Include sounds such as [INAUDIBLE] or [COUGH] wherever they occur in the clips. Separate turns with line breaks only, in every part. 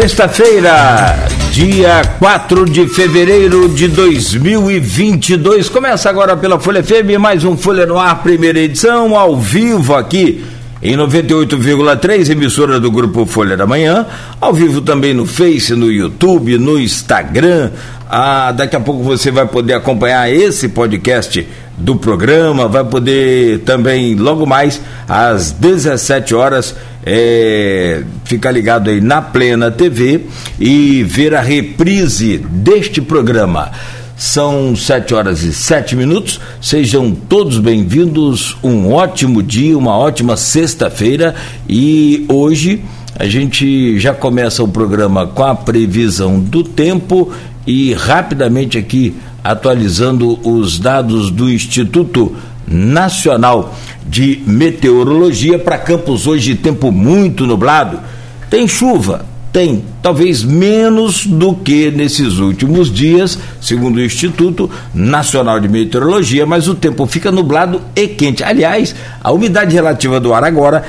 Sexta-feira, dia 4 de fevereiro de 2022. Começa agora pela Folha FM, mais um Folha no Ar, primeira edição, ao vivo aqui em 98,3, emissora do Grupo Folha da Manhã, ao vivo também no Face, no YouTube, no Instagram. Ah, daqui a pouco você vai poder acompanhar esse podcast do programa, vai poder também, logo mais, às 17 horas, é, ficar ligado aí na Plena TV e ver a reprise deste programa. São sete horas e sete minutos. Sejam todos bem-vindos. Um ótimo dia, uma ótima sexta-feira. E hoje a gente já começa o programa com a previsão do tempo e rapidamente aqui atualizando os dados do Instituto Nacional de Meteorologia para Campos hoje tempo muito nublado. Tem chuva, tem, talvez menos do que nesses últimos dias, segundo o Instituto Nacional de Meteorologia, mas o tempo fica nublado e quente. Aliás, a umidade relativa do ar agora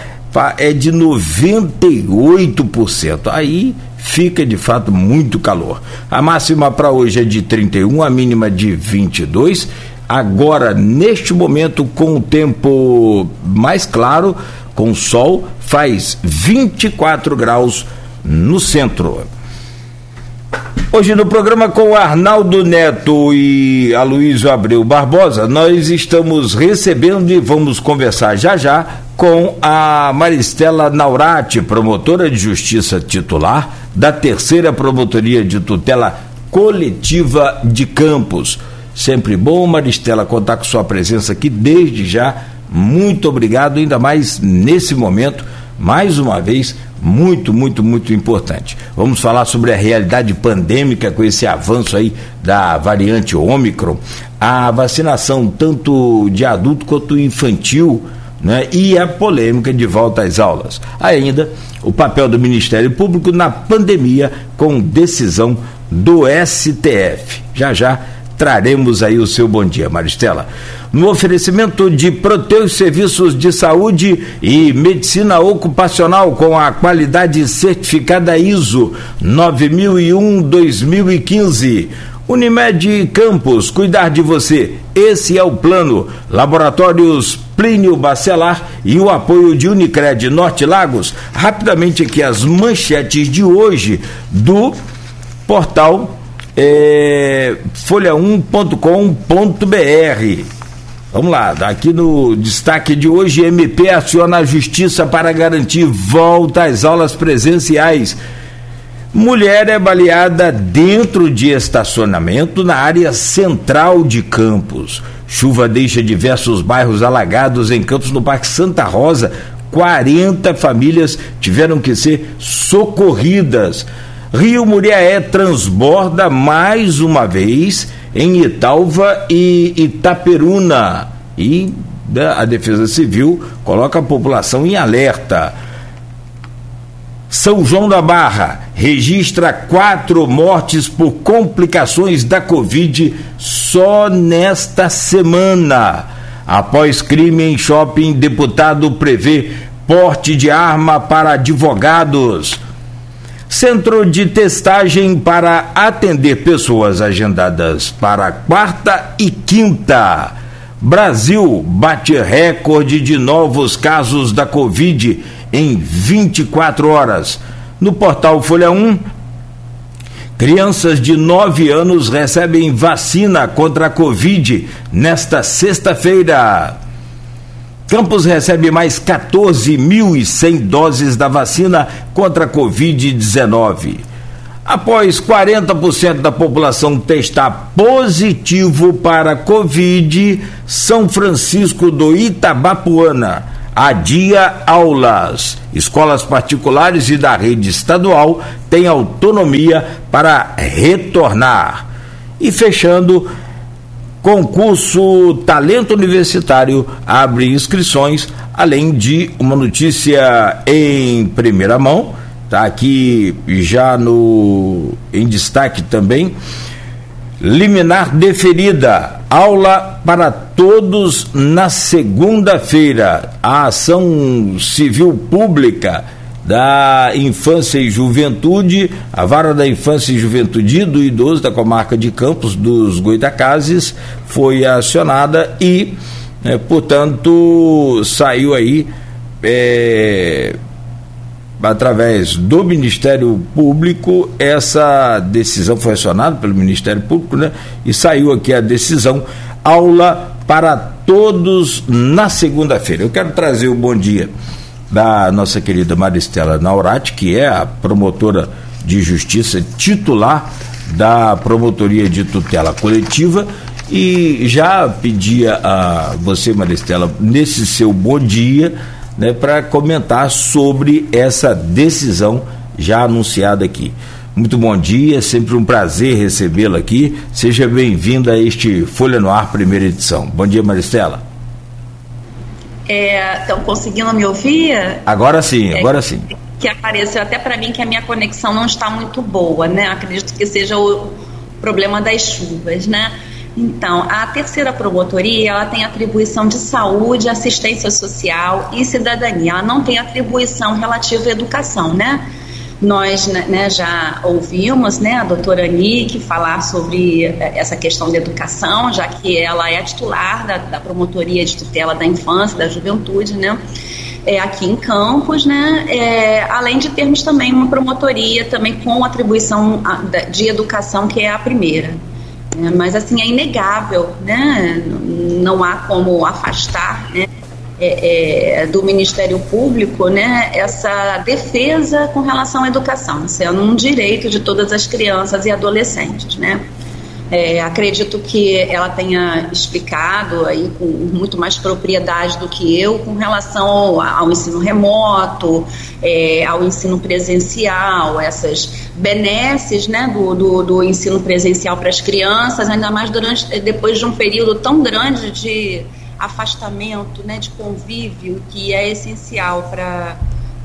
é de 98%. Aí fica de fato muito calor. A máxima para hoje é de 31, a mínima de 22. Agora, neste momento, com o tempo mais claro, com sol, faz 24 graus no centro. Hoje no programa com Arnaldo Neto e Aloysio Abreu Barbosa, nós estamos recebendo e vamos conversar já já com a Maristela Naurati, promotora de justiça titular da terceira promotoria de tutela coletiva de Campos. Sempre bom, Maristela, contar com sua presença aqui desde já. Muito obrigado, ainda mais nesse momento, mais uma vez, muito, muito, muito importante. Vamos falar sobre a realidade pandêmica com esse avanço aí da variante Ômicron, a vacinação tanto de adulto quanto infantil, né? E a polêmica de volta às aulas. Ainda o papel do Ministério Público na pandemia com decisão do STF. Já já traremos aí o seu bom dia, Maristela no oferecimento de Proteus Serviços de Saúde e Medicina Ocupacional com a qualidade certificada ISO 9001-2015. Unimed Campos, cuidar de você. Esse é o plano. Laboratórios Plínio Bacelar e o apoio de Unicred Norte Lagos. Rapidamente aqui as manchetes de hoje do portal é, folha1.com.br. Vamos lá, aqui no destaque de hoje, MP aciona a justiça para garantir volta às aulas presenciais. Mulher é baleada dentro de estacionamento na área central de Campos. Chuva deixa diversos bairros alagados em Campos no Parque Santa Rosa. 40 famílias tiveram que ser socorridas. Rio Muriaé transborda mais uma vez em Italva e Itaperuna. E né, a Defesa Civil coloca a população em alerta. São João da Barra registra quatro mortes por complicações da Covid só nesta semana. Após crime em shopping, deputado prevê porte de arma para advogados. Centro de testagem para atender pessoas agendadas para quarta e quinta. Brasil bate recorde de novos casos da Covid em 24 horas. No portal Folha 1, crianças de 9 anos recebem vacina contra a Covid nesta sexta-feira. Campos recebe mais 14.100 doses da vacina contra a Covid-19. Após 40% da população testar positivo para Covid, São Francisco do Itabapuana adia aulas. Escolas particulares e da rede estadual têm autonomia para retornar. E fechando, Concurso Talento Universitário abre inscrições, além de uma notícia em primeira mão, tá aqui já no em destaque também. Liminar deferida, aula para todos na segunda-feira. A ação civil pública da Infância e Juventude, a Vara da Infância e Juventude do Idoso da comarca de Campos dos Goitacazes foi acionada e, é, portanto, saiu aí é, através do Ministério Público, essa decisão foi acionada pelo Ministério Público, né? E saiu aqui a decisão, aula para todos na segunda-feira. Eu quero trazer o bom dia da nossa querida Maristela Naurati, que é a promotora de justiça titular da Promotoria de Tutela Coletiva. E já pedia a você, Maristela, nesse seu bom dia, né, para comentar sobre essa decisão já anunciada aqui. Muito bom dia, sempre um prazer recebê-la aqui. Seja bem-vindo a este Folha no Ar, primeira edição. Bom dia, Maristela.
Estão é, conseguindo me ouvir?
Agora sim, é, agora sim.
Que apareceu até para mim que a minha conexão não está muito boa, né? Acredito que seja o problema das chuvas, né? Então, a terceira promotoria, ela tem atribuição de saúde, assistência social e cidadania. Ela não tem atribuição relativa à educação, né? Nós né, né já ouvimos né, a doutora Nick falar sobre eh, essa questão da educação, já que ela é titular da, da promotoria de tutela da infância, da juventude, né? É, aqui em Campos, né? É, além de termos também uma promotoria também com atribuição de educação, que é a primeira. É, mas assim é inegável, né? Não há como afastar, né? É, é, do Ministério Público, né, essa defesa com relação à educação, sendo um direito de todas as crianças e adolescentes, né. É, acredito que ela tenha explicado aí com muito mais propriedade do que eu com relação ao, ensino remoto, é, ao ensino presencial, essas benesses né, do, do, do ensino presencial para as crianças, ainda mais durante depois de um período tão grande de afastamento, né, de convívio que é essencial para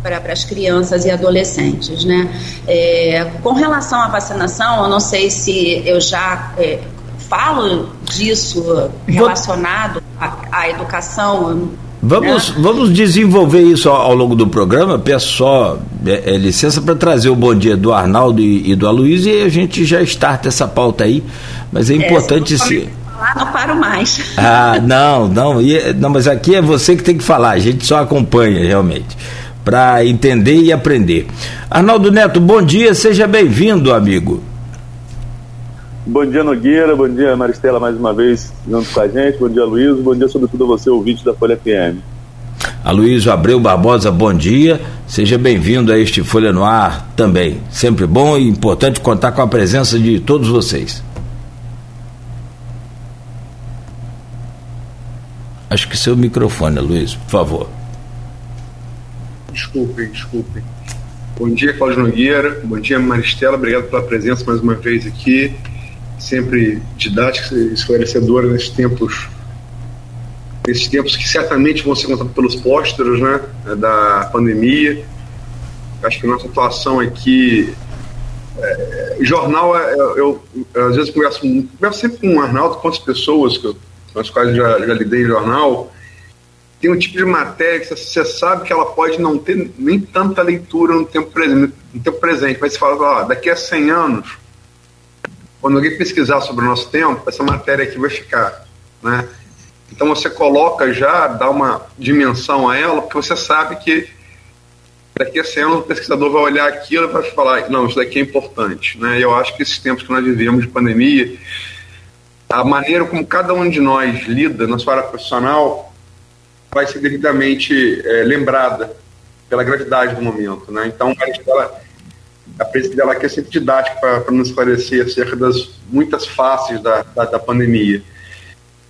para as crianças e adolescentes, né? É, com relação à vacinação, eu não sei se eu já é, falo disso relacionado à, à educação.
Vamos, né? vamos desenvolver isso ao, ao, longo do programa. Peço só é, é licença para trazer o bom dia do Arnaldo e, e do Aloysio e a gente já starta essa pauta aí. Mas é, é importante se
não paro mais.
Ah, não, não, não, mas aqui é você que tem que falar, a gente só acompanha realmente, para entender e aprender. Arnaldo Neto, bom dia, seja bem-vindo, amigo.
Bom dia, Nogueira, bom dia, Maristela, mais uma vez junto com a gente, bom dia, Luiz, bom dia, sobretudo, a você, ouvinte da Folha FM.
Aloysio Abreu Barbosa, bom dia. Seja bem-vindo a este Folha no Ar também. Sempre bom e importante contar com a presença de todos vocês. Acho que seu microfone, Luiz, por favor.
Desculpem, desculpem. Bom dia, Cláudio Nogueira. Bom dia, Maristela. Obrigado pela presença mais uma vez aqui. Sempre didática e esclarecedora nesses tempos nesses tempos que certamente vão ser contados pelos pósteros né, da pandemia. Acho que a nossa atuação aqui. É, jornal, é, eu, eu, às vezes converso, converso sempre com o Arnaldo, quantas pessoas que eu com as quais já, já lidei jornal, tem um tipo de matéria que você sabe que ela pode não ter nem tanta leitura no tempo presente, no tempo presente mas você fala, ó, daqui a 100 anos, quando alguém pesquisar sobre o nosso tempo, essa matéria aqui vai ficar, né? Então você coloca já, dá uma dimensão a ela, porque você sabe que daqui a 100 anos o pesquisador vai olhar aquilo e vai falar, não, isso daqui é importante, né? Eu acho que esses tempos que nós vivemos de pandemia, a maneira como cada um de nós lida na sua área profissional vai ser devidamente é, lembrada pela gravidade do momento. Né? Então, a presença dela aqui é sempre didática para nos esclarecer acerca das muitas faces da, da, da, pandemia.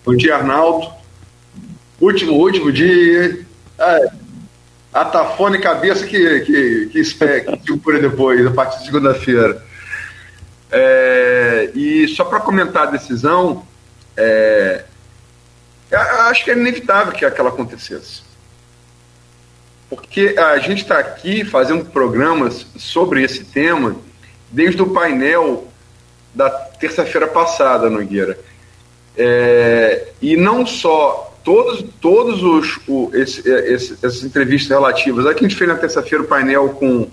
Bom dia, Arnaldo. Último, último dia. É, atafone cabeça que, que, que, que, que segura depois, a partir de segunda-feira. É, e só para comentar a decisão, é, acho que é inevitável que aquela acontecesse. Porque a gente está aqui fazendo programas sobre esse tema desde o painel da terça-feira passada, Nogueira. É, e não só todos, todos os, o, esse, esse, essas entrevistas relativas. Aqui a gente fez na terça-feira o painel com,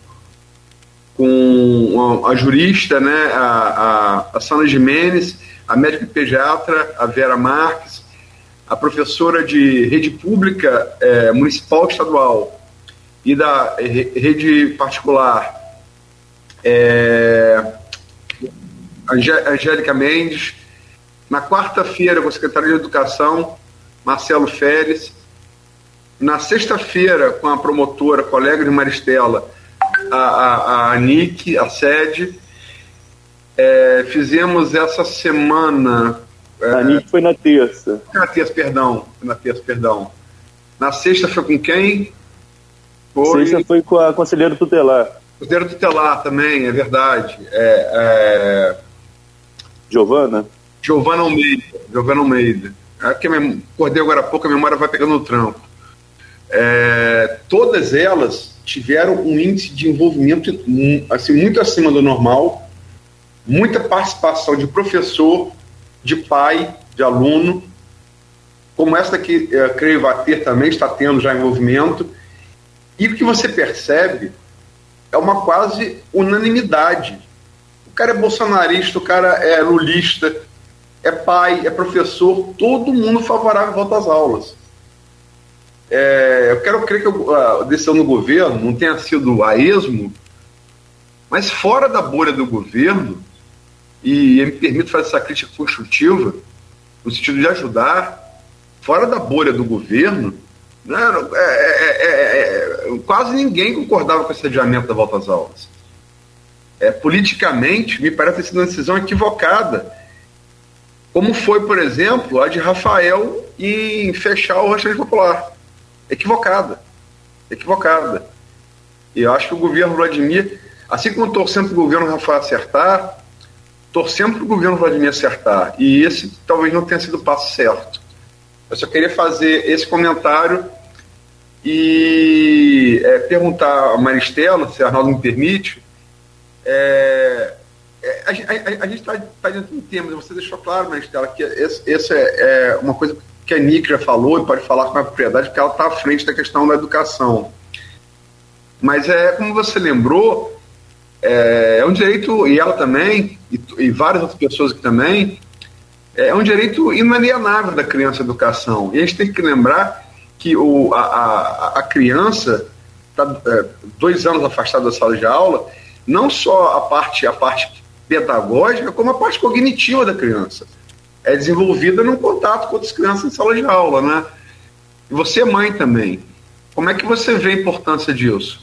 com a, a jurista, né, a, a, a Sana Jimenez, a médica pediatra, a Vera Marques, a professora de rede pública é, municipal estadual e da rede particular, é, Angélica Mendes. Na quarta-feira, com o secretário de Educação, Marcelo Férez. Na sexta-feira, com a promotora, colega de Maristela, a, a, a Nick, a sede. É, fizemos essa semana.
É, a Nick foi na terça.
Na terça, perdão. Na terça, perdão. Na sexta foi com quem?
Foi... Sexta foi com a conselheira tutelar.
Conselheira tutelar também, é verdade. É, é...
Giovana?
Giovana Almeida. Giovana Almeida. É que acordei agora há pouco, a memória vai pegando no tranco. É, todas elas tiveram um índice de envolvimento assim, muito acima do normal, muita participação de professor, de pai, de aluno, como essa que é, creio vai ter também, está tendo já envolvimento, e o que você percebe é uma quase unanimidade. O cara é bolsonarista, o cara é lulista, é pai, é professor, todo mundo favorável à volta às aulas. É, eu quero crer que a decisão do governo não tenha sido a esmo, mas fora da bolha do governo, e eu me permito fazer essa crítica construtiva, no sentido de ajudar, fora da bolha do governo, né, é, é, é, quase ninguém concordava com esse adiamento da volta às aulas. politicamente, me parece ter sido uma decisão equivocada como foi, por exemplo, a de Rafael em fechar o restaurante popular. Equivocada. Equivocada. E eu acho que o governo Vladimir, assim como torcendo para o governo Rafael acertar, torcendo para o governo Vladimir acertar. E esse talvez não tenha sido o passo certo. Eu só queria fazer esse comentário e é, perguntar a Maristela, se a Arnaldo me permite, é, é, a, a, a, gente está tá dentro de um tema, você deixou claro, Maristela, que essa é, é, uma coisa que a Nick já falou e pode falar com a propriedade, porque ela está à frente da questão da educação. Mas é como você lembrou, é, é um direito, e ela também, e, e, várias outras pessoas aqui também, é um direito inalienável da criança a educação. E a gente tem que lembrar que o, a, a, a criança está é, dois anos afastada da sala de aula, não só a parte, a parte pedagógica como a parte cognitiva da criança. É desenvolvida num contato com outras crianças em sala de aula, né? E você é mãe também. Como é que você vê a importância disso?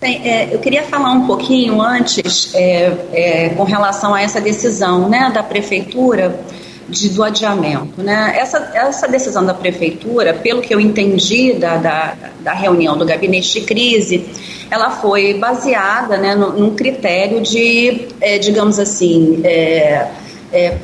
Bem, é, eu queria falar um pouquinho antes é, é, com relação a essa decisão né, da prefeitura de, do adiamento. Né? Essa, essa decisão da prefeitura, pelo que eu entendi da, da, da reunião do gabinete de crise, ela foi baseada né, num critério de, é, digamos assim, é,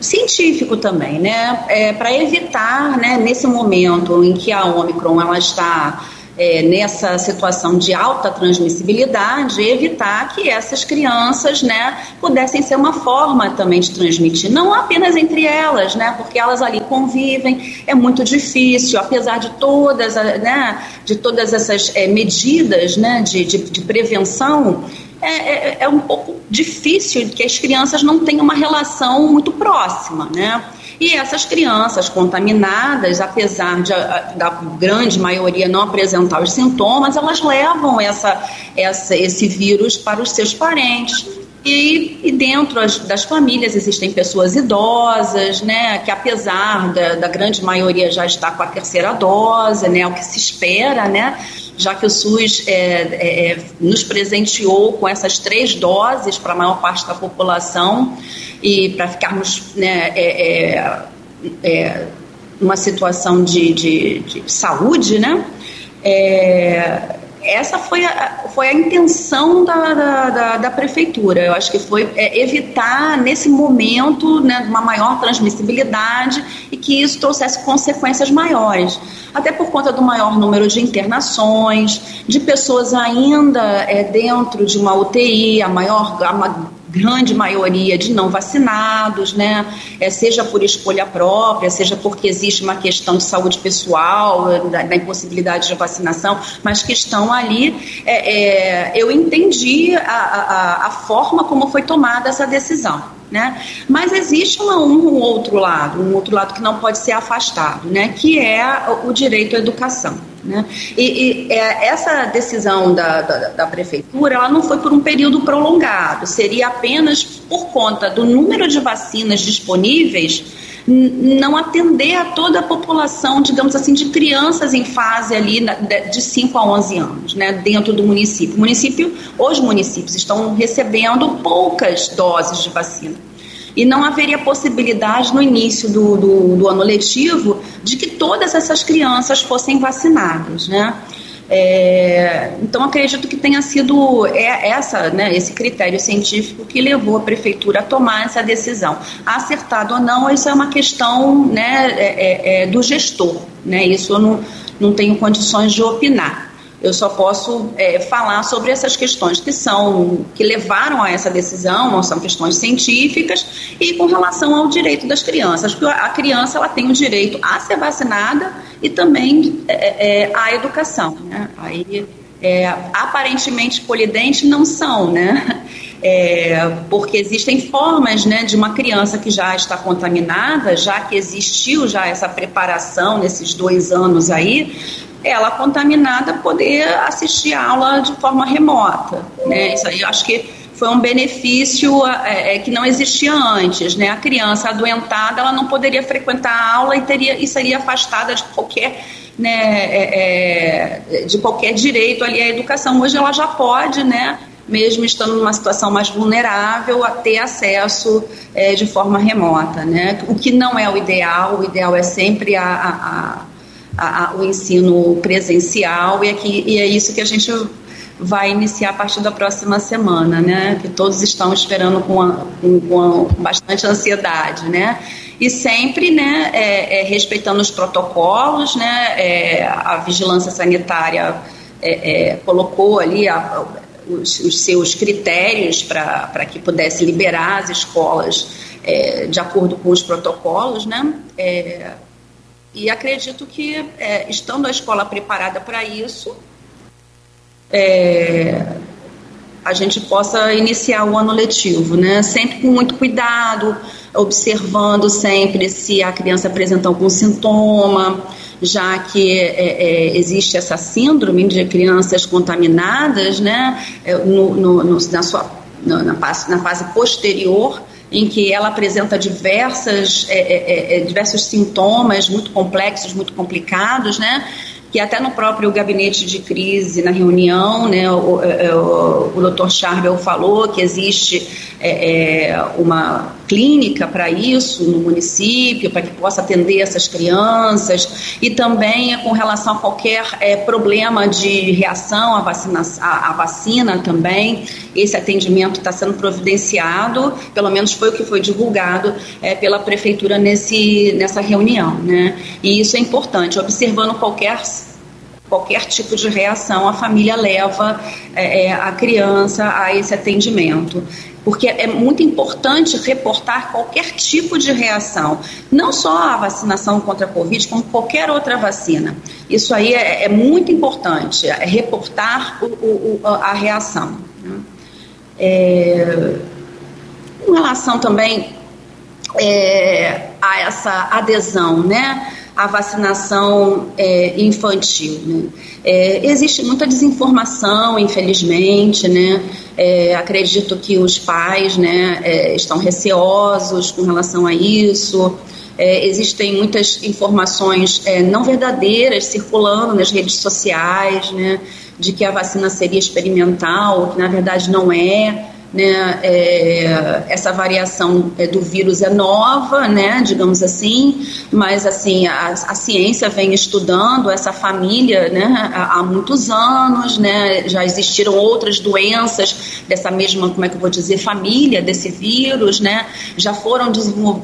científico também, né, é, para evitar, né, nesse momento em que a Omicron ela está é, nessa situação de alta transmissibilidade, evitar que essas crianças né, pudessem ser uma forma também de transmitir, não apenas entre elas, né, porque elas ali convivem, é muito difícil, apesar de todas, né, de todas essas é, medidas né, de, de, de prevenção, é, é, é, um pouco difícil que as crianças não tenham uma relação muito próxima, né? E essas crianças contaminadas, apesar de da grande maioria não apresentar os sintomas, elas levam essa, essa, esse vírus para os seus parentes. E, e, dentro as, das famílias existem pessoas idosas, né, que apesar da, da, grande maioria já estar com a terceira dose, né, o que se espera, né, já que o SUS é, é, é nos presenteou com essas três doses para a maior parte da população e para ficarmos né, é, é, é, numa situação de, de, de saúde, né? É, essa foi a, foi a intenção da, da, da, da prefeitura. Eu acho que foi é, evitar, nesse momento, né, uma maior transmissibilidade e que isso trouxesse consequências maiores. Até por conta do maior número de internações, de pessoas ainda é, dentro de uma UTI, a maior. A grande maioria de não vacinados, né? É, seja por escolha própria, seja porque existe uma questão de saúde pessoal, da, da impossibilidade de vacinação, mas que estão ali. É, é, eu entendi a, a, a forma como foi tomada essa decisão. Né? Mas existe um outro lado, um outro lado que não pode ser afastado, né? que é o direito à educação. Né? E, e é, essa decisão da, da, da, prefeitura ela não foi por um período prolongado, seria apenas por conta do número de vacinas disponíveis não atender a toda a população, digamos assim, de crianças em fase ali de 5 a 11 anos, né, dentro do município. O município, os municípios estão recebendo poucas doses de vacina. E não haveria possibilidade no início do, do, do ano letivo de que todas essas crianças fossem vacinadas, né? É, então acredito que tenha sido é, essa, né, esse critério científico que levou a prefeitura a tomar essa decisão. Acertado ou não, isso é uma questão né, é, é, é do gestor. Né, isso eu não, não tenho condições de opinar. Eu só posso é, falar sobre essas questões que são que levaram a essa decisão, são questões científicas e com relação ao direito das crianças, porque a criança ela tem o direito a ser vacinada e também é, é, à educação. Né? Aí é, aparentemente colidentes não são, né? É, porque existem formas né, de uma criança que já está contaminada, já que existiu já essa preparação nesses dois anos aí, ela contaminada poder assistir a aula de forma remota. Né? Isso aí eu acho que foi um benefício é, é, que não existia antes. Né? A criança adoentada ela não poderia frequentar a aula e, teria, e seria afastada de qualquer. Né, é, é, de qualquer direito ali à educação. Hoje ela já pode, né, mesmo estando numa situação mais vulnerável, a ter acesso é, de forma remota. Né? O que não é o ideal, o ideal é sempre a, a a, a, o ensino presencial e, aqui, e é isso que a gente vai iniciar a partir da próxima semana, né? Que todos estão esperando com, a, com, com bastante ansiedade, né? E sempre, né, é, é, respeitando os protocolos, né? É, a vigilância sanitária é, é, colocou ali a, os, os, seus critérios para que pudesse liberar as escolas é, de acordo com os protocolos, né? E acredito que, é, estando a escola preparada para isso, é, a gente possa iniciar o ano letivo, né? Sempre com muito cuidado, observando sempre se a criança apresenta algum sintoma, já que é, é, existe essa síndrome de crianças contaminadas, né? É, no, no, no na sua na, na, na fase posterior em que ela apresenta diversas, é, é, é, diversos sintomas muito complexos, muito complicados, né? que até no próprio gabinete de crise, na reunião, né, o, é, é, o, o, Dr. Charbel falou que existe é, é, uma clínica para isso no município, para que possa atender essas crianças, e também com relação a qualquer é, problema de reação à vacina, à, à vacina também, esse atendimento está sendo providenciado, pelo menos foi o que foi divulgado é, pela prefeitura nesse, nessa reunião. Né? E isso é importante, observando qualquer qualquer tipo de reação, a família leva é, é, a criança a esse atendimento. Porque é muito importante reportar qualquer tipo de reação, não só a vacinação contra a Covid, como qualquer outra vacina. Isso aí é, é muito importante, é reportar o, o, a reação. Né? É, com relação também é, a essa adesão, né? A vacinação é, infantil. Né? É, existe muita desinformação, infelizmente, né? É, acredito que os pais né, é, estão receosos com relação a isso. É, existem muitas informações é, não verdadeiras circulando nas redes sociais, né, de que a vacina seria experimental, que na verdade não é né, é, essa variação é, do vírus é nova, né, digamos assim, mas assim a, a ciência vem estudando essa família, né, há, há, muitos anos, né, já existiram outras doenças dessa mesma, como é que eu vou dizer, família desse vírus, né, já foram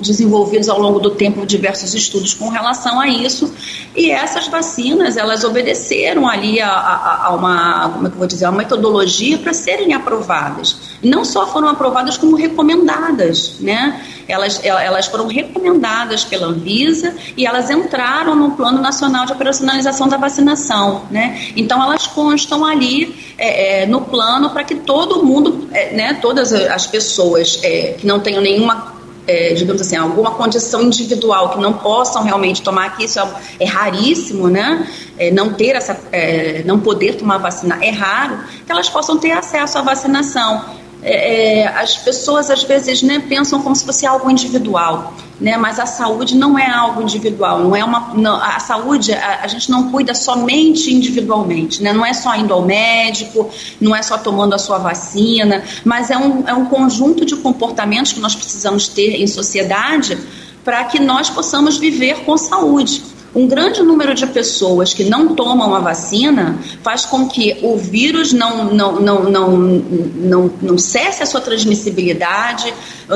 desenvolvidos ao longo do tempo diversos estudos com relação a isso e essas vacinas elas obedeceram ali a, a, a uma, como é que eu vou dizer, a uma metodologia para serem aprovadas. Não só foram aprovadas, como recomendadas, né? Elas, elas foram recomendadas pela Anvisa e elas entraram no Plano Nacional de Operacionalização da Vacinação, né? Então elas constam ali é, é, no plano para que todo mundo, é, né, todas as pessoas é, que não tenham nenhuma é, digamos assim, alguma condição individual que não possam realmente tomar, que isso é, é raríssimo, né? É, não ter essa, é, não poder tomar vacina é raro, que elas possam ter acesso à vacinação. É, é, as pessoas às vezes né, pensam como se fosse algo individual né? Mas a saúde não é algo individual, não é uma não, a saúde a, a, gente não cuida somente individualmente, né? Não é só indo ao médico, não é só tomando a sua vacina, mas é um, é um conjunto de comportamentos que nós precisamos ter em sociedade para que nós possamos viver com saúde um grande número de pessoas que não tomam a vacina faz com que o vírus não, não, não, não, não, não cesse a sua transmissibilidade,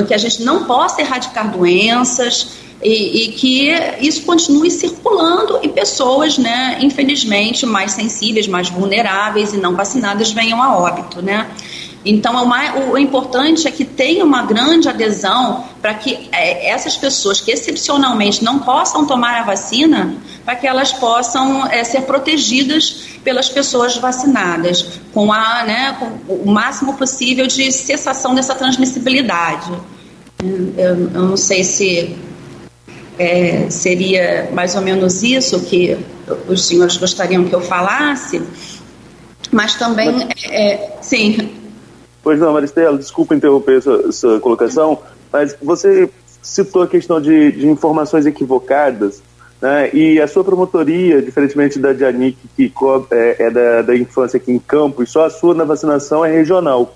que a gente não possa erradicar doenças. E, e, que isso continue circulando e pessoas, né, infelizmente, mais sensíveis, mais vulneráveis e não vacinadas venham a óbito, né? Então, o, mais, o, importante é que tenha uma grande adesão para que é, essas pessoas que excepcionalmente não possam tomar a vacina, para que elas possam é, ser protegidas pelas pessoas vacinadas, com, a, né, com o máximo possível de cessação dessa transmissibilidade. Eu, eu não sei se é, seria mais ou menos isso que os senhores gostariam que eu falasse, mas também, é, sim,
Pois não, Maristela, desculpa interromper essa colocação, mas você citou a questão de, de informações equivocadas, né? e a sua promotoria, diferentemente da Dianic, que é, é da, da infância aqui em Campos, só a sua na vacinação é regional.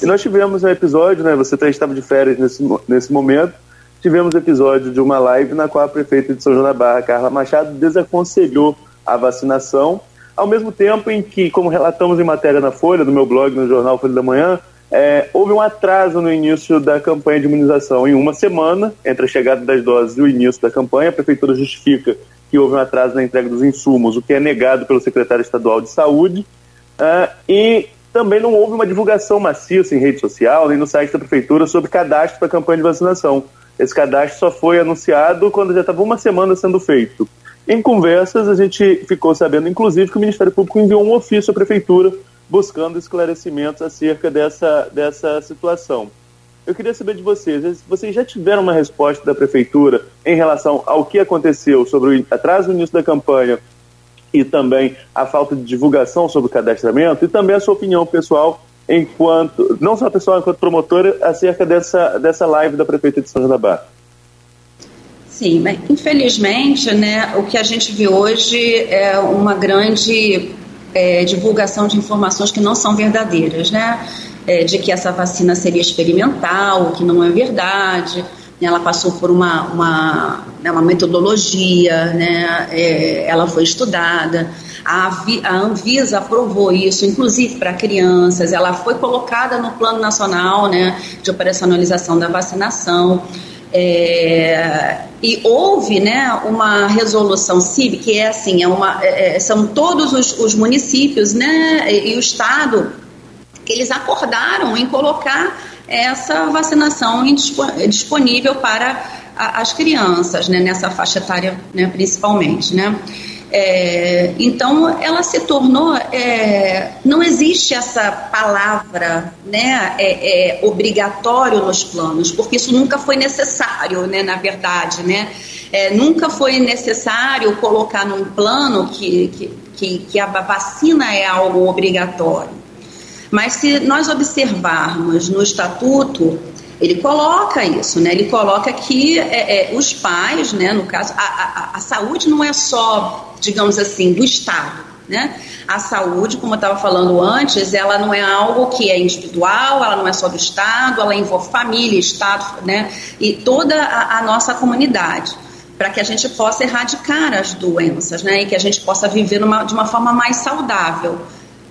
E nós tivemos um episódio, né? Você estava de férias nesse, nesse momento. Tivemos episódio de uma live na qual a prefeita de São João da Barra, Carla Machado, desaconselhou a vacinação ao mesmo tempo em que, como relatamos em matéria na Folha, do meu blog, no jornal Folha da Manhã, é, houve um atraso no início da campanha de imunização. Em uma semana, entre a chegada das doses e o início da campanha, a Prefeitura justifica que houve um atraso na entrega dos insumos, o que é negado pelo secretário estadual de Saúde. Uh, e também não houve uma divulgação maciça em rede social, nem no site da Prefeitura, sobre cadastro para a campanha de vacinação. Esse cadastro só foi anunciado quando já estava uma semana sendo feito. Em conversas, a gente ficou sabendo, inclusive, que o Ministério Público enviou um ofício à Prefeitura buscando esclarecimentos acerca dessa, dessa situação. Eu queria saber de vocês, vocês já tiveram uma resposta da Prefeitura em relação ao que aconteceu sobre o atraso no início da campanha e também a falta de divulgação sobre o cadastramento e também a sua opinião pessoal enquanto, não só pessoal, enquanto promotora, acerca dessa, dessa live da Prefeita de São João da Barra.
Sim, mas infelizmente, né, o que a gente viu hoje é uma grande é, divulgação de informações que não são verdadeiras, né? É, de que essa vacina seria experimental, que não é verdade. Né? Ela passou por uma, uma, né, uma metodologia, né? É, ela foi estudada. A, a Anvisa aprovou isso, inclusive para crianças. Ela foi colocada no Plano Nacional né, de Operacionalização da Vacinação. É, e houve né, uma resolução CIB, que é assim, é uma, é, é, são todos os, os, municípios né, e o Estado que eles acordaram em colocar essa vacinação disponível para as crianças, né, nessa faixa etária né, principalmente. Né? É, então, ela se tornou. É, não existe essa palavra né, é, é, obrigatório nos planos, porque isso nunca foi necessário, né, na verdade. Né? É, nunca foi necessário colocar num plano que, que, que, que a vacina é algo obrigatório. Mas se nós observarmos no estatuto, ele coloca isso, né? Ele coloca que é, é, os pais, né, no caso, a, a, a, saúde não é só, digamos assim, do Estado, né? A saúde, como eu estava falando antes, ela não é algo que é individual, ela não é só do Estado, ela envolve família, Estado, né? E toda a, a nossa comunidade para que a gente possa erradicar as doenças, né? E que a gente possa viver numa, de uma forma mais saudável.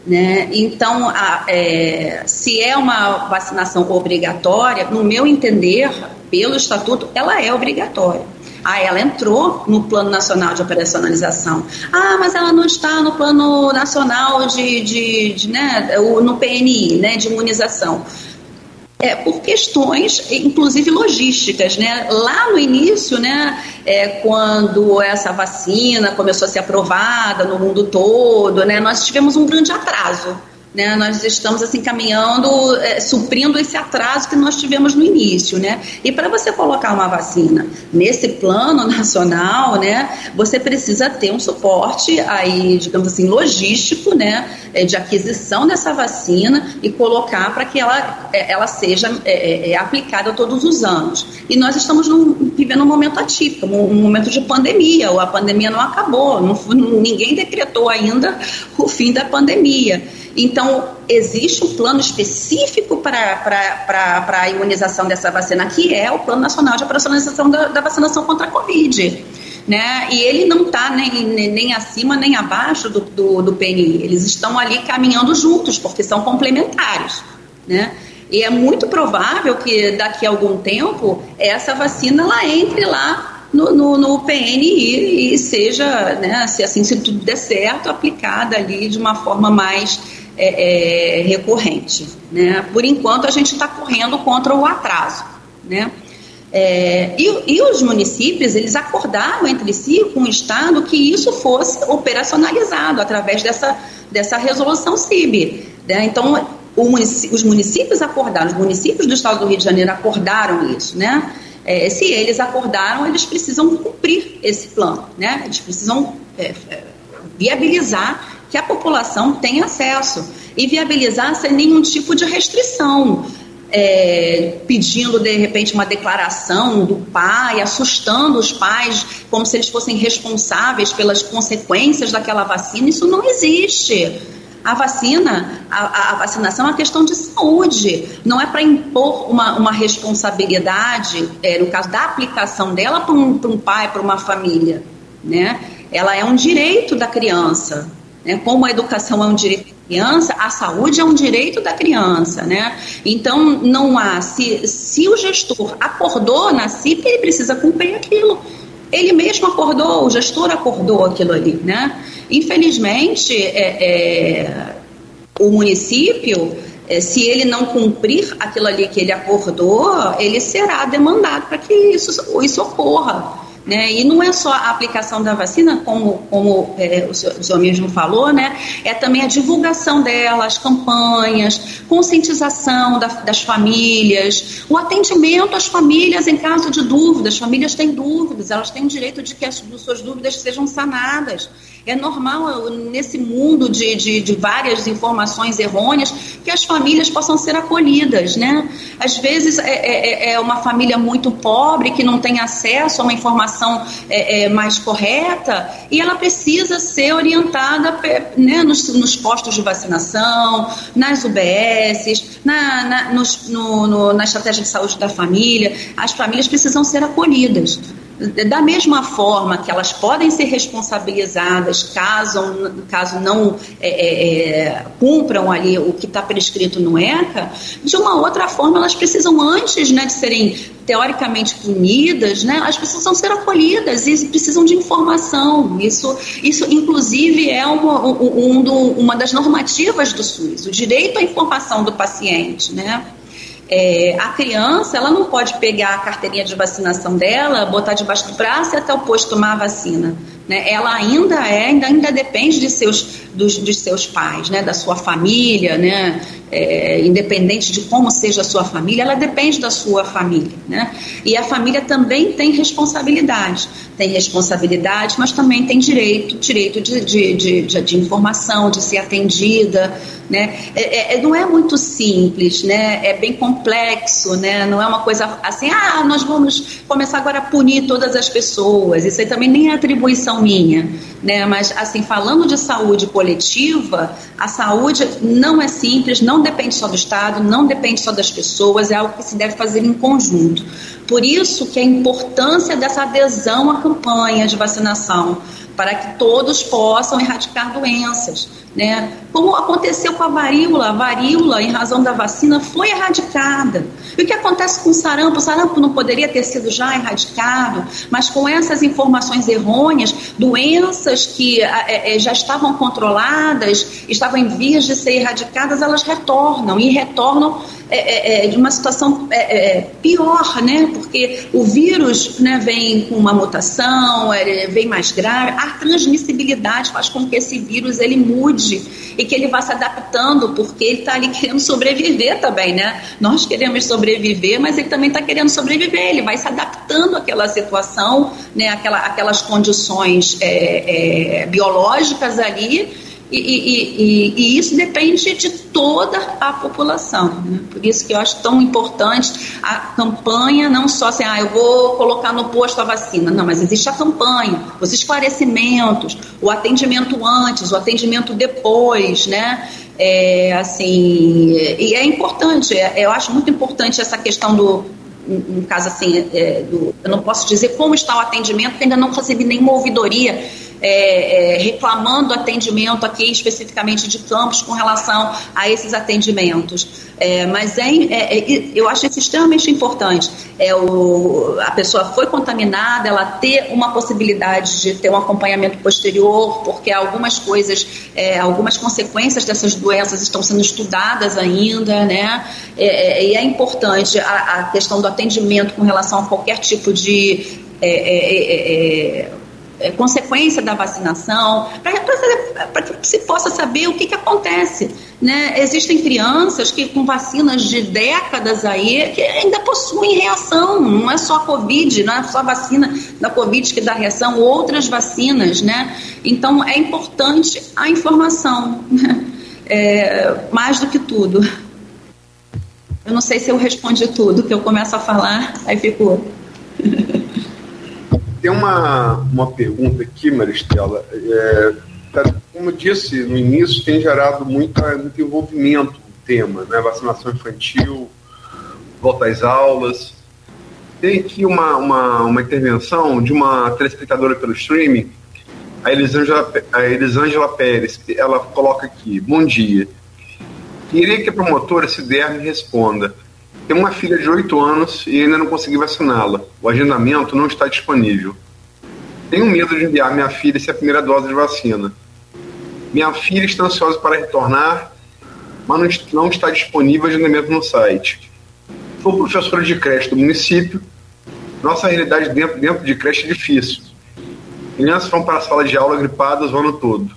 Né? Então, a, é, se é uma vacinação obrigatória, no meu entender, pelo estatuto, ela é obrigatória. Ah, ela entrou no Plano Nacional de Operacionalização. Ah, mas ela não está no Plano Nacional de, de, de né, no PNI, né, de imunização. É, por questões, inclusive logísticas, né? Lá no início, né, é, quando essa vacina começou a ser aprovada no mundo todo, né, nós tivemos um grande atraso. Né, nós estamos assim caminhando, é, suprindo esse atraso que nós tivemos no início, né? E para você colocar uma vacina nesse plano [LAUGHS] nacional, né, você precisa ter um suporte aí, digamos assim, logístico, né, é, de aquisição dessa vacina e colocar para que ela, é, ela seja é, é, aplicada todos os anos. E nós estamos num, vivendo um momento atípico, um, um, momento de pandemia. A pandemia não acabou, não, ninguém decretou ainda [LAUGHS] o fim da pandemia. Então, existe um plano específico para a imunização dessa vacina, que é o Plano Nacional de Operacionalização da, da Vacinação contra a Covid. Né? E ele não está nem, nem acima nem abaixo do, do, do PNI. Eles estão ali caminhando juntos, porque são complementares. Né? E é muito provável que daqui a algum tempo essa vacina ela entre lá no, no, no, PNI e seja, né, se assim se tudo der certo, aplicada ali de uma forma mais é, é, recorrente. Né? Por enquanto, a gente está correndo contra o atraso. Né? É, e, e, os municípios, eles acordaram entre si com o Estado que isso fosse operacionalizado através dessa, dessa resolução CIB. Né? Então, município, os municípios acordaram, os municípios do Estado do Rio de Janeiro acordaram isso, né? É, se eles acordaram, eles precisam cumprir esse plano, né? Eles precisam é, é viabilizar que a população tenha acesso e viabilizar sem nenhum tipo de restrição. É, pedindo de repente uma declaração do pai, assustando os pais como se eles fossem responsáveis pelas consequências daquela vacina, isso não existe. A vacina, a, a vacinação é uma questão de saúde, não é para impor uma, uma responsabilidade, é, no caso da aplicação dela, para um, um pai, para uma família. Né? Ela é um direito da criança. Né? Como a educação é um direito da criança, a saúde é um direito da criança. Né? Então, não há. Se, se o gestor acordou na CIP, ele precisa cumprir aquilo. Ele mesmo acordou, o gestor acordou aquilo ali. Né? Infelizmente, é, é, o município, é, se ele não cumprir aquilo ali que ele acordou, ele será demandado para que isso, isso ocorra. Né? E não é só a aplicação da vacina, como, como é, o, senhor, o, senhor, mesmo falou, né? é também a divulgação dela, as campanhas, conscientização da, das famílias, o atendimento às famílias em caso de dúvidas. As famílias têm dúvidas, elas têm o direito de que as suas dúvidas sejam sanadas. É normal nesse mundo de, de, de, várias informações errôneas que as famílias possam ser acolhidas, né? Às vezes é, é, é, é uma família muito pobre que não tem acesso a uma informação é, é mais correta e ela precisa ser orientada né, nos, nos postos de vacinação, nas UBSs, na, na, nos, no, no, na estratégia de saúde da família. As famílias precisam ser acolhidas. Da mesma forma que elas podem ser responsabilizadas caso, caso não é, é, é cumpram ali o que está prescrito no ECA, de uma outra forma elas precisam, antes né, de serem teoricamente punidas, né, elas precisam ser acolhidas e precisam de informação. Isso, isso inclusive, é uma, um, do, uma das normativas do SUS, o direito à informação do paciente. Né? É, a criança, ela não pode pegar a carteirinha de vacinação dela, botar debaixo do braço e até o posto tomar a vacina. Né? Ela ainda é, ainda, ainda depende de seus, dos, dos seus pais, né? da sua família, né? É, independente de como seja a sua família, ela depende da sua família. Né? E a família também tem responsabilidade. Tem responsabilidade, mas também tem direito, direito de, de, de, de, de informação, de ser atendida. Né? É, é, não é muito simples, né? é bem complexo, né? não é uma coisa assim, ah, nós vamos começar agora a punir todas as pessoas. Isso aí também nem é atribuição minha, né? Mas assim, falando de saúde coletiva, a saúde não é simples, não depende só do Estado, não depende só das pessoas, é algo que se deve fazer em conjunto. Por isso que a importância dessa adesão à campanha de vacinação, para que todos possam erradicar doenças. Né? Como aconteceu com a varíola, a varíola, em razão da vacina, foi erradicada. E o que acontece com o sarampo? O sarampo não poderia ter sido já erradicado, mas com essas informações errôneas, doenças que é, é, já estavam controladas, estavam em vias de ser erradicadas, elas retornam e retornam é, é, de uma situação é, é, pior, né? Porque o vírus né, vem com uma mutação, é, vem mais grave. A transmissibilidade faz com que esse vírus ele mude e que ele vá se adaptando, porque ele está ali querendo sobreviver também, né? Nós queremos sobreviver, mas ele também está querendo sobreviver. Ele vai se adaptando àquela situação, né? Aquela, aquelas condições é, biológicas ali e, e, e, isso depende de toda a população. Né? Por isso que eu acho tão importante a campanha, não só assim, ah, eu vou colocar no posto a vacina. Não, mas existe a campanha, os esclarecimentos, o atendimento antes, o atendimento depois, né? É, assim, e é importante, é, eu acho muito importante essa questão do, no caso assim, é, do, eu não posso dizer como está o atendimento, porque ainda não recebi nenhuma ouvidoria é, é, reclamando atendimento aqui especificamente de campos com relação a esses atendimentos. É, mas é, é, é eu acho isso extremamente importante. É o, a pessoa foi contaminada, ela ter uma possibilidade de ter um acompanhamento posterior, porque algumas coisas, é, algumas consequências dessas doenças estão sendo estudadas ainda, né? e é importante a, a, questão do atendimento com relação a qualquer tipo de é, consequência da vacinação, para que se possa saber o que, que acontece. Né? Existem crianças que com vacinas de décadas aí que ainda possuem reação, não é só a Covid, não é só a vacina da Covid que dá reação, outras vacinas, né? Então é importante a informação, né? é, mais do que tudo. Eu não sei se eu respondi tudo, que eu começo a falar, aí fico. [LAUGHS]
Tem uma, uma pergunta aqui, Maristela. É, tá, como disse no início, tem gerado muito envolvimento no tema, né? Vacinação infantil, volta às aulas. Tem aqui uma, uma, uma intervenção de uma telespectadora pelo streaming, a Elisângela, a Elisângela Pérez. Ela coloca aqui: Bom dia. Queria que a promotora, se der, me responda. Tenho uma filha de 8 anos e ainda não consegui vaciná-la. O agendamento não está disponível. Tenho medo de enviar minha filha se a primeira dose de vacina. Minha filha está ansiosa para retornar, mas não está disponível agendamento no site. Sou professora de creche do município. Nossa realidade dentro, dentro de creche é difícil. Crianças vão para a sala de aula gripadas o ano todo.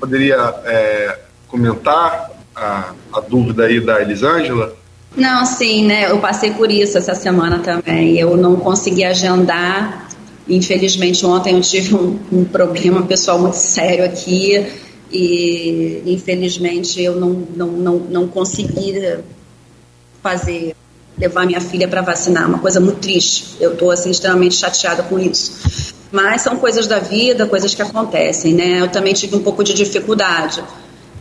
Poderia é, comentar a, a dúvida aí da Elisângela?
Não, sim, né? Eu passei por isso essa semana também. Eu não consegui agendar. Infelizmente, ontem eu tive um, um problema pessoal muito sério aqui e infelizmente eu não, não, não, não consegui fazer levar minha filha para vacinar, uma coisa muito triste. Eu estou assim extremamente chateada com isso. Mas são coisas da vida, coisas que acontecem, né? Eu também tive um pouco de dificuldade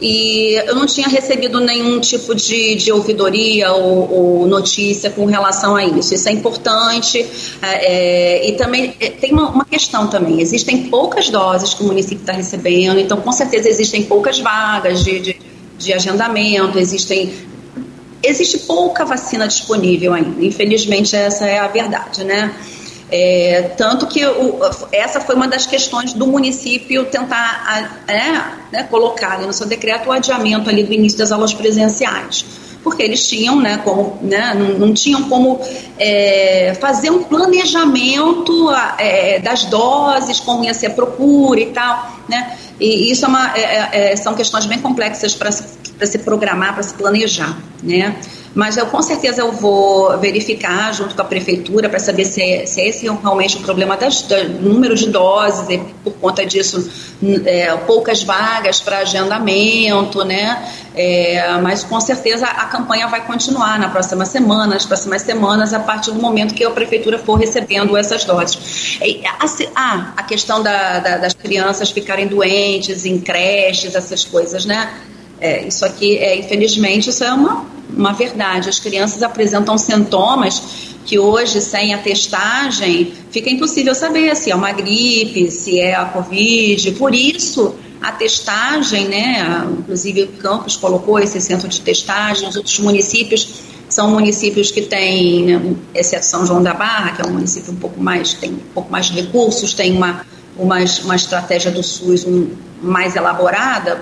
e eu não tinha recebido nenhum tipo de, de ouvidoria ou, ou, notícia com relação a isso. Isso é importante é, é e também é, tem uma, uma, questão também. Existem poucas doses que o município está recebendo, então com certeza existem poucas vagas de, de, de agendamento, existem existe pouca vacina disponível ainda. Infelizmente essa é a verdade, né? É, tanto que o, essa foi uma das questões do município tentar é, né, colocar no seu decreto o adiamento ali do início das aulas presenciais. Porque eles tinham, né, como, né, não, não tinham como é, fazer um planejamento é, das doses, como ia ser a procura e tal, né? E isso é uma, é, é, são questões bem complexas para se, se programar, para se planejar, né? Mas eu com certeza eu vou verificar junto com a prefeitura para saber se, é, se é esse realmente o problema das, do número de doses e por conta disso é, poucas vagas para agendamento, né? É, mas com certeza a campanha vai continuar na próxima semana, nas próximas semanas, a partir do momento que a prefeitura for recebendo essas doses. E, ah, a questão da, da, das crianças ficarem doentes em creches, essas coisas, né? É, isso aqui, é, infelizmente, isso é uma, uma verdade. As crianças apresentam sintomas que hoje, sem a testagem, fica impossível saber se é uma gripe, se é a Covid. Por isso, a testagem, né, inclusive o Campos colocou esse centro de testagem, os outros municípios são municípios que têm, né, São João da Barra, que é um município um pouco mais, tem um pouco mais de recursos, tem uma, uma, uma estratégia do SUS um, mais elaborada,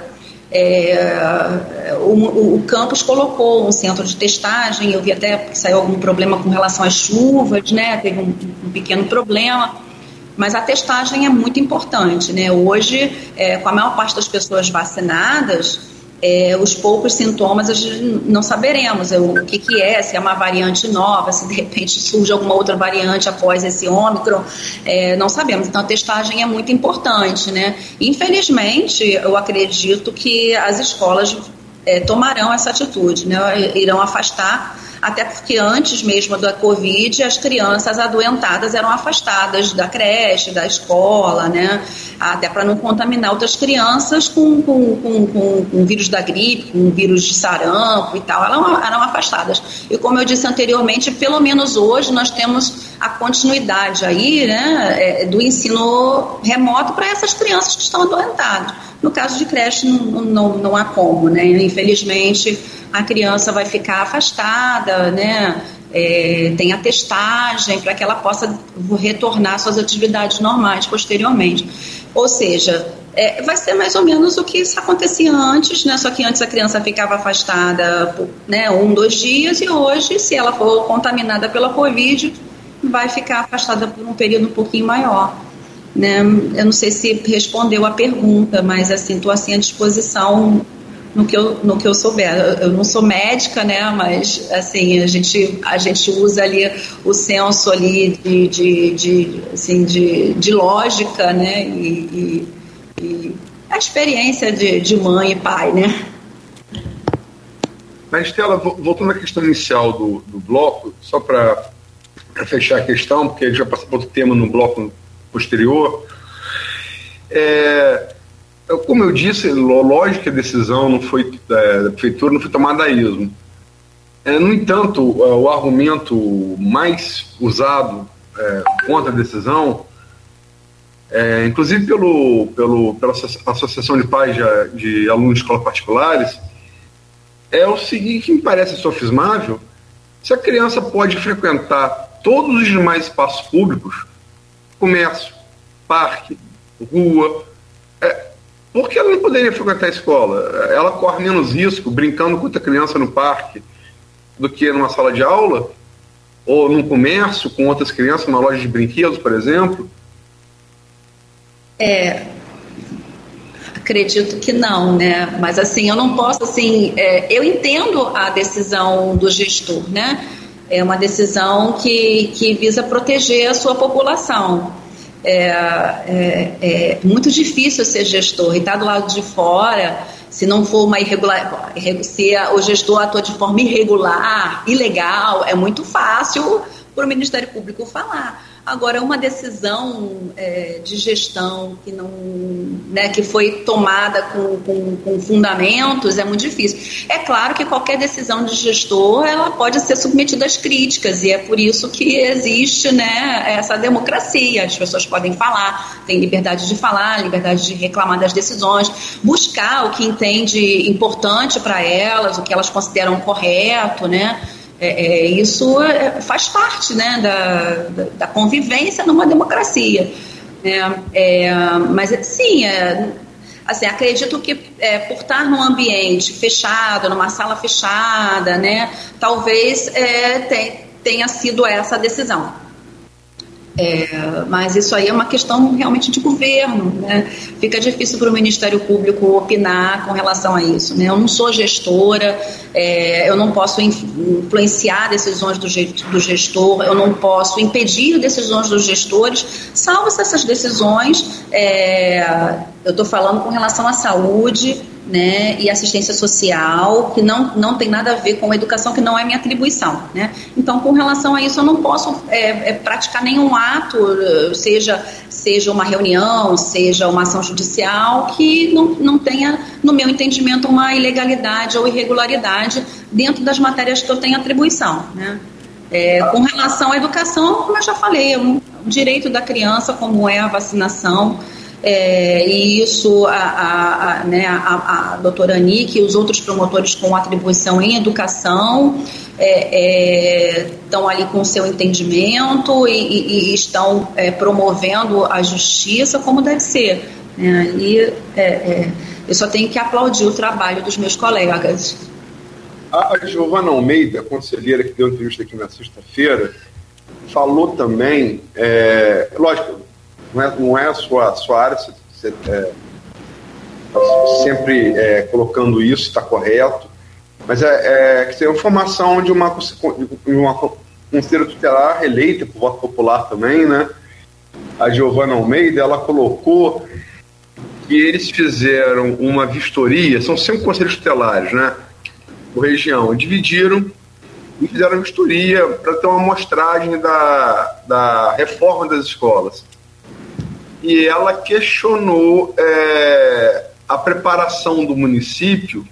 É, o, o, campus colocou um centro de testagem, eu vi até que saiu algum problema com relação às chuvas, né? Teve um, um pequeno problema, mas a testagem é muito importante, né? Hoje, é, com a maior parte das pessoas vacinadas, é, os poucos sintomas a gente não saberemos o que, que é, se é uma variante nova, se de repente surge alguma outra variante após esse ômicron, é, não sabemos. Então a testagem é muito importante, né? Infelizmente, eu acredito que as escolas é, tomarão essa atitude, né? Irão afastar até porque antes mesmo da Covid, as crianças adoentadas eram afastadas da creche, da escola, né? Até para não contaminar outras crianças com, com, com, com, com vírus da gripe, com vírus de sarampo e tal, eram, eram afastadas. E como eu disse anteriormente, pelo menos hoje nós temos a continuidade aí, né, é, do ensino remoto para essas crianças que estão adoentadas. No caso de creche, não, não, não há como, né? Infelizmente, a criança vai ficar afastada, né? É, tem a testagem para que ela possa retornar às suas atividades normais posteriormente. Ou seja, é, vai ser mais ou menos o que acontecia antes, né? Só que antes a criança ficava afastada né, um, dois dias, e hoje, se ela for contaminada pela Covid, vai ficar afastada por um período um pouquinho maior. Né? Eu não sei se respondeu a pergunta, mas assim, estou assim à disposição no que eu, no que eu souber. Eu não sou médica, né, mas assim, a gente, a gente usa ali o senso ali de, de, de, assim, de, de lógica, né, e, e, e a experiência de, de mãe e pai, né.
Mas, Estela, voltando à questão inicial do, do bloco, só para fechar a questão, porque a gente já passou para outro tema no bloco posterior, é, como eu disse, lógico que a decisão não foi é, da prefeitura não foi tomada a esmo. É, no entanto, o argumento mais usado é, contra a decisão, é, inclusive pelo, pelo, pela Associação de Pais de, de Alunos de Escolas Particulares, é o seguinte, que me parece sofismável, se a criança pode frequentar todos os demais espaços públicos, comércio, parque, rua, é, por que ela não poderia frequentar a escola? Ela corre menos risco brincando com outra criança no parque do que numa sala de aula? Ou num comércio com outras crianças, numa loja de brinquedos, por exemplo?
É, acredito que não, né? Mas assim, eu não posso assim, é, eu entendo a decisão do gestor, né? É uma decisão que, que visa proteger a sua população. É, é, é muito difícil ser gestor e estar tá do lado de fora, se não for uma irregular, se o gestor atua de forma irregular, ilegal, é muito fácil para o Ministério Público falar. Agora, uma decisão é, de gestão que não, né, que foi tomada com, com, com, fundamentos é muito difícil. É claro que qualquer decisão de gestor ela pode ser submetida às críticas e é por isso que existe né, essa democracia. As pessoas podem falar, têm liberdade de falar, liberdade de reclamar das decisões, buscar o que entende importante para elas, o que elas consideram correto, né? É, é, isso é, faz parte né, da, da, convivência numa democracia. Né? É, mas, sim, é, assim, acredito que é, por estar num ambiente fechado, numa sala fechada, né, talvez tenha sido essa a decisão. É, mas isso aí é uma questão realmente de governo, né? Fica difícil para o Ministério Público opinar com relação a isso, né? Eu não sou gestora, é, eu não posso influenciar decisões do, do gestor, eu não posso impedir decisões dos gestores, salvo se essas decisões, é, eu estou falando com relação à saúde, né, e assistência social, que não, não tem nada a ver com educação, que não é minha atribuição. Né? Então, com relação a isso, eu não posso é, é, praticar nenhum ato, seja, seja uma reunião, seja uma ação judicial, que não, não tenha, no meu entendimento, uma ilegalidade ou irregularidade dentro das matérias que eu tenho atribuição. Né? É, com relação à educação, como eu já falei, é um direito da criança, como é a vacinação, é, e isso a, a, a, né, a, a doutora Anique e os outros promotores com atribuição em educação é, é, estão ali com seu entendimento e, e, e estão é, promovendo a justiça como deve ser. Né? E é, é, Eu só tenho que aplaudir o trabalho dos meus colegas.
A Giovana Almeida, conselheira que deu entrevista aqui na sexta-feira, falou também, lógico, não é, não é a sua, sua área, você, você é, tá sempre é, colocando isso, está correto, mas é, é que tem a formação de uma, de uma conselheira tutelar eleita por voto popular também, né? A Giovana Almeida, ela colocou que eles fizeram uma vistoria, são cinco conselhos tutelares, né? Por região, dividiram e fizeram uma vistoria para ter uma amostragem da, da reforma das escolas. E ela questionou é, a preparação do município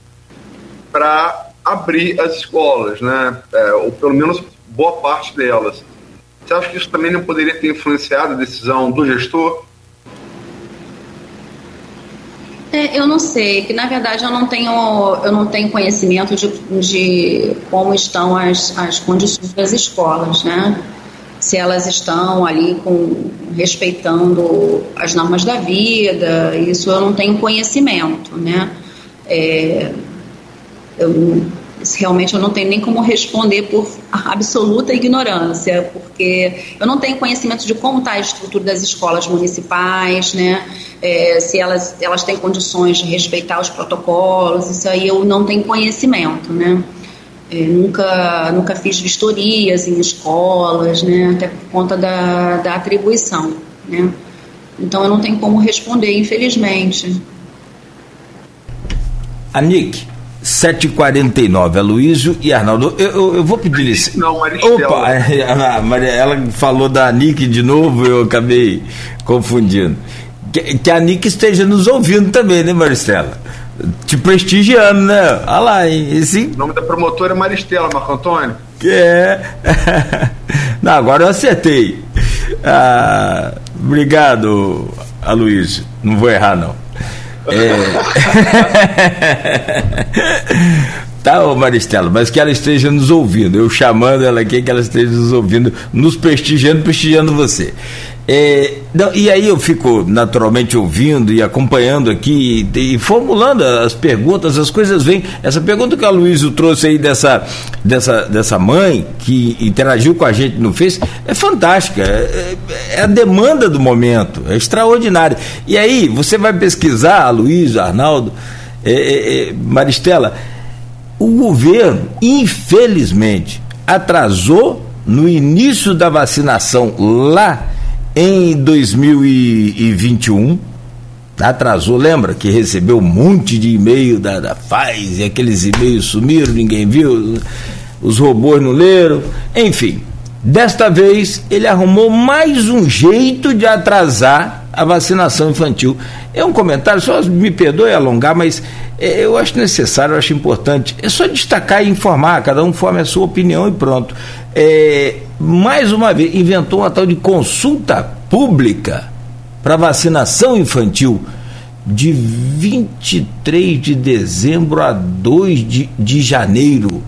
para abrir as escolas, né? É, ou pelo menos boa parte delas. Você acha que isso também não poderia ter influenciado a decisão do gestor?
É, eu não sei, que na verdade eu não tenho, eu não tenho conhecimento de, de como estão as, as condições das escolas, né? Se elas estão ali com, respeitando as normas da vida, isso eu não tenho conhecimento, né? É, eu, realmente eu não tenho nem como responder por absoluta ignorância, porque eu não tenho conhecimento de como está a estrutura das escolas municipais, né? É, se elas, elas têm condições de respeitar os protocolos, isso aí eu não tenho conhecimento, né? É, nunca, nunca fiz vistorias em escolas, né? Até por conta da, da atribuição, né? Então eu não tenho como responder, infelizmente.
Anik, 7h49, Aloysio e Arnaldo. Eu, eu, eu vou pedir licença.
Não, Maristela.
Opa, a [LAUGHS] Maria, ela falou da Nick de novo, eu acabei confundindo. Que, que a Nick esteja nos ouvindo também, né, Maristela? Te prestigiando, né? Olha lá? Esse...
O nome da promotora é Maristela, Marco Antônio.
Que é. [LAUGHS] Não, agora eu acertei. Ah, obrigado, Aloysio. Não vou errar, não. É... [LAUGHS] tá, ô Maristela, mas que ela esteja nos ouvindo. Eu chamando ela aqui, que ela esteja nos ouvindo, nos prestigiando, prestigiando você. É, não, e aí eu fico naturalmente ouvindo e acompanhando aqui e, e, formulando as perguntas, as coisas vêm. Essa pergunta que a Luísa trouxe aí dessa, dessa, dessa mãe que interagiu com a gente no Face é fantástica. É, é, é a demanda do momento, é extraordinária. E aí você vai pesquisar, a Luísa, Arnaldo, é, é, é, Maristela, o governo, infelizmente, atrasou no início da vacinação lá em 2021, atrasou, lembra que recebeu um monte de e-mail da, da e aqueles e-mails sumiram, ninguém viu, os robôs não leram, enfim. Desta vez ele arrumou mais um jeito de atrasar a vacinação infantil. É um comentário, só me perdoe alongar, mas é, eu acho necessário, eu acho importante. É só destacar e informar, cada um forma a sua opinião e pronto. É, mais uma vez, inventou uma tal de consulta pública para vacinação infantil de 23 de dezembro a 2 de, de janeiro.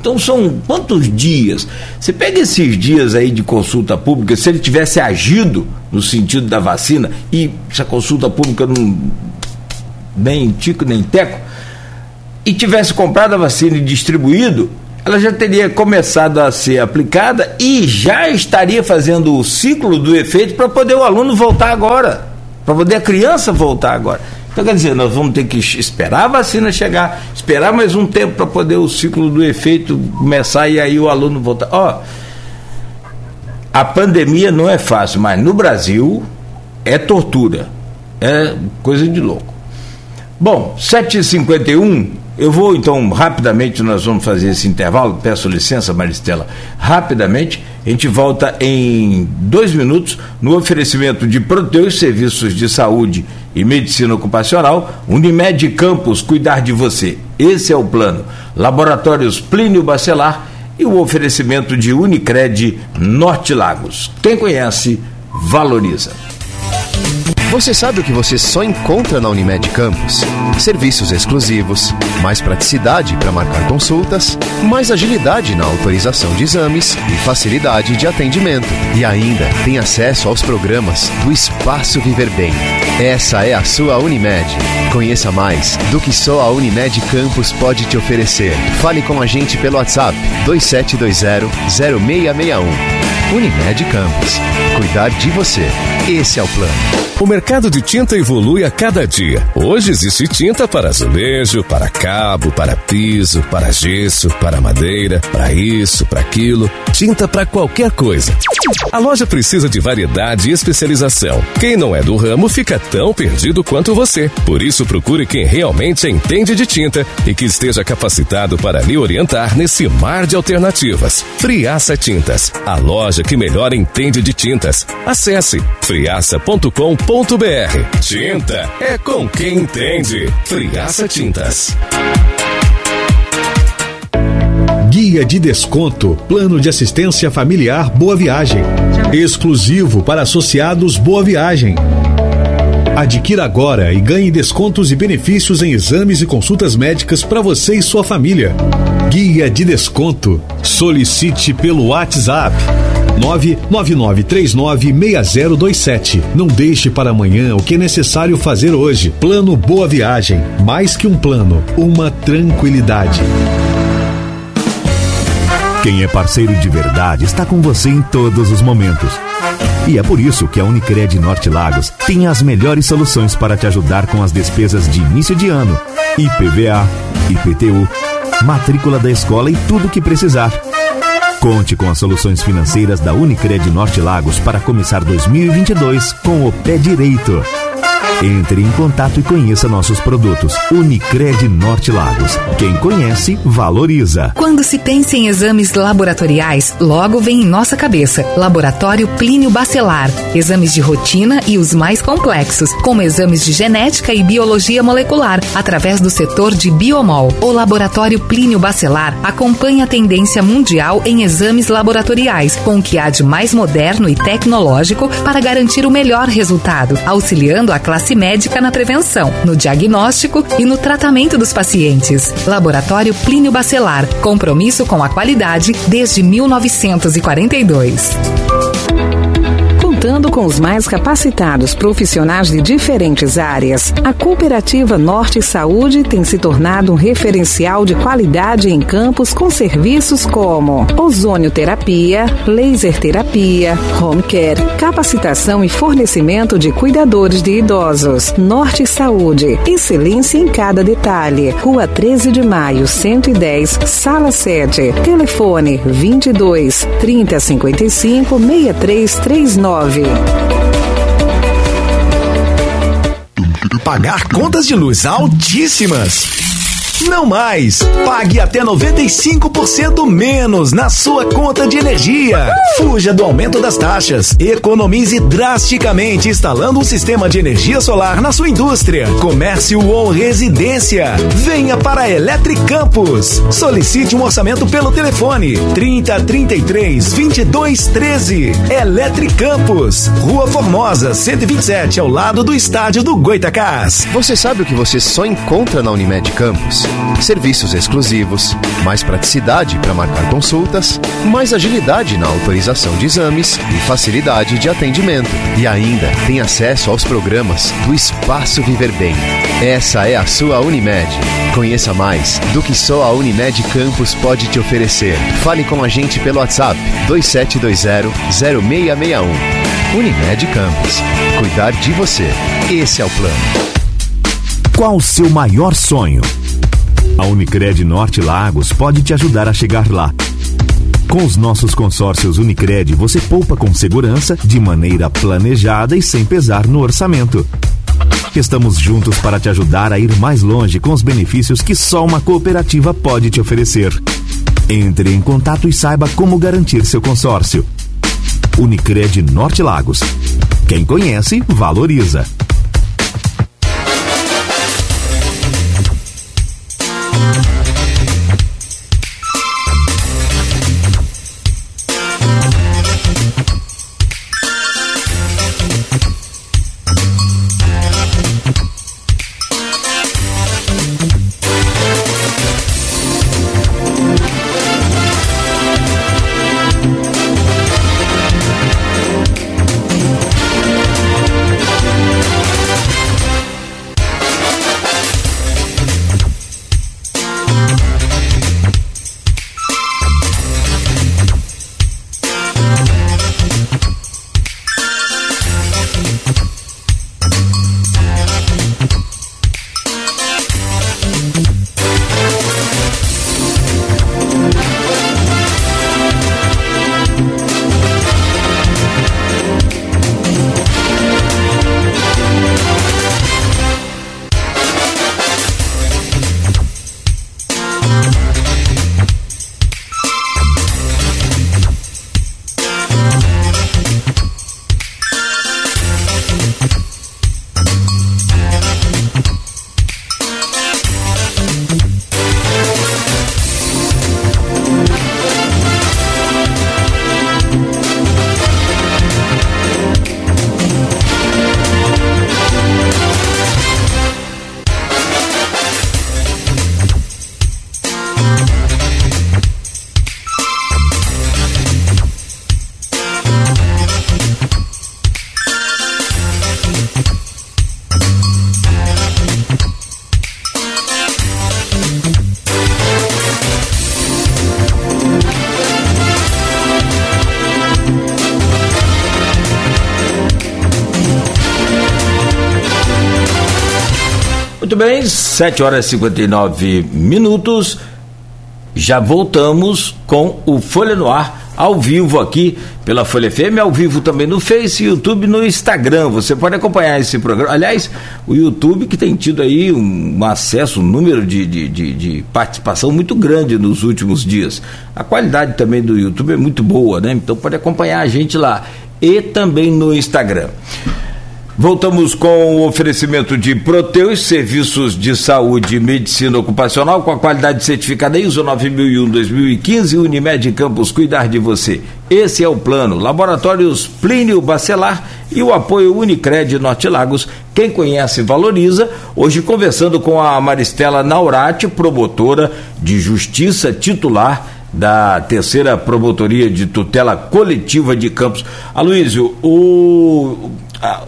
Então são quantos dias? Você pega esses dias aí de consulta pública, se ele tivesse agido no sentido da vacina, e se a consulta pública não nem tico nem teco, e tivesse comprado a vacina e distribuído, ela já teria começado a ser aplicada e já estaria fazendo o ciclo do efeito para poder o aluno voltar agora, para poder a criança voltar agora. Então, quer dizer, nós vamos ter que esperar a vacina chegar, esperar mais um tempo para poder o ciclo do efeito começar e aí o aluno voltar. Ó, a pandemia não é fácil, mas no Brasil é tortura, é coisa de louco. Bom, 7h51, eu vou então rapidamente, nós vamos fazer esse intervalo, peço licença, Maristela, rapidamente, a gente volta em dois minutos no oferecimento de Proteus Serviços de Saúde e Medicina Ocupacional, Unimed Campos, cuidar de você. Esse é o plano. Laboratórios Plínio Bacelar e o oferecimento de Unicred Norte Lagos. Quem conhece, valoriza.
Você sabe o que você só encontra na Unimed Campus? Serviços exclusivos, mais praticidade para marcar consultas, mais agilidade na autorização de exames e facilidade de atendimento. E ainda tem acesso aos programas do Espaço Viver Bem. Essa é a sua Unimed. Conheça mais do que só a Unimed Campus pode te oferecer. Fale com a gente pelo WhatsApp 2720-0661. Unimed Campus. Cuidar de você. Esse é o plano.
Mercado de tinta evolui a cada dia. Hoje existe tinta para azulejo, para cabo, para piso, para gesso, para madeira, para isso, para aquilo. Tinta para qualquer coisa. A loja precisa de variedade e especialização. Quem não é do ramo fica tão perdido quanto você. Por isso, procure quem realmente entende de tinta e que esteja capacitado para lhe orientar nesse mar de alternativas. Friaça Tintas, a loja que melhor entende de tintas. Acesse friaça.com.br Tinta é com quem entende. Friaça Tintas.
Guia de desconto, plano de assistência familiar Boa Viagem. Exclusivo para associados Boa Viagem. Adquira agora e ganhe descontos e benefícios em exames e consultas médicas para você e sua família. Guia de desconto. Solicite pelo WhatsApp 999396027. Não deixe para amanhã o que é necessário fazer hoje. Plano Boa Viagem. Mais que um plano, uma tranquilidade.
Quem é parceiro de verdade está com você em todos os momentos. E é por isso que a Unicred Norte Lagos tem as melhores soluções para te ajudar com as despesas de início de ano, IPVA, IPTU, matrícula da escola e tudo o que precisar. Conte com as soluções financeiras da Unicred Norte Lagos para começar 2022 com o pé direito. Entre em contato e conheça nossos produtos. Unicred Norte Lagos. Quem conhece, valoriza.
Quando se pensa em exames laboratoriais, logo vem em nossa cabeça Laboratório Plínio Bacelar. Exames de rotina e os mais complexos, como exames de genética e biologia molecular, através do setor de biomol. O Laboratório Plínio Bacelar acompanha a tendência mundial em exames laboratoriais, com o que há de mais moderno e tecnológico para garantir o melhor resultado, auxiliando a médica na prevenção, no diagnóstico e no tratamento dos pacientes. Laboratório Plínio Bacelar. Compromisso com a qualidade desde 1942.
Contando com os mais capacitados profissionais de diferentes áreas, a Cooperativa Norte Saúde tem se tornado um referencial de qualidade em campos com serviços como ozonioterapia, laser terapia, home care, capacitação e fornecimento de cuidadores de idosos. Norte Saúde, excelência em cada detalhe. Rua 13 de Maio, 110, Sala 7. Telefone 22 3055 6339.
Pagar contas de luz altíssimas. Não mais! Pague até 95% menos na sua conta de energia. Fuja do aumento das taxas. Economize drasticamente instalando um sistema de energia solar na sua indústria, comércio ou residência. Venha para a Electric Campus. Solicite um orçamento pelo telefone 30 33 22 13. Electric Campus, Rua Formosa, 127, ao lado do estádio do Goitacás.
Você sabe o que você só encontra na Unimed Campus? Serviços exclusivos, mais praticidade para marcar consultas, mais agilidade na autorização de exames e facilidade de atendimento. E ainda tem acesso aos programas do Espaço Viver Bem. Essa é a sua Unimed. Conheça mais do que só a Unimed Campus pode te oferecer. Fale com a gente pelo WhatsApp 2720-0661. Unimed Campus. Cuidar de você. Esse é o plano.
Qual o seu maior sonho? A Unicred Norte Lagos pode te ajudar a chegar lá. Com os nossos consórcios Unicred, você poupa com segurança, de maneira planejada e sem pesar no orçamento. Estamos juntos para te ajudar a ir mais longe com os benefícios que só uma cooperativa pode te oferecer. Entre em contato e saiba como garantir seu consórcio. Unicred Norte Lagos. Quem conhece, valoriza.
7 horas e 59 minutos. Já voltamos com o Folha no Ar ao vivo aqui pela Folha FM, ao vivo também no Face, YouTube, no Instagram. Você pode acompanhar esse programa. Aliás, o YouTube que tem tido aí um, acesso, um número de, de, de, de, participação muito grande nos últimos dias. A qualidade também do YouTube é muito boa, né? Então pode acompanhar a gente lá. E também no Instagram. Voltamos com o oferecimento de Proteus, serviços de saúde e medicina ocupacional com a qualidade certificada ISO 9001-2015 Unimed Campos Cuidar de você. Esse é o plano. Laboratórios Plínio Bacelar e o apoio Unicred Norte Lagos. Quem conhece valoriza. Hoje conversando com a Maristela Naurati, promotora de justiça titular da terceira promotoria de tutela coletiva de Campos. Aloysio, o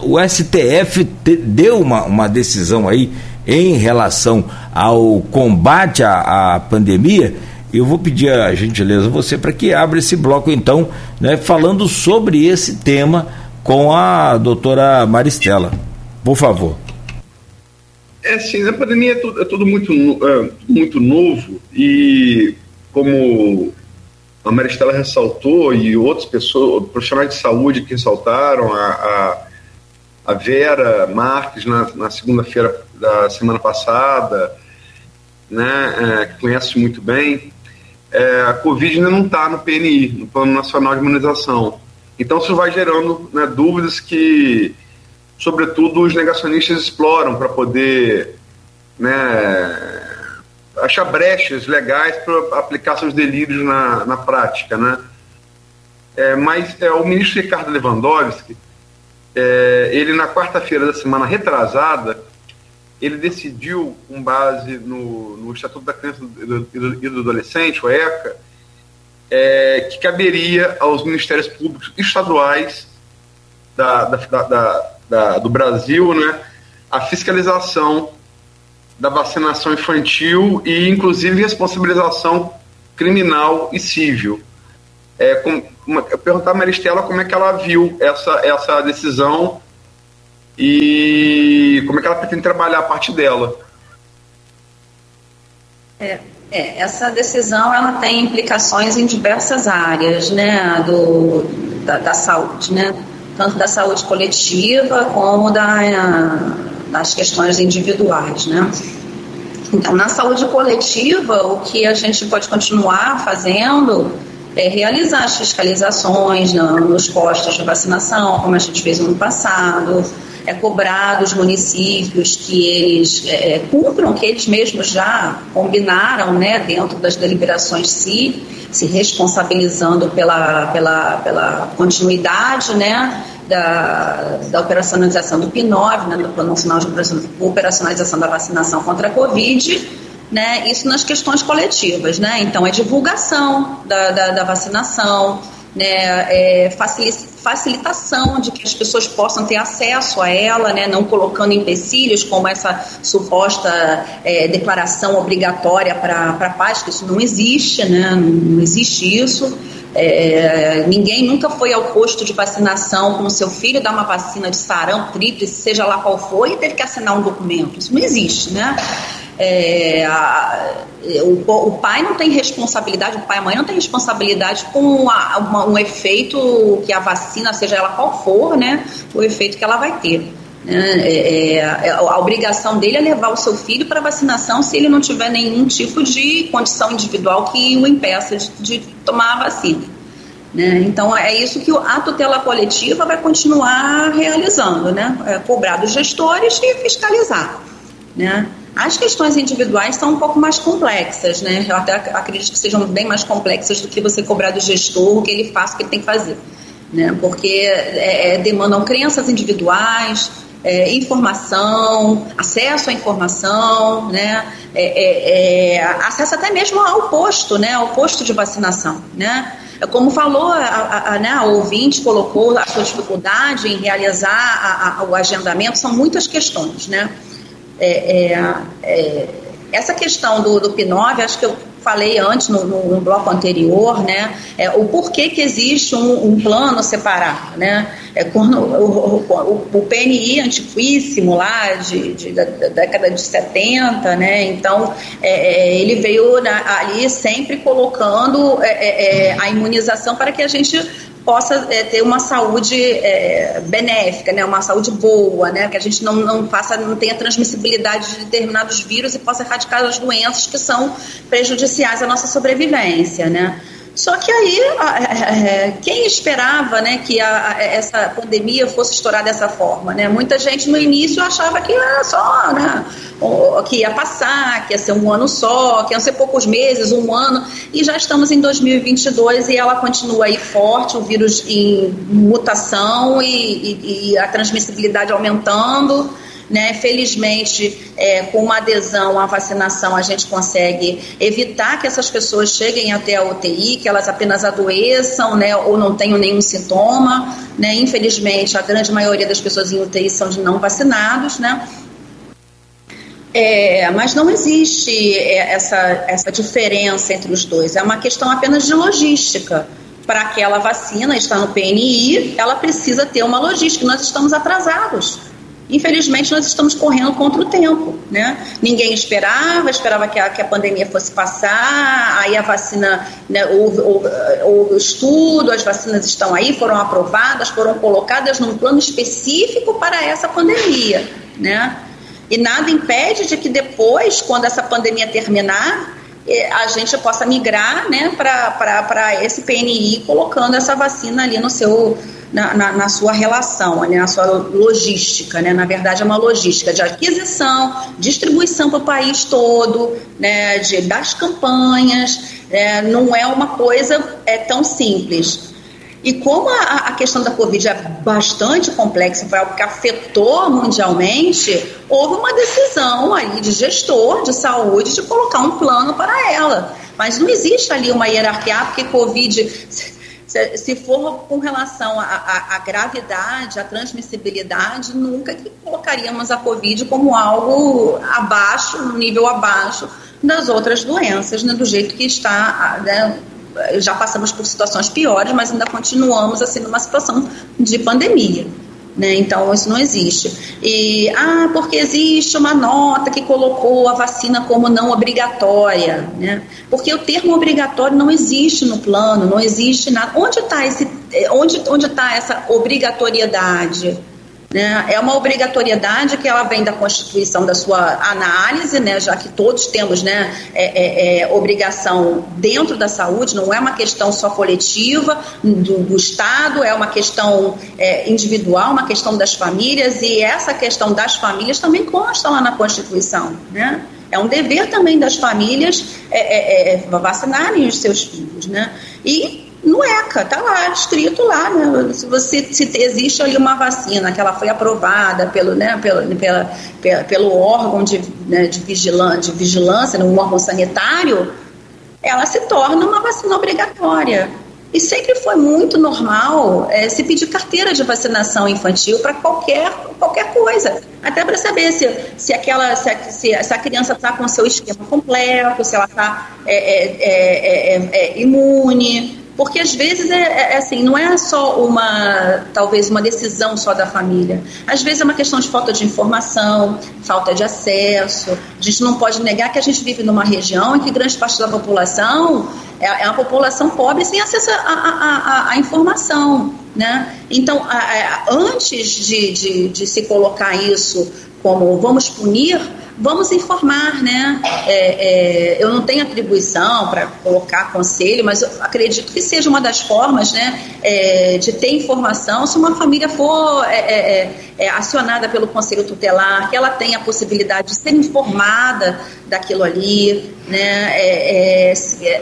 o STF te, deu uma, uma decisão aí em relação ao combate à, à pandemia. Eu vou pedir a gentileza a você para que abra esse bloco então, né, falando sobre esse tema com a doutora Maristela. Por favor.
É sim, a pandemia é tudo, é tudo muito, é, muito novo e como a Maristela ressaltou e outras pessoas, profissionais de saúde que ressaltaram, a, a a Vera Marques na, na segunda-feira da semana passada, né, é, que conhece muito bem, é, a Covid ainda não está no PNI, no Plano Nacional de Imunização. Então isso vai gerando né, dúvidas que, sobretudo, os negacionistas exploram para poder né, achar brechas legais para aplicar seus delírios na, na prática. Né? É, mas é, o ministro Ricardo Lewandowski é, ele na quarta-feira da semana retrasada, ele decidiu, com base no, no Estatuto da Criança e do, Adolescente, o ECA, é, que caberia aos ministérios públicos estaduais da, da, da, do Brasil né, a fiscalização da vacinação infantil e, inclusive, responsabilização criminal e civil. É, com, uma, perguntar a Maristela como é que ela viu essa, essa decisão e como é que ela pretende trabalhar a parte dela.
É, é, essa decisão ela tem implicações em diversas áreas né, do, da, da saúde, né? tanto da saúde coletiva como da, das questões individuais. Né? Então, na saúde coletiva, o que a gente pode continuar fazendo é, realizar as fiscalizações no, nos postos de vacinação, como a gente fez no ano passado, é cobrar dos municípios que eles é, é, cumpram, que eles mesmos já combinaram né, dentro das deliberações se, se responsabilizando pela, pela, pela continuidade né, da, da operacionalização do PNOV, né, do Plano Nacional de Operacionalização da Vacinação contra a Covid, né, isso nas questões coletivas, né? Então, é divulgação da, da, da vacinação, né, é facilitação de que as pessoas possam ter acesso a ela, né, não colocando empecilhos como essa suposta é, declaração obrigatória para pais, que isso não existe, né, não existe isso. É, ninguém nunca foi ao posto de vacinação com seu filho dar uma vacina de sarampo, tríplice, seja lá qual for, e teve que assinar um documento. Isso não existe, né? É, a, o, o, pai não tem responsabilidade, o pai e a mãe não tem responsabilidade com a, uma, um efeito que a vacina, seja ela qual for, né, o efeito que ela vai ter. Né? É, é, a obrigação dele é levar o seu filho para vacinação se ele não tiver nenhum tipo de condição individual que o impeça de, de tomar a vacina. Né? Então é isso que a tutela coletiva vai continuar realizando, né? É cobrar dos gestores e fiscalizar. Né? As questões individuais são um pouco mais complexas, né? Eu até acredito que sejam bem mais complexas do que você cobrar do gestor o que ele faça, o que ele tem que fazer. Né? Porque é, é, demandam crenças individuais, é, informação, acesso à informação, né? É, é, é, acesso até mesmo ao posto, né? ao posto de vacinação. Né? Como falou, a, a, a, né, a ouvinte colocou a sua dificuldade em realizar a, o agendamento, são muitas questões. Né? É, é, é, essa questão do, do P9, acho que eu falei antes no, no, no bloco anterior, né, é, o porquê que existe um, um plano separado, né, é, quando, o, o, o, PNI antiquíssimo lá de, de, da, da, década de 70, né, então é, é, ele veio na, ali sempre colocando é, a imunização para que a gente possa é, ter uma saúde é, benéfica, né, uma saúde boa, né, que a gente não, não faça, não tenha transmissibilidade de determinados vírus e possa erradicar as doenças que são prejudiciais à nossa sobrevivência, né. Só que aí, é, quem esperava né, que a, essa pandemia fosse estourar dessa forma? Né? Muita gente no início achava que era só, né, que ia passar, que ia ser um ano só, que iam ser poucos meses, um ano, e já estamos em 2022 e ela continua aí forte, o vírus em mutação e, e, e a transmissibilidade aumentando. Né? Felizmente, é, com uma adesão à vacinação, a gente consegue evitar que essas pessoas cheguem até a UTI, que elas apenas adoeçam né? ou não tenham nenhum sintoma. Né? Infelizmente, a grande maioria das pessoas em UTI são de não vacinados. Né? É, mas não existe é, essa, essa diferença entre os dois. É uma questão apenas de logística. Para aquela vacina estar no PNI, ela precisa ter uma logística. Nós estamos atrasados. Infelizmente, nós estamos correndo contra o tempo, né? Ninguém esperava, esperava que a, que a pandemia fosse passar, aí a vacina, né, houve, houve, houve estudo, as vacinas estão aí, foram aprovadas, foram colocadas num plano específico para essa pandemia, né? E nada impede de que depois, quando essa pandemia terminar, eh, a gente possa migrar né, para esse PNI, colocando essa vacina ali no seu na, na, na, sua relação, né, na sua logística, né? Na verdade, é uma logística de aquisição, distribuição para o país todo, né, de, das campanhas, é, não é uma coisa é, tão simples. E como a, a, questão da Covid é bastante complexa, foi algo que afetou mundialmente, houve uma decisão aí de gestor de saúde de colocar um plano para ela. Mas não existe ali uma hierarquia, ah, porque Covid se, se for com relação à gravidade, à transmissibilidade, nunca que colocaríamos a Covid como algo abaixo, um nível abaixo das outras doenças, né, do jeito que está. Né, já passamos por situações piores, mas ainda continuamos assim numa situação de pandemia. Né? Então, isso não existe. E, ah, porque existe uma nota que colocou a vacina como não obrigatória. Né? Porque o termo obrigatório não existe no plano, não existe nada. Onde está esse, onde, onde tá essa obrigatoriedade? Né? É uma obrigatoriedade que ela vem da Constituição, da sua análise, né? já que todos temos né, é, é, é, obrigação dentro da saúde, não é uma questão só coletiva do, do Estado, é uma questão é, individual, uma questão das famílias, e essa questão das famílias também consta lá na Constituição. Né? É um dever também das famílias é, é, é vacinarem os seus filhos. Né? E no ECA, está lá, escrito lá, né? Se você se existe ali uma vacina que ela foi aprovada pelo, né, pelo, pela, pela, pelo órgão de, né, de, vigilância, de vigilância, um órgão sanitário, ela se torna uma vacina obrigatória. E sempre foi muito normal é, se pedir carteira de vacinação infantil para qualquer, qualquer coisa. Até para saber se, se, aquela, se, a, se, a criança está com seu esquema completo, se ela está é é, é, é, é, imune, porque às vezes é, é, é, assim, não é só uma, talvez uma decisão só da família. Às vezes é uma questão de falta de informação, falta de acesso. A gente não pode negar que a gente vive numa região em que grande parte da população é, é uma população pobre sem acesso à informação. Né? Então, a, a, antes de, de, de se colocar isso como vamos punir, vamos informar, né? É, é, eu não tenho atribuição para colocar conselho, mas acredito que seja uma das formas, né, é, de ter informação se uma família for é, é, é, acionada pelo conselho tutelar, que ela tenha a possibilidade de ser informada daquilo ali, né,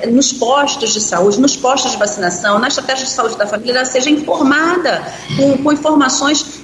nos postos de saúde, nos postos de vacinação, na estratégia de saúde da família, ela seja informada com, com informações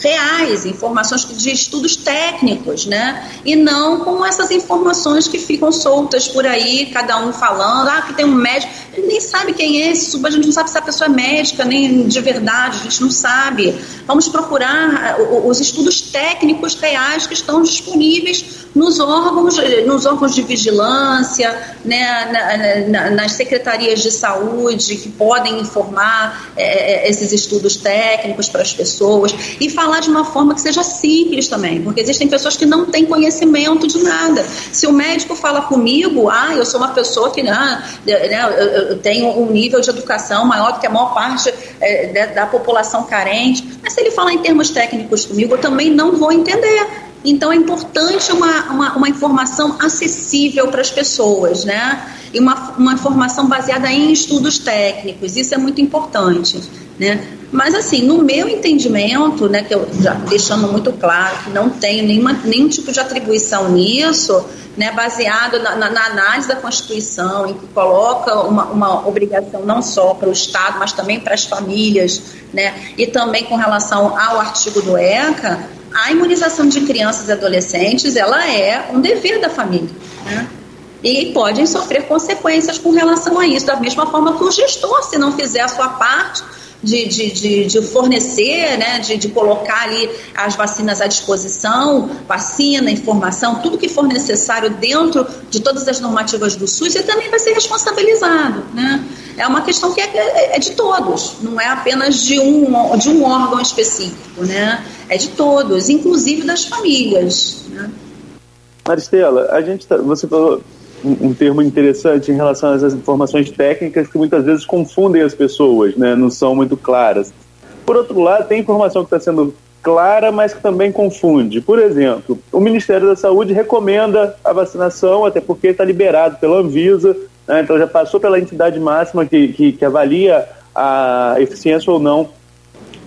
reais, informações de estudos técnicos, né? E não com essas informações que ficam soltas por aí, cada um falando, ah, que tem um médico, ele nem sabe quem é esse, a gente não sabe se a pessoa é médica, nem de verdade, a gente não sabe. Vamos procurar uh, os estudos técnicos reais que estão disponíveis nos órgãos, nos órgãos de vigilância, né, na, na, nas secretarias de saúde que podem informar é, esses estudos técnicos para as pessoas e falar de uma forma que seja simples também, porque existem pessoas que não têm conhecimento de nada. Se o médico fala comigo, ah, eu sou uma pessoa que ah, né, eu tenho um nível de educação maior do que a maior parte é, da população carente, mas se ele falar em termos técnicos comigo, eu também não vou entender. Então é importante uma, uma, uma informação acessível para as pessoas, né? E uma, uma informação baseada em estudos técnicos, isso é muito importante, né? Mas assim, no meu entendimento, né, que eu já deixando muito claro que não tenho nenhuma, nenhum tipo de atribuição nisso, né, baseado na, na, na, análise da Constituição, em que coloca uma, uma obrigação não só para o Estado, mas também para as famílias, né, e também com relação ao artigo do ECA, a imunização de crianças e adolescentes ela é um dever da família. Né? E podem sofrer consequências com relação a isso, da mesma forma que o gestor, se não fizer a sua parte, de, de, de, de fornecer, né, de, de colocar ali as vacinas à disposição, vacina, informação, tudo que for necessário dentro de todas as normativas do SUS, ele também vai ser responsabilizado. Né? É uma questão que é, é, é de todos, não é apenas de um, de um órgão específico, né? é de todos, inclusive das famílias. Né?
Maristela, a gente tá, você falou um, termo interessante em relação essas informações técnicas que muitas vezes confundem as pessoas, né? não são muito claras. Por outro lado, tem informação que está sendo clara, mas que também confunde. Por exemplo, o Ministério da Saúde recomenda a vacinação, até porque está liberado pela Anvisa, né? então já passou pela entidade máxima que, que, que avalia a eficiência ou não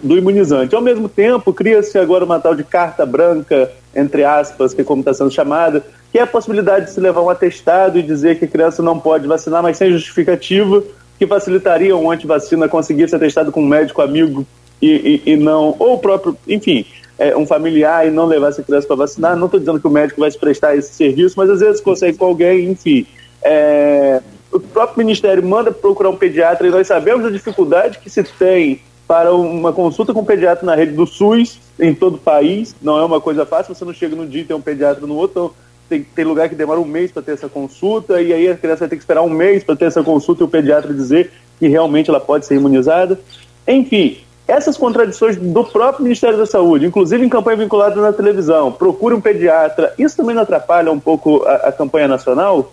do imunizante. Ao mesmo tempo, cria-se agora uma tal de carta branca, entre aspas, que é como está sendo chamada, que é a possibilidade de se levar um atestado e dizer que a criança não pode vacinar, mas sem justificativa, que facilitaria um antivacina conseguir ser atestado com um médico amigo e, e, e não, ou o próprio, enfim, é, um familiar e não levar essa criança para vacinar. Não estou dizendo que o médico vai se prestar esse serviço, mas às vezes consegue com alguém, enfim. É, o próprio Ministério manda procurar um pediatra e nós sabemos a dificuldade que se tem para uma consulta com um pediatra na rede do SUS em todo o país. Não é uma coisa fácil, você não chega num dia e tem um pediatra no outro. Então, tem, tem lugar que demora um mês para ter essa consulta, e aí a criança vai ter que esperar um mês para ter essa consulta e o pediatra dizer que realmente ela pode ser imunizada. Enfim, essas contradições do próprio Ministério da Saúde, inclusive em campanha vinculada na televisão, procure um pediatra, isso também não atrapalha um pouco a, a campanha nacional?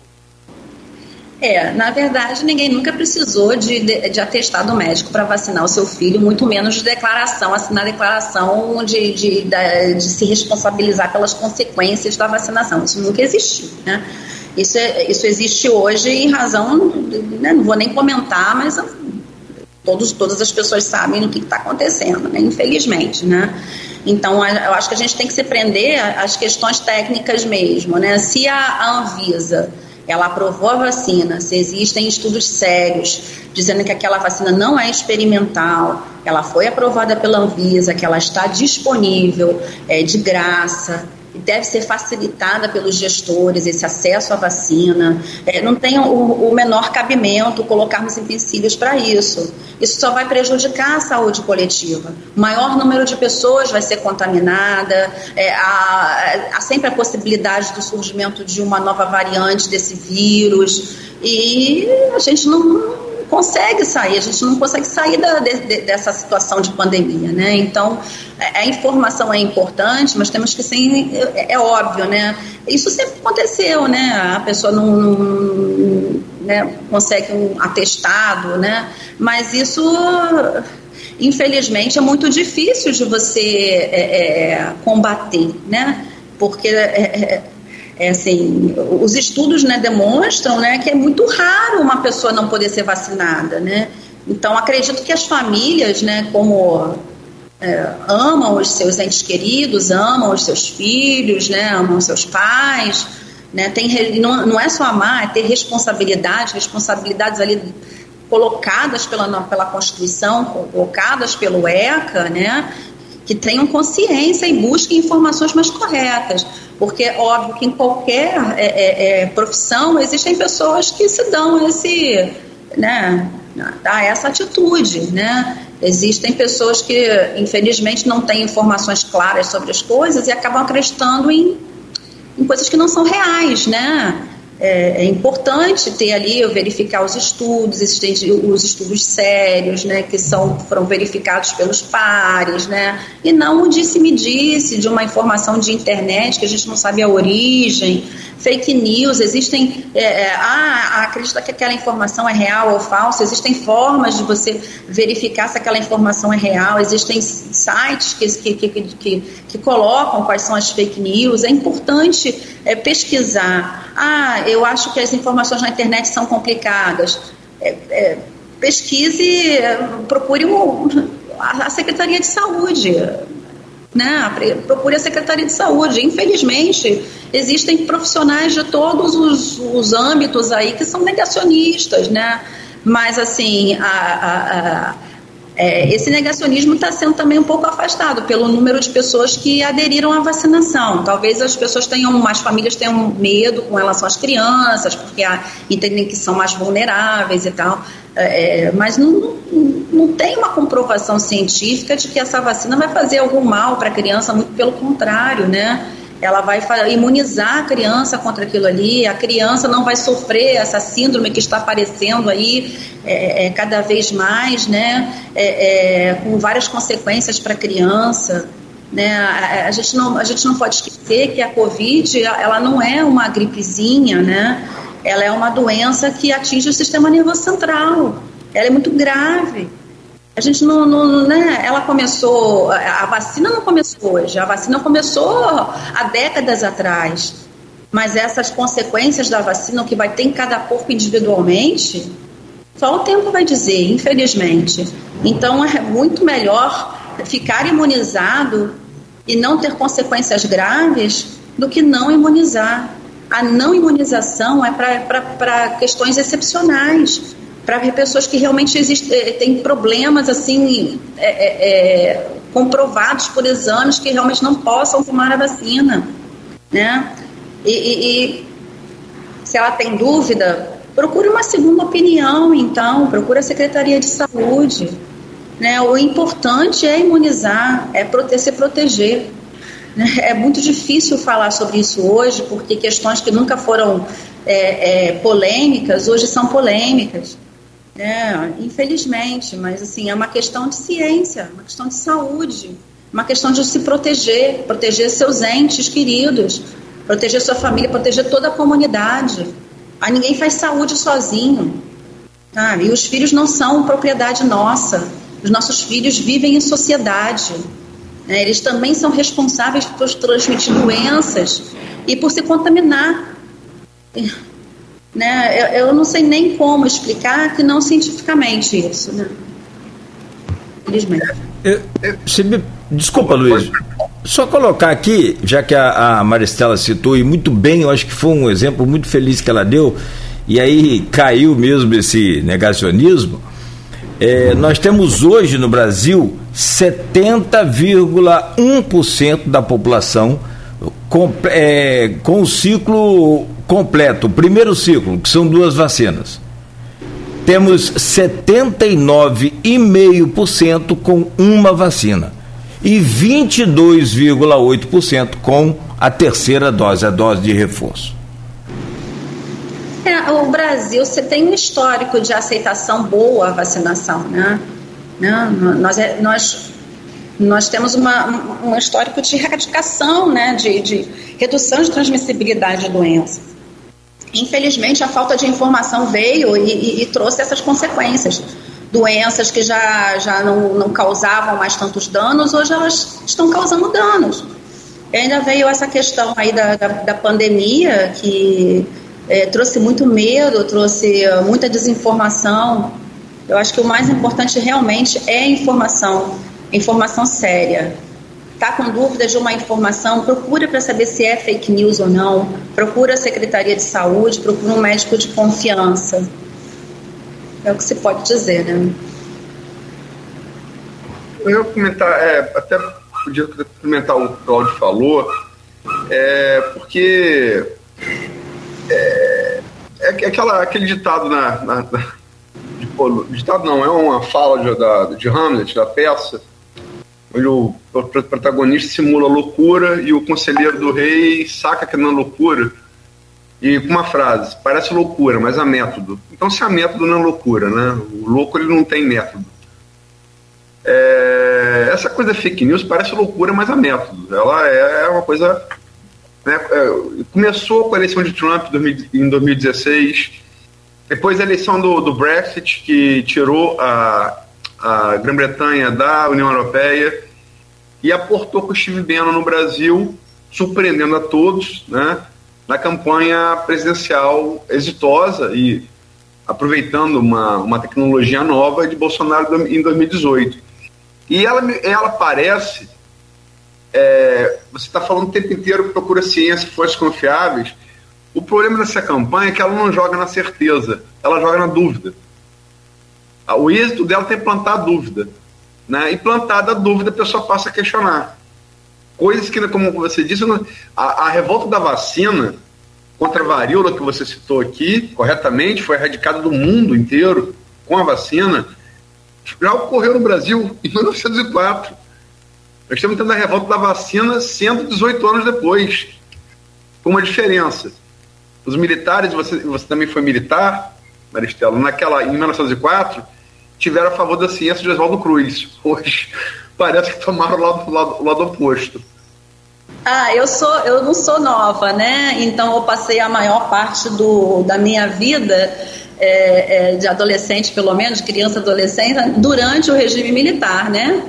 É, na verdade, ninguém nunca precisou de, de, de atestado médico para vacinar o seu filho, muito menos de declaração, assinar declaração de, de, de, de se responsabilizar pelas consequências da vacinação. Isso nunca existiu, né? Isso, é, isso existe hoje em razão, né, não vou nem comentar, mas todos, todas as pessoas sabem o que está acontecendo, né, infelizmente, né? Então, eu acho que a gente tem que se prender às questões técnicas mesmo, né? Se a Anvisa ela aprovou a vacina, se existem estudos sérios dizendo que aquela vacina não é experimental, ela foi aprovada pela Anvisa, que ela está disponível é, de graça, deve ser facilitada pelos gestores esse acesso à vacina. É, não tem o, o, menor cabimento colocarmos empecilhos para isso. Isso só vai prejudicar a saúde coletiva. O maior número de pessoas vai ser contaminada, é, há, há sempre a possibilidade do surgimento de uma nova variante desse vírus. E a gente não, consegue sair, a gente não consegue sair da, de, de, dessa situação de pandemia, né? Então, a, informação é importante, mas temos que ser, é, é, óbvio, né? Isso sempre aconteceu, né? A pessoa não, não né, consegue um atestado, né? Mas isso infelizmente é muito difícil de você é, é, combater, né? Porque é, é é assim, os estudos né, demonstram né, que é muito raro uma pessoa não poder ser vacinada, né? Então, acredito que as famílias, né, como é, amam os seus entes queridos, amam os seus filhos, né, amam os seus pais, né, tem, não, não é só amar, é ter responsabilidade, responsabilidades ali colocadas pela, pela Constituição, colocadas pelo ECA, né, que tenham consciência e busquem informações mais corretas. Porque óbvio que em qualquer é, é, é, profissão existem pessoas que se dão esse, né, a essa atitude, né? Existem pessoas que, infelizmente, não têm informações claras sobre as coisas e acabam acreditando em, em coisas que não são reais, né? é, é, importante ter ali, verificar os estudos, existem os estudos sérios, né, que são, foram verificados pelos pares, né, e não o disse-me-disse de uma informação de internet que a gente não sabe a origem, fake news, existem, é, é, ah, acredita que aquela informação é real ou falsa, existem formas de você verificar se aquela informação é real, existem sites que, que, que, que, que colocam quais são as fake news, é importante é, pesquisar. Ah, eu acho que as informações na internet são complicadas. É, é, pesquise, procure o, a Secretaria de Saúde. Né? Procure a Secretaria de Saúde. Infelizmente, existem profissionais de todos os, os âmbitos aí que são negacionistas, né? Mas, assim, a, a, a é, esse negacionismo está sendo também um pouco afastado pelo número de pessoas que aderiram à vacinação. Talvez as pessoas tenham, as famílias tenham medo com relação às crianças, porque a, entendem que são mais vulneráveis e tal. É, é mas não, não tem uma comprovação científica de que essa vacina vai fazer algum mal para a criança, muito pelo contrário, né? Ela vai imunizar a criança contra aquilo ali, a criança não vai sofrer essa síndrome que está aparecendo aí é, é, cada vez mais, né, é, é com várias consequências para a criança. Né? A, a, gente não, a gente não pode esquecer que a Covid ela não é uma gripezinha, né? ela é uma doença que atinge o sistema nervoso central, ela é muito grave. A gente não, não, né? Ela começou, a vacina não começou hoje, a vacina começou há décadas atrás. Mas essas consequências da vacina, o que vai ter em cada corpo individualmente, só o tempo vai dizer, infelizmente. Então é muito melhor ficar imunizado e não ter consequências graves do que não imunizar. A não imunização é para questões excepcionais para ver pessoas que realmente existem, eh, têm problemas assim é, é, comprovados por exames que realmente não possam tomar a vacina, né? E, e, e, se ela tem dúvida, procure uma segunda opinião, então, procure a Secretaria de Saúde. Né? O importante é imunizar, é prote se proteger. Né? É muito difícil falar sobre isso hoje, porque questões que nunca foram é, é, polêmicas, hoje são polêmicas. É, infelizmente, mas assim, é uma questão de ciência, uma questão de saúde, uma questão de se proteger, proteger seus entes queridos, proteger sua família, proteger toda a comunidade. Ah, ninguém faz saúde sozinho. Tá? E os filhos não são propriedade nossa. Os nossos filhos vivem em sociedade. Né? Eles também são responsáveis por transmitir doenças e por se contaminar. Né? Eu, eu não sei nem como explicar que não cientificamente isso. Né? Infelizmente.
Eu, eu, me, desculpa, Luiz. Só colocar aqui, já que a, a Maristela citou, e muito bem, eu acho que foi um exemplo muito feliz que ela deu, e aí caiu mesmo esse negacionismo. É, nós temos hoje no Brasil 70,1% da população com, é, com o ciclo completo, o primeiro ciclo, que são duas vacinas. Temos 79,5% com uma vacina e 22,8% com a terceira dose, a dose de reforço.
É, o Brasil, você tem um histórico de aceitação boa à vacinação, né? Não, nós, é, nós, nós temos uma, um histórico de erradicação, né? De, de redução de transmissibilidade de doenças. Infelizmente, a falta de informação veio e, e, e trouxe essas consequências. Doenças que já, já não, não causavam mais tantos danos, hoje elas estão causando danos. E ainda veio essa questão aí da, da, da pandemia, que é, trouxe muito medo, trouxe muita desinformação. Eu acho que o mais importante realmente é a informação, informação séria está com dúvidas de uma informação, procura para saber se é fake news ou não, procura a Secretaria de Saúde, procura um médico de confiança. É o que se pode dizer, né?
Eu comentar, é, até podia complementar o que o Claudio falou, é, porque é, é, aquela, aquele ditado na, na, na de, ditado não, é uma fala de, da, de Hamlet, da peça, onde o, protagonista simula loucura e o conselheiro do rei saca que não é loucura e com uma frase, parece loucura, mas há método. Então se há método não é loucura, né? O louco ele não tem método. É, essa coisa fake news parece loucura, mas há método. Ela é, é uma coisa. Né, é, começou com a eleição de Trump em 2016, depois a eleição do, do Brexit, que tirou a, a Grã-Bretanha da União Europeia e aportou com o Steve Bannon no Brasil, surpreendendo a todos, né, na campanha presidencial exitosa e aproveitando uma, uma tecnologia nova de Bolsonaro em 2018. E ela, ela parece. É, você está falando o tempo inteiro procura ciência, fontes confiáveis. O problema dessa campanha é que ela não joga na certeza, ela joga na dúvida. O êxito dela tem plantar dúvida. Né? E plantada a dúvida, a pessoa passa a questionar. Coisas que, como você disse, a, a revolta da vacina contra a varíola que você citou aqui, corretamente, foi erradicada do mundo inteiro com a vacina já ocorreu no Brasil [LAUGHS] em 1904. Nós estamos tendo a revolta da vacina 118 anos depois, com uma diferença. Os militares, você, você também foi militar, Maristela, naquela, em 1904, tiveram a favor da ciência de Oswaldo Cruz. Hoje [LAUGHS] parece que tomaram o lado, lado, lado oposto.
Ah, eu sou, eu não sou nova, né? Então eu passei a maior parte do, da minha vida é, é, de adolescente, pelo menos, criança adolescente, durante o regime militar, né?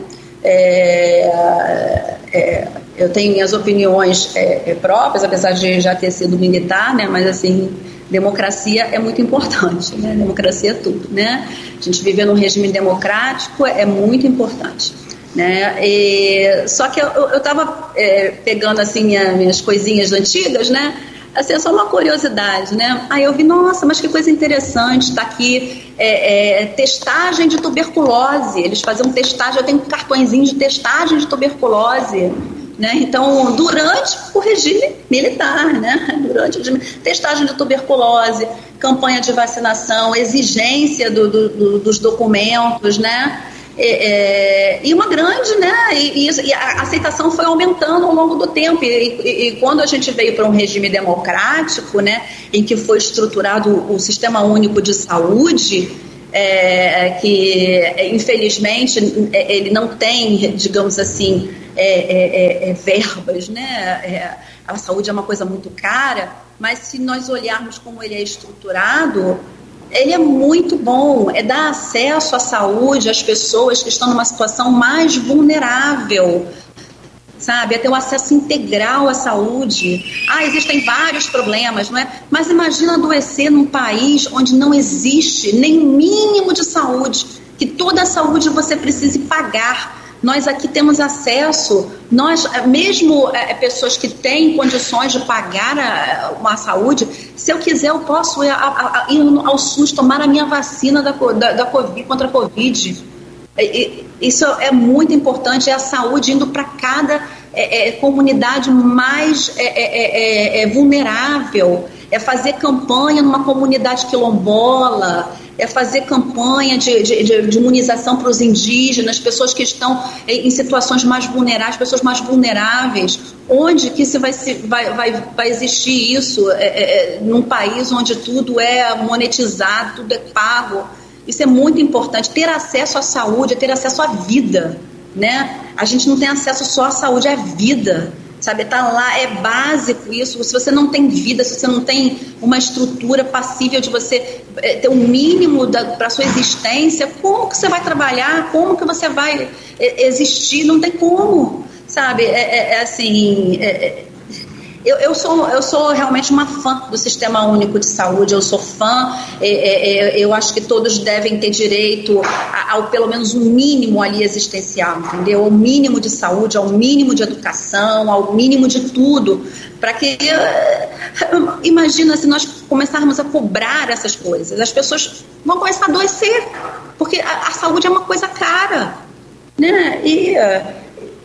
É, é eu tenho minhas opiniões é, é, próprias, apesar de já ter sido militar, né? Mas assim, democracia é muito importante, né? Democracia é tudo, né? A gente viver num regime democrático é muito importante. Né? E, só que eu estava é, pegando assim minha, minhas coisinhas antigas, né? Assim, é só uma curiosidade, né? Aí eu vi, nossa, mas que coisa interessante, está aqui é, é, testagem de tuberculose. Eles faziam testagem, eu tenho cartõezinho de testagem de tuberculose. Né? Então, durante o regime militar, né? durante regime, testagem de tuberculose, campanha de vacinação, exigência do, do, do, dos documentos, né? É, é, e uma grande, né? E, e, a aceitação foi aumentando ao longo do tempo. E, e, e quando a gente veio para um regime democrático, né, em que foi estruturado o Sistema Único de Saúde, é, que infelizmente ele não tem, digamos assim, é, é, é, verbas, né? a saúde é uma coisa muito cara, mas se nós olharmos como ele é estruturado, ele é muito bom, é dar acesso à saúde às pessoas que estão numa situação mais vulnerável, sabe? É ter um acesso integral à saúde. Ah, existem vários problemas, não é? Mas imagina adoecer num país onde não existe nem mínimo de saúde, que toda a saúde você precise pagar nós aqui temos acesso, nós, mesmo é, pessoas que têm condições de pagar a, uma saúde, se eu quiser, eu posso ir, a, a, ir ao SUS tomar a minha vacina da, da, da COVID, contra a Covid. E, isso é muito importante, é a saúde indo para cada é, é, comunidade mais vulnerável, é fazer campanha numa comunidade quilombola, é fazer campanha de, de, de imunização para os indígenas, pessoas que estão em situações mais vulneráveis, pessoas mais vulneráveis. Onde que se vai, vai, vai, vai existir isso é, é, é, num país onde tudo é monetizado, tudo é pago? Isso é muito importante. Ter acesso à saúde, ter acesso à vida. Né? A gente não tem acesso só à saúde, à vida sabe? Tá lá, é básico isso. Se você não tem vida, se você não tem uma estrutura passível de você é, ter um mínimo para sua existência, como que você vai trabalhar? Como que você vai é, existir? Não tem como, sabe? É, é, é assim, é, eu, eu, sou, eu sou realmente uma fã do Sistema Único de Saúde, eu sou fã, é, é, é eu acho que todos devem ter direito ao pelo menos um mínimo ali existencial, entendeu? Ao mínimo de saúde, ao mínimo de educação, ao mínimo de tudo, para que. Eh, imagina se nós começarmos a cobrar essas coisas, as pessoas vão começar a adoecer, porque a, a saúde é uma coisa cara, né? E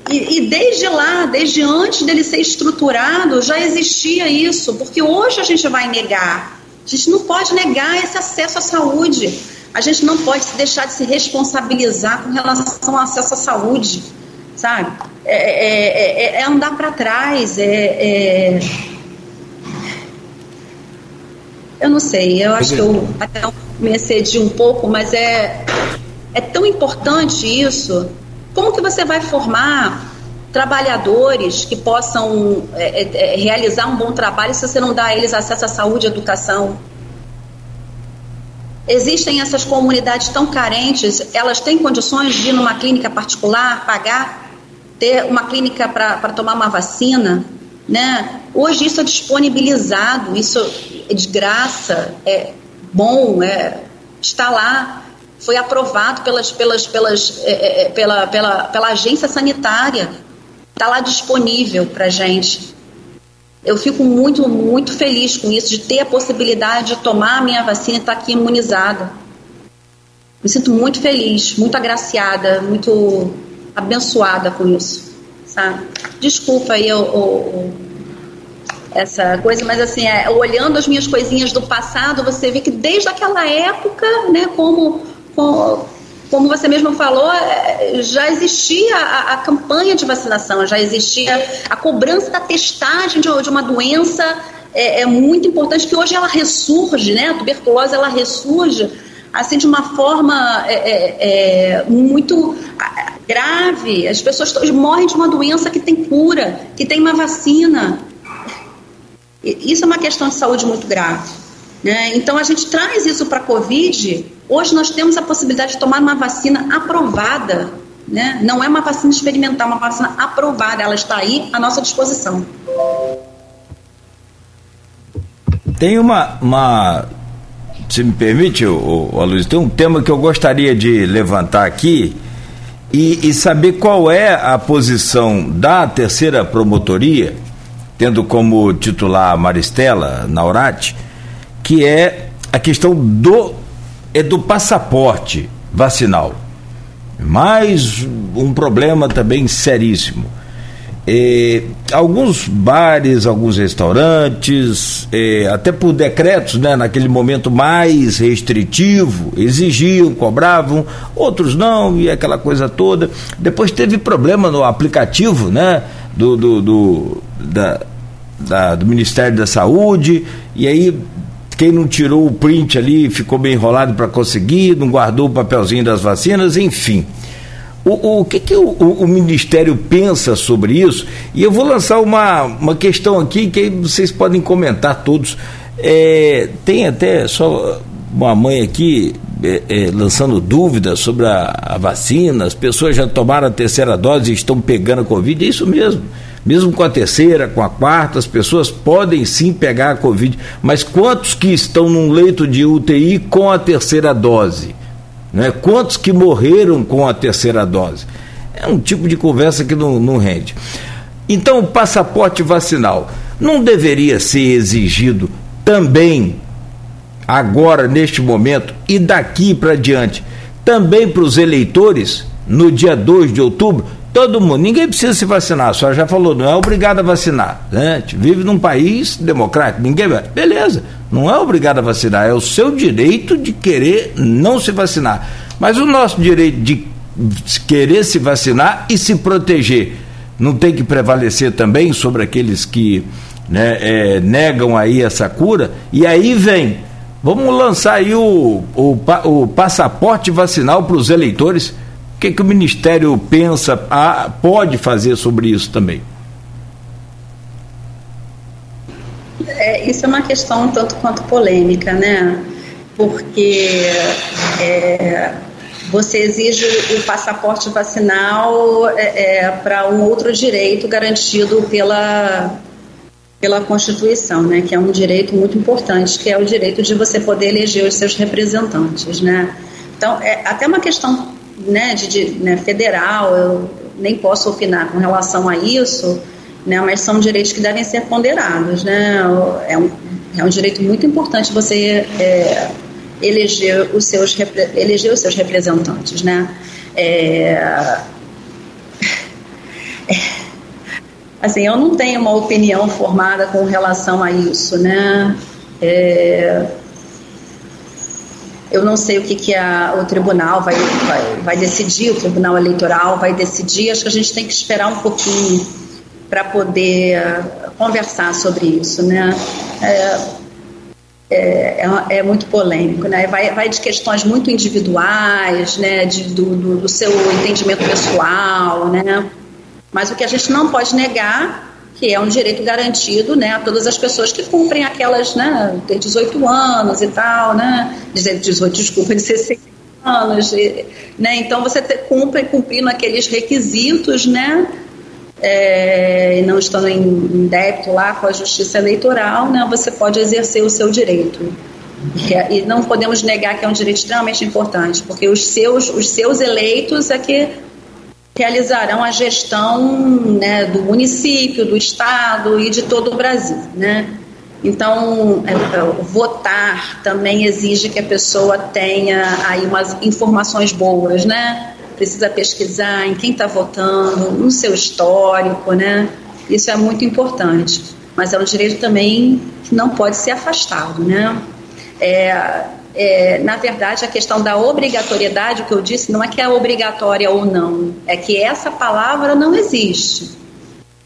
E, e, desde lá, desde antes dele ser estruturado, já existia isso, porque hoje a gente vai negar. A gente não pode negar esse acesso à saúde. A gente não pode deixar de se responsabilizar com relação ao acesso à saúde, sabe? É, é, é, é andar para trás, é, é, Eu não sei, eu acho que eu até me excedi um pouco, mas é, é tão importante isso como que você vai formar trabalhadores que possam é, é, é, realizar um bom trabalho se você não dá a eles acesso à saúde e educação? Existem essas comunidades tão carentes, elas têm condições de ir numa clínica particular, pagar, ter uma clínica para tomar uma vacina, né? Hoje isso é disponibilizado, isso é de graça, é bom, é, está lá foi aprovado pelas, pelas, pelas, é, é, é, pela, pela, pela agência sanitária, está lá disponível para gente. Eu fico muito, muito feliz com isso, de ter a possibilidade de tomar a minha vacina e estar tá aqui imunizada. Me sinto muito feliz, muito agraciada, muito abençoada com isso, sabe? Desculpa aí o, o, essa coisa, mas assim, é, olhando as minhas coisinhas do passado, você vê que desde aquela época, né, como como você mesmo falou, é, já existia a, a, campanha de vacinação, já existia a cobrança da testagem de, de uma doença é, é, muito importante que hoje ela ressurge, né? A tuberculose ela ressurge assim de uma forma é, é, é muito grave. As pessoas morrem de uma doença que tem cura, que tem uma vacina. Isso é uma questão de saúde muito grave. Né? Então a gente traz isso para a Covid Hoje nós temos a possibilidade de tomar uma vacina aprovada, né? não é uma vacina experimental, é uma vacina aprovada, ela está aí à nossa disposição.
Tem uma, uma se me permite, o, tem um tema que eu gostaria de levantar aqui e, e saber qual é a posição da terceira promotoria, tendo como titular a Maristela Naurati, que é a questão do é do passaporte vacinal. Mais um problema também seríssimo. É, alguns bares, alguns restaurantes, é, até por decretos, né, naquele momento mais restritivo, exigiam, cobravam, outros não, e aquela coisa toda. Depois teve problema no aplicativo né, do, do, do da, da, do Ministério da Saúde, e aí quem não tirou o print ali ficou bem enrolado para conseguir, não guardou o papelzinho das vacinas, enfim. O, o que, que o, o, Ministério pensa sobre isso? E eu vou lançar uma, uma questão aqui que vocês podem comentar todos. É, tem até só uma mãe aqui é, é, lançando dúvidas sobre a, a, vacina, as pessoas já tomaram a terceira dose e estão pegando a Covid, é isso mesmo. Mesmo com a terceira, com a quarta, as pessoas podem sim pegar a Covid. Mas quantos que estão num leito de UTI com a terceira dose? Né? Quantos que morreram com a terceira dose? É um tipo de conversa que não, não rende. Então, o passaporte vacinal não deveria ser exigido também, agora, neste momento, e daqui para diante, também para os eleitores, no dia 2 de outubro? Todo mundo, ninguém precisa se vacinar, a senhora já falou, não é obrigado a vacinar. Né? A gente vive num país democrático, ninguém vai. Beleza, não é obrigado a vacinar, é o seu direito de querer não se vacinar. Mas o nosso direito de querer se vacinar e se proteger não tem que prevalecer também sobre aqueles que né, é, negam aí essa cura? E aí vem, vamos lançar aí o, o, o passaporte vacinal para os eleitores que, que o Ministério pensa, ah, pode fazer sobre isso também?
É, isso é uma questão tanto quanto polêmica, né? Porque é, você exige o passaporte vacinal é, é para um outro direito garantido pela, pela Constituição, né? Que é um direito muito importante, que é o direito de você poder eleger os seus representantes, né? Então, é até uma questão né, de, de né, federal, eu nem posso opinar com relação a isso, né, mas são direitos que devem ser ponderados. Né? É, um, é um direito muito importante você é, eleger, os seus, eleger os seus representantes. Né? É, assim, eu não tenho uma opinião formada com relação a isso, né? É, eu não sei o que, que a, o tribunal vai, vai, vai decidir, o tribunal eleitoral vai decidir. Acho que a gente tem que esperar um pouquinho para poder conversar sobre isso, né? É, é, é, é, muito polêmico, né? Vai, vai de questões muito individuais, né? De, do, do, do seu entendimento pessoal, né? Mas o que a gente não pode negar que é um direito garantido né, a todas as pessoas que cumprem aquelas, né, ter 18 anos e tal, né, 18, desculpa, de 60 anos, né, então você te, cumpre cumprindo aqueles requisitos, né, é, não estando em, débito lá com a justiça eleitoral, né, você pode exercer o seu direito. E, e não podemos negar que é um direito extremamente importante, porque os seus, os seus eleitos é que realizarão a gestão né, do município, do estado e de todo o Brasil, né? Então, é, é, votar também exige que a pessoa tenha aí umas informações boas, né? Precisa pesquisar em quem está votando, no seu histórico, né? Isso é muito importante. Mas é um direito também que não pode ser afastado, né? É, é, na verdade, a questão da obrigatoriedade, o que eu disse, não é que é obrigatória ou não, é que essa palavra não existe.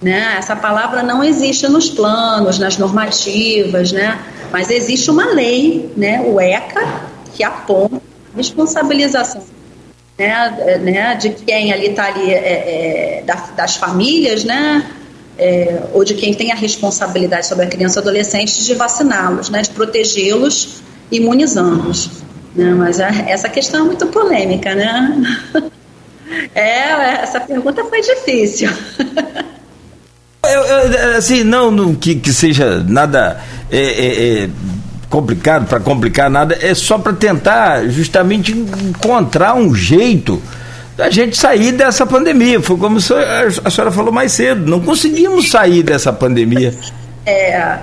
Né? Essa palavra não existe nos planos, nas normativas, né? mas existe uma lei, né? o ECA, que aponta a responsabilização né? né? de quem ali está ali, é, é, das famílias, né? É, ou de quem tem a responsabilidade sobre a criança e adolescente de vaciná-los, né? de protegê-los imunizando-os. Né? Mas essa questão é muito polêmica, né? [LAUGHS] É, essa pergunta foi difícil. [LAUGHS]
Eu, eu, assim, não, não que, que seja nada é, é, é complicado para complicar nada, é só para tentar justamente encontrar um jeito da gente sair dessa pandemia. Foi como a senhora falou mais cedo, não conseguimos sair dessa pandemia.
É,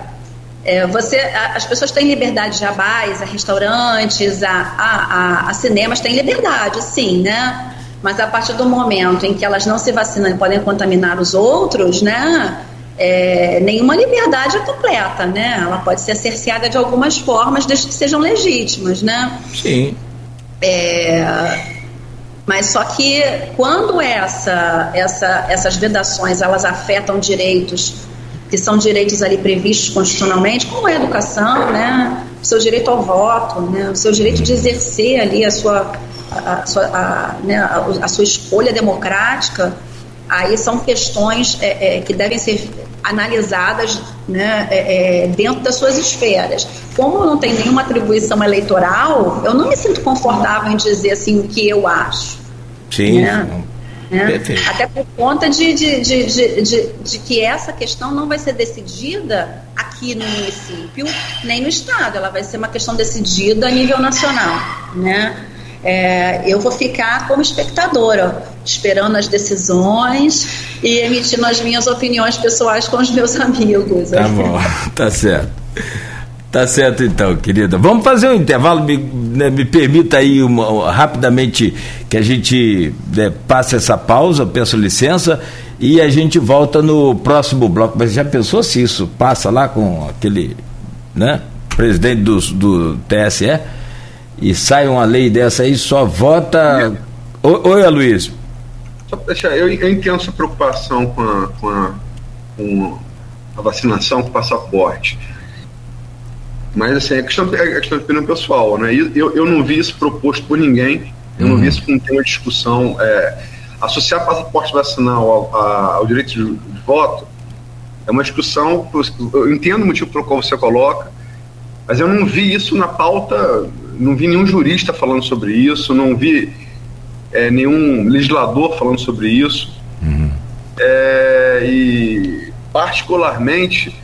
é, você, a, as pessoas têm liberdade de abais, a restaurantes, a, a, a, cinemas têm liberdade, sim, né? Mas a partir do momento em que elas não se vacinam e podem contaminar os outros, né? É, nenhuma liberdade é completa, né? Ela pode ser cerceada de algumas formas, desde que sejam legítimas, né?
Sim.
É, mas só que quando essa, essa, essas vedações elas afetam direitos que são direitos ali previstos constitucionalmente, como a educação, né, o seu direito ao voto, né, o seu direito de exercer ali a sua, a, a sua, a, né, a, a, sua escolha democrática, aí são questões é, é, que devem ser analisadas né, é, é dentro das suas esferas. Como não tem nenhuma atribuição eleitoral, eu não me sinto confortável em dizer assim o que eu acho.
Sim. Né?
Né? Até por conta de, de, de, de, que essa questão não vai ser decidida aqui no município, nem no estado, ela vai ser uma questão decidida a nível nacional. Né? É, eu vou ficar como espectadora, esperando as decisões e emitindo as minhas opiniões pessoais com os meus amigos.
Tá bom, [LAUGHS] tá certo. Tá certo então, querida. Vamos fazer um intervalo, me, né, me permita aí uma, rapidamente que a gente né, passe essa pausa, peço licença, e a gente volta no próximo bloco. Mas já pensou se isso passa lá com aquele né, presidente do, do TSE e sai uma lei dessa aí, só vota. Oi, Oi Aloysio.
Só deixar, eu, eu entendo sua preocupação com a, com a, com a vacinação com o passaporte mas assim, é questão, é questão de opinião pessoal, né? Eu, eu não vi isso proposto por ninguém, eu uhum. não vi isso como tema de discussão. É, associar passaporte vacinal ao, ao direito de, de, voto é uma discussão, eu entendo o motivo pelo qual você coloca, mas eu não vi isso na pauta, não vi nenhum jurista falando sobre isso, não vi é, nenhum legislador falando sobre isso. Uhum. É, e particularmente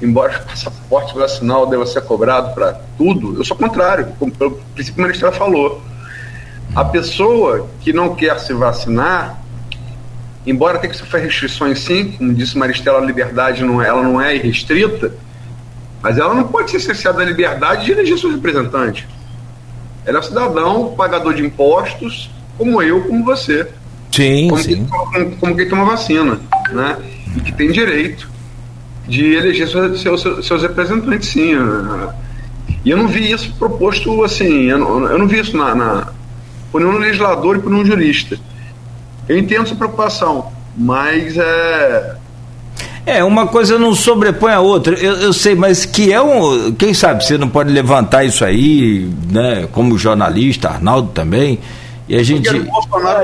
embora o passaporte vacinal deva ser cobrado para tudo, eu sou contrário, como o princípio que a ministra falou. A pessoa que não quer se vacinar, embora tenha que sofrer restrições sim, como disse Maristela, a liberdade não é, ela não é irrestrita, mas ela não pode ser cerceada da liberdade de eleger seus representantes. Ela é um cidadão, pagador de impostos, como eu, como você.
Sim,
como
sim.
Quem, como, como quem toma vacina, né? e que tem direito de eleger seus, seus, seus representantes, sim. E eu não vi isso proposto assim, eu não, eu não vi isso na, na, por nenhum legislador e por nenhum jurista. Eu entendo sua preocupação, mas é.
É, uma coisa não sobrepõe a outra. Eu, eu, sei, mas que é um. Quem sabe você não pode levantar isso aí, né? Como jornalista, Arnaldo também. E a gente.
A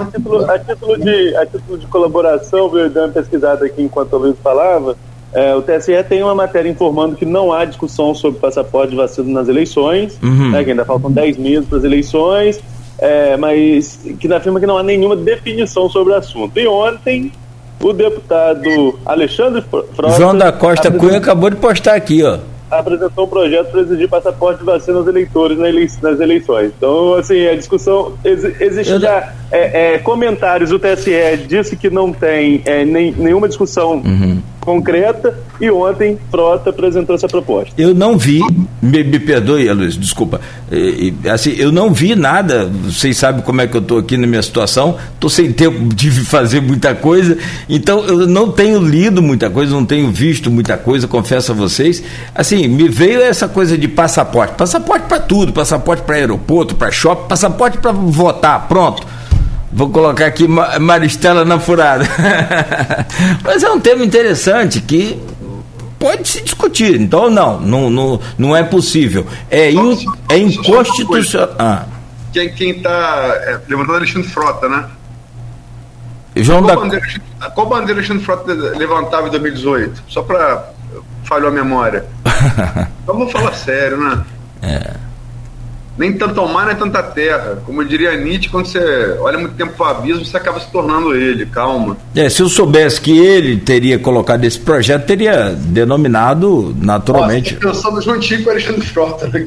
título, a título, de, a título de colaboração, eu dei uma pesquisada aqui enquanto o Luiz falava. É, o TSE tem uma matéria informando que não há discussão sobre passaporte de vacina nas eleições, uhum. né, que ainda faltam 10 meses para as eleições, é, mas que afirma que não há nenhuma definição sobre o assunto. E ontem, o deputado Alexandre Frota.
João da Costa Cunha acabou de postar aqui, ó
apresentou um projeto para exigir passaporte de vacina aos eleitores nas eleições. Então, assim, a discussão existe já é, é, comentários. O TSE disse que não tem é, nem, nenhuma discussão uhum. concreta e ontem Frota apresentou essa proposta.
Eu não vi, me, me perdoe, Luiz, desculpa. assim, eu não vi nada. Vocês sabem como é que eu estou aqui na minha situação. Estou sem tempo de [LAUGHS] fazer muita coisa, então eu não tenho lido muita coisa, não tenho visto muita coisa. Confesso a vocês. Assim, me veio essa coisa de passaporte, passaporte para tudo, passaporte para aeroporto, para shopping, passaporte para votar, pronto. Vou colocar aqui Maristela na furada. [LAUGHS] Mas é um tema interessante que pode se discutir. Então, não, não, não, não é possível. É, in, é inconstitucional. Ah.
Quem está é, levantando Alexandre Frota, né?
João
qual,
da...
bandeira, qual bandeira Alexandre Frota levantava em 2018? Só para falhou a memória. [LAUGHS] então vou falar sério, né? É nem tanto mar, nem tanta terra. Como eu diria Nietzsche, quando você olha muito tempo para o abismo, você acaba se tornando ele, calma.
É, se eu soubesse que ele teria colocado esse projeto, teria denominado naturalmente.
Nossa, pensando juntinho com o Alexandre Frota. Né?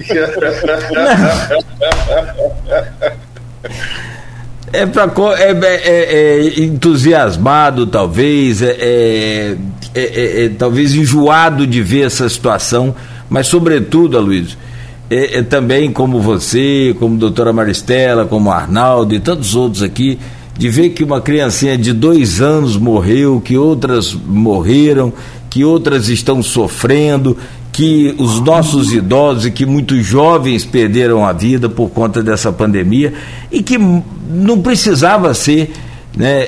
é [LAUGHS] para é, é, é, entusiasmado talvez é, é, é, é, talvez enjoado de ver essa situação mas sobretudo Luiz é, é, também como você, como doutora Maristela, como Arnaldo e tantos outros aqui, de ver que uma criancinha de dois anos morreu, que outras morreram, que outras estão sofrendo, que os nossos idosos e que muitos jovens perderam a vida por conta dessa pandemia e que não precisava ser né,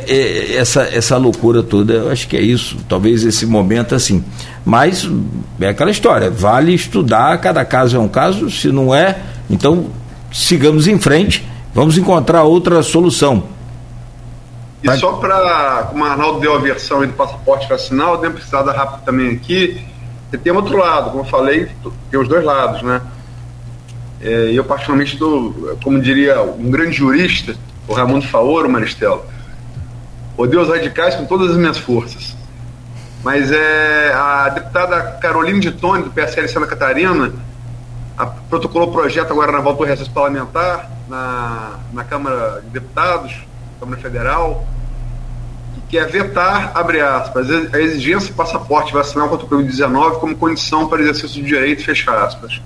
essa, essa loucura toda. Eu acho que é isso, talvez esse momento assim. Mas é aquela história, vale estudar, cada caso é um caso, se não é, então sigamos em frente, vamos encontrar outra solução.
E só para, como o Arnaldo deu a versão do passaporte vacinal, eu dei uma precisada rápida também aqui, e tem outro lado, como eu falei, tem os dois lados, né? É, eu particularmente estou, como diria um grande jurista, o Raimundo Faoro, Maristela, odeio os radicais com todas as minhas forças. Mas é a deputada Carolina de Tone, do PSL Santa Catarina, a, protocolou o projeto agora na volta do recesso parlamentar, na, na Câmara de Deputados, Câmara Federal, que quer vetar, abre aspas, a exigência de passaporte vacinal contra o Covid-19 como condição para exercício de direito, fecha aspas.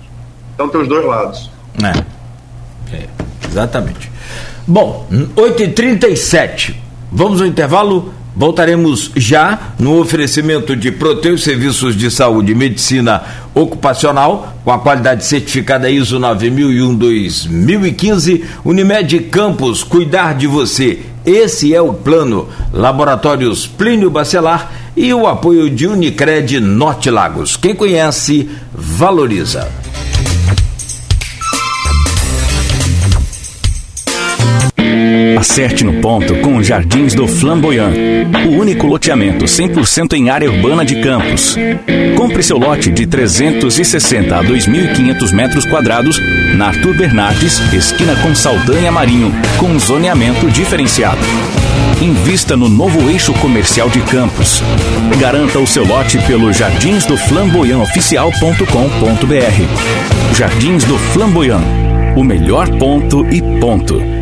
Então tem os dois lados.
É, é exatamente. Bom, 8h37, vamos ao intervalo Voltaremos já no oferecimento de Proteus Serviços de Saúde e Medicina Ocupacional, com a qualidade certificada ISO 9001-2015, Unimed Campos, cuidar de você. Esse é o plano. Laboratórios Plínio Bacelar e o apoio de Unicred Norte Lagos. Quem conhece, valoriza.
Acerte no ponto com Jardins do Flamboyant, o único loteamento 100% em área urbana de Campos. Compre seu lote de 360 a 2.500 metros quadrados na Arthur Bernardes, esquina com Saldanha Marinho, com zoneamento diferenciado. Invista no novo eixo comercial de Campos. Garanta o seu lote pelo jardinsdoflamboyantoficial.com.br. Jardins do Flamboyant, o melhor ponto e ponto.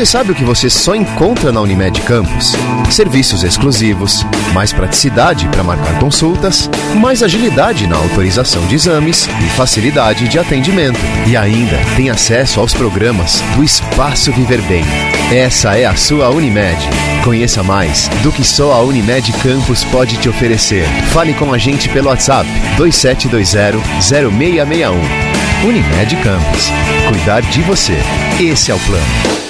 Você sabe o que você só encontra na Unimed Campus? Serviços exclusivos, mais praticidade para marcar consultas, mais agilidade na autorização de exames e facilidade de atendimento. E ainda tem acesso aos programas do Espaço Viver Bem. Essa é a sua Unimed. Conheça mais do que só a Unimed Campus pode te oferecer. Fale com a gente pelo WhatsApp 2720-0661. Unimed Campus. Cuidar de você. Esse é o plano.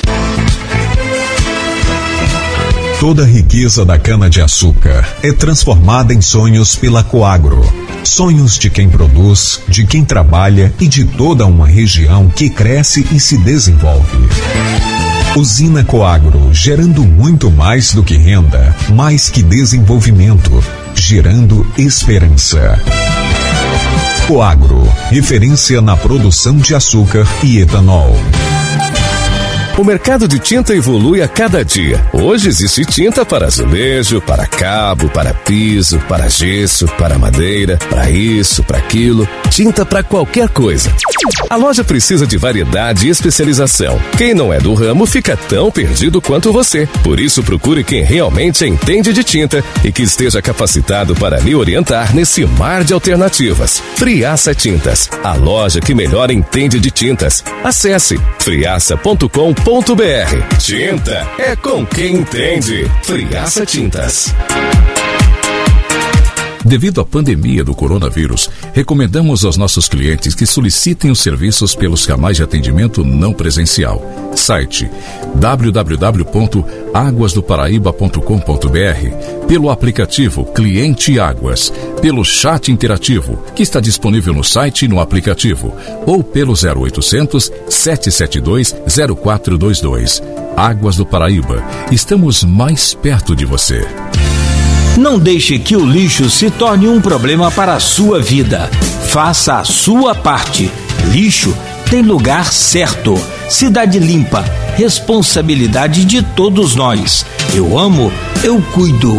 Toda a riqueza da cana-de-açúcar é transformada em sonhos pela Coagro. Sonhos de quem produz, de quem trabalha e de toda uma região que cresce e se desenvolve. Usina Coagro, gerando muito mais do que renda, mais que desenvolvimento, gerando esperança. Coagro, referência na produção de açúcar e etanol.
O mercado de tinta evolui a cada dia. Hoje existe tinta para azulejo, para cabo, para piso, para gesso, para madeira, para isso, para aquilo. Tinta para qualquer coisa. A loja precisa de variedade e especialização. Quem não é do ramo fica tão perdido quanto você. Por isso, procure quem realmente entende de tinta e que esteja capacitado para lhe orientar nesse mar de alternativas. Friaça Tintas, a loja que melhor entende de tintas. Acesse friaça.com.br Tinta é com quem entende. Friaça Tintas.
Devido à pandemia do coronavírus, recomendamos aos nossos clientes que solicitem os serviços pelos canais de atendimento não presencial. Site www.aguasdoparaíba.com.br, pelo aplicativo Cliente Águas, pelo chat interativo, que está disponível no site e no aplicativo, ou pelo 0800 772 0422. Águas do Paraíba, estamos mais perto de você.
Não deixe que o lixo se torne um problema para a sua vida. Faça a sua parte. Lixo tem lugar certo. Cidade limpa. Responsabilidade de todos nós. Eu amo, eu cuido.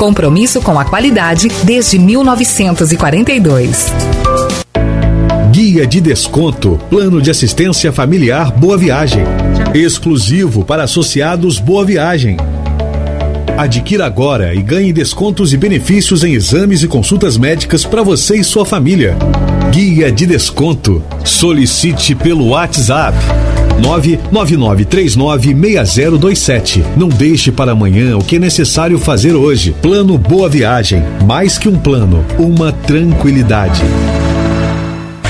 Compromisso com a qualidade desde 1942.
Guia de desconto, plano de assistência familiar Boa Viagem. Exclusivo para associados Boa Viagem. Adquira agora e ganhe descontos e benefícios em exames e consultas médicas para você e sua família. Guia de desconto. Solicite pelo WhatsApp 999396027. Não deixe para amanhã o que é necessário fazer hoje. Plano Boa Viagem. Mais que um plano, uma tranquilidade.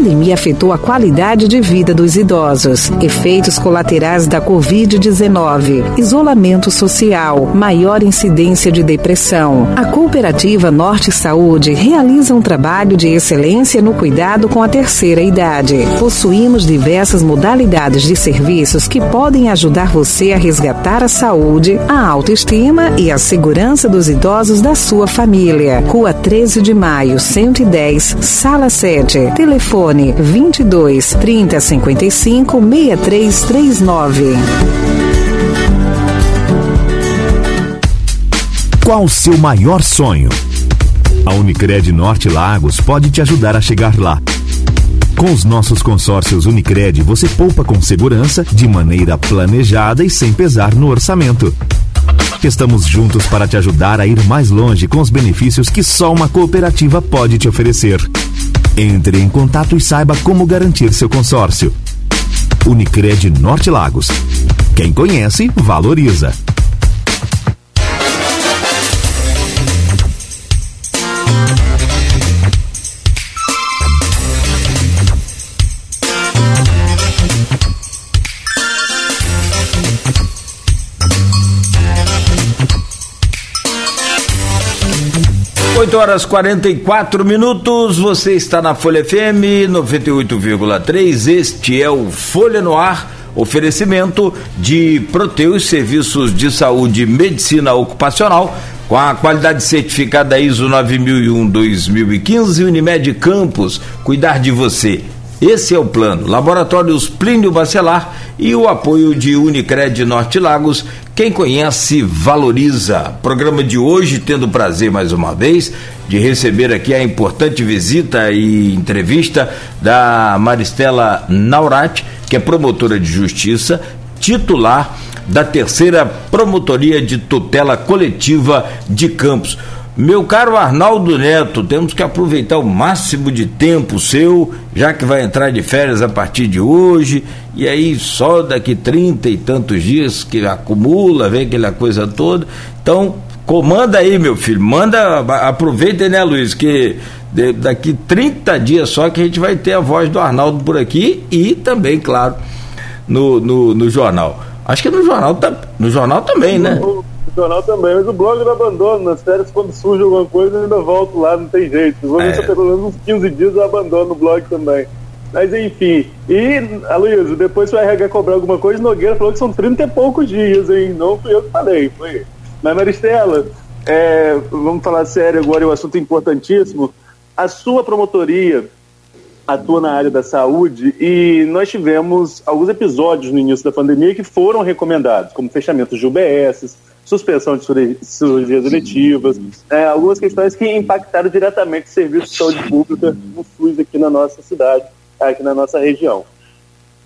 pandemia afetou a qualidade de vida dos idosos. Efeitos colaterais da Covid-19, isolamento social, maior incidência de depressão. A Cooperativa Norte Saúde realiza um trabalho de excelência no cuidado com a terceira idade. Possuímos diversas modalidades de serviços que podem ajudar você a resgatar a saúde, a autoestima e a segurança dos idosos da sua família. Rua 13 de Maio, 110, Sala 7. Telefone 22 30 55 6339.
Qual o seu maior sonho? A Unicred Norte Lagos pode te ajudar a chegar lá. Com os nossos consórcios Unicred, você poupa com segurança, de maneira planejada e sem pesar no orçamento. Estamos juntos para te ajudar a ir mais longe com os benefícios que só uma cooperativa pode te oferecer. Entre em contato e saiba como garantir seu consórcio. Unicred Norte Lagos. Quem conhece, valoriza.
8 horas 44 minutos, você está na Folha FM 98,3. Este é o Folha no Ar, oferecimento de Proteus Serviços de Saúde e Medicina Ocupacional, com a qualidade certificada ISO 9001-2015 Unimed Campos, cuidar de você. Esse é o plano. Laboratórios Plínio Bacelar e o apoio de Unicred Norte Lagos. Quem conhece, valoriza. Programa de hoje, tendo o prazer mais uma vez de receber aqui a importante visita e entrevista da Maristela Naurat, que é promotora de justiça, titular da terceira Promotoria de Tutela Coletiva de Campos. Meu caro Arnaldo Neto, temos que aproveitar o máximo de tempo seu, já que vai entrar de férias a partir de hoje, e aí só daqui trinta e tantos dias que acumula, vem aquela coisa toda. Então, comanda aí, meu filho, manda, aproveita, né, Luiz, que daqui 30 dias só que a gente vai ter a voz do Arnaldo por aqui e também, claro, no, no, no jornal. Acho que no jornal, no jornal também, né?
Jornal também, mas o blog eu abandono. Nas férias, quando surge alguma coisa, eu ainda volto lá, não tem jeito. Vou é. pelo menos uns 15 dias eu abandono o blog também. Mas enfim, e Aloysio, depois se o RH cobrar alguma coisa, Nogueira falou que são 30 e poucos dias, hein? Não fui eu que falei, foi. Mas Maristela, é, vamos falar sério agora, é um assunto importantíssimo. A sua promotoria atua na área da saúde e nós tivemos alguns episódios no início da pandemia que foram recomendados, como fechamento de UBSs, suspensão de cirurgias eletivas, é, algumas questões que impactaram diretamente o serviço de saúde pública no SUS aqui na nossa cidade, aqui na nossa região.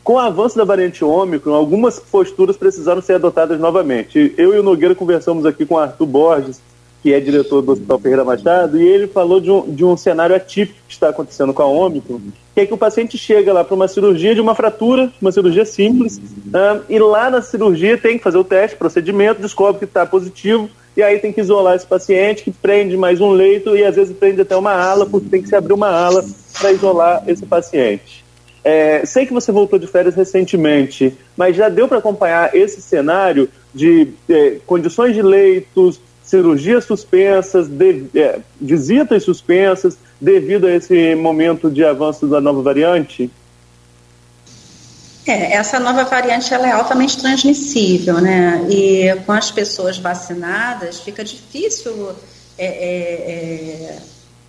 Com o avanço da variante Ômicron, algumas posturas precisaram ser adotadas novamente. Eu e o Nogueira conversamos aqui com o Arthur Borges, que é diretor do Hospital Ferreira Machado, e ele falou de um, de um cenário atípico que está acontecendo com a Ômicron, que é que o paciente chega lá para uma cirurgia de uma fratura, uma cirurgia simples, uh, e lá na cirurgia tem que fazer o teste, procedimento, descobre que está positivo, e aí tem que isolar esse paciente, que prende mais um leito, e às vezes prende até uma ala, porque tem que se abrir uma ala para isolar esse paciente. É, sei que você voltou de férias recentemente, mas já deu para acompanhar esse cenário de é, condições de leitos, cirurgias suspensas, de, é, visitas suspensas devido a esse momento de avanço da nova variante?
É, essa nova variante ela é altamente transmissível, né? E com as pessoas vacinadas fica difícil. É, é, é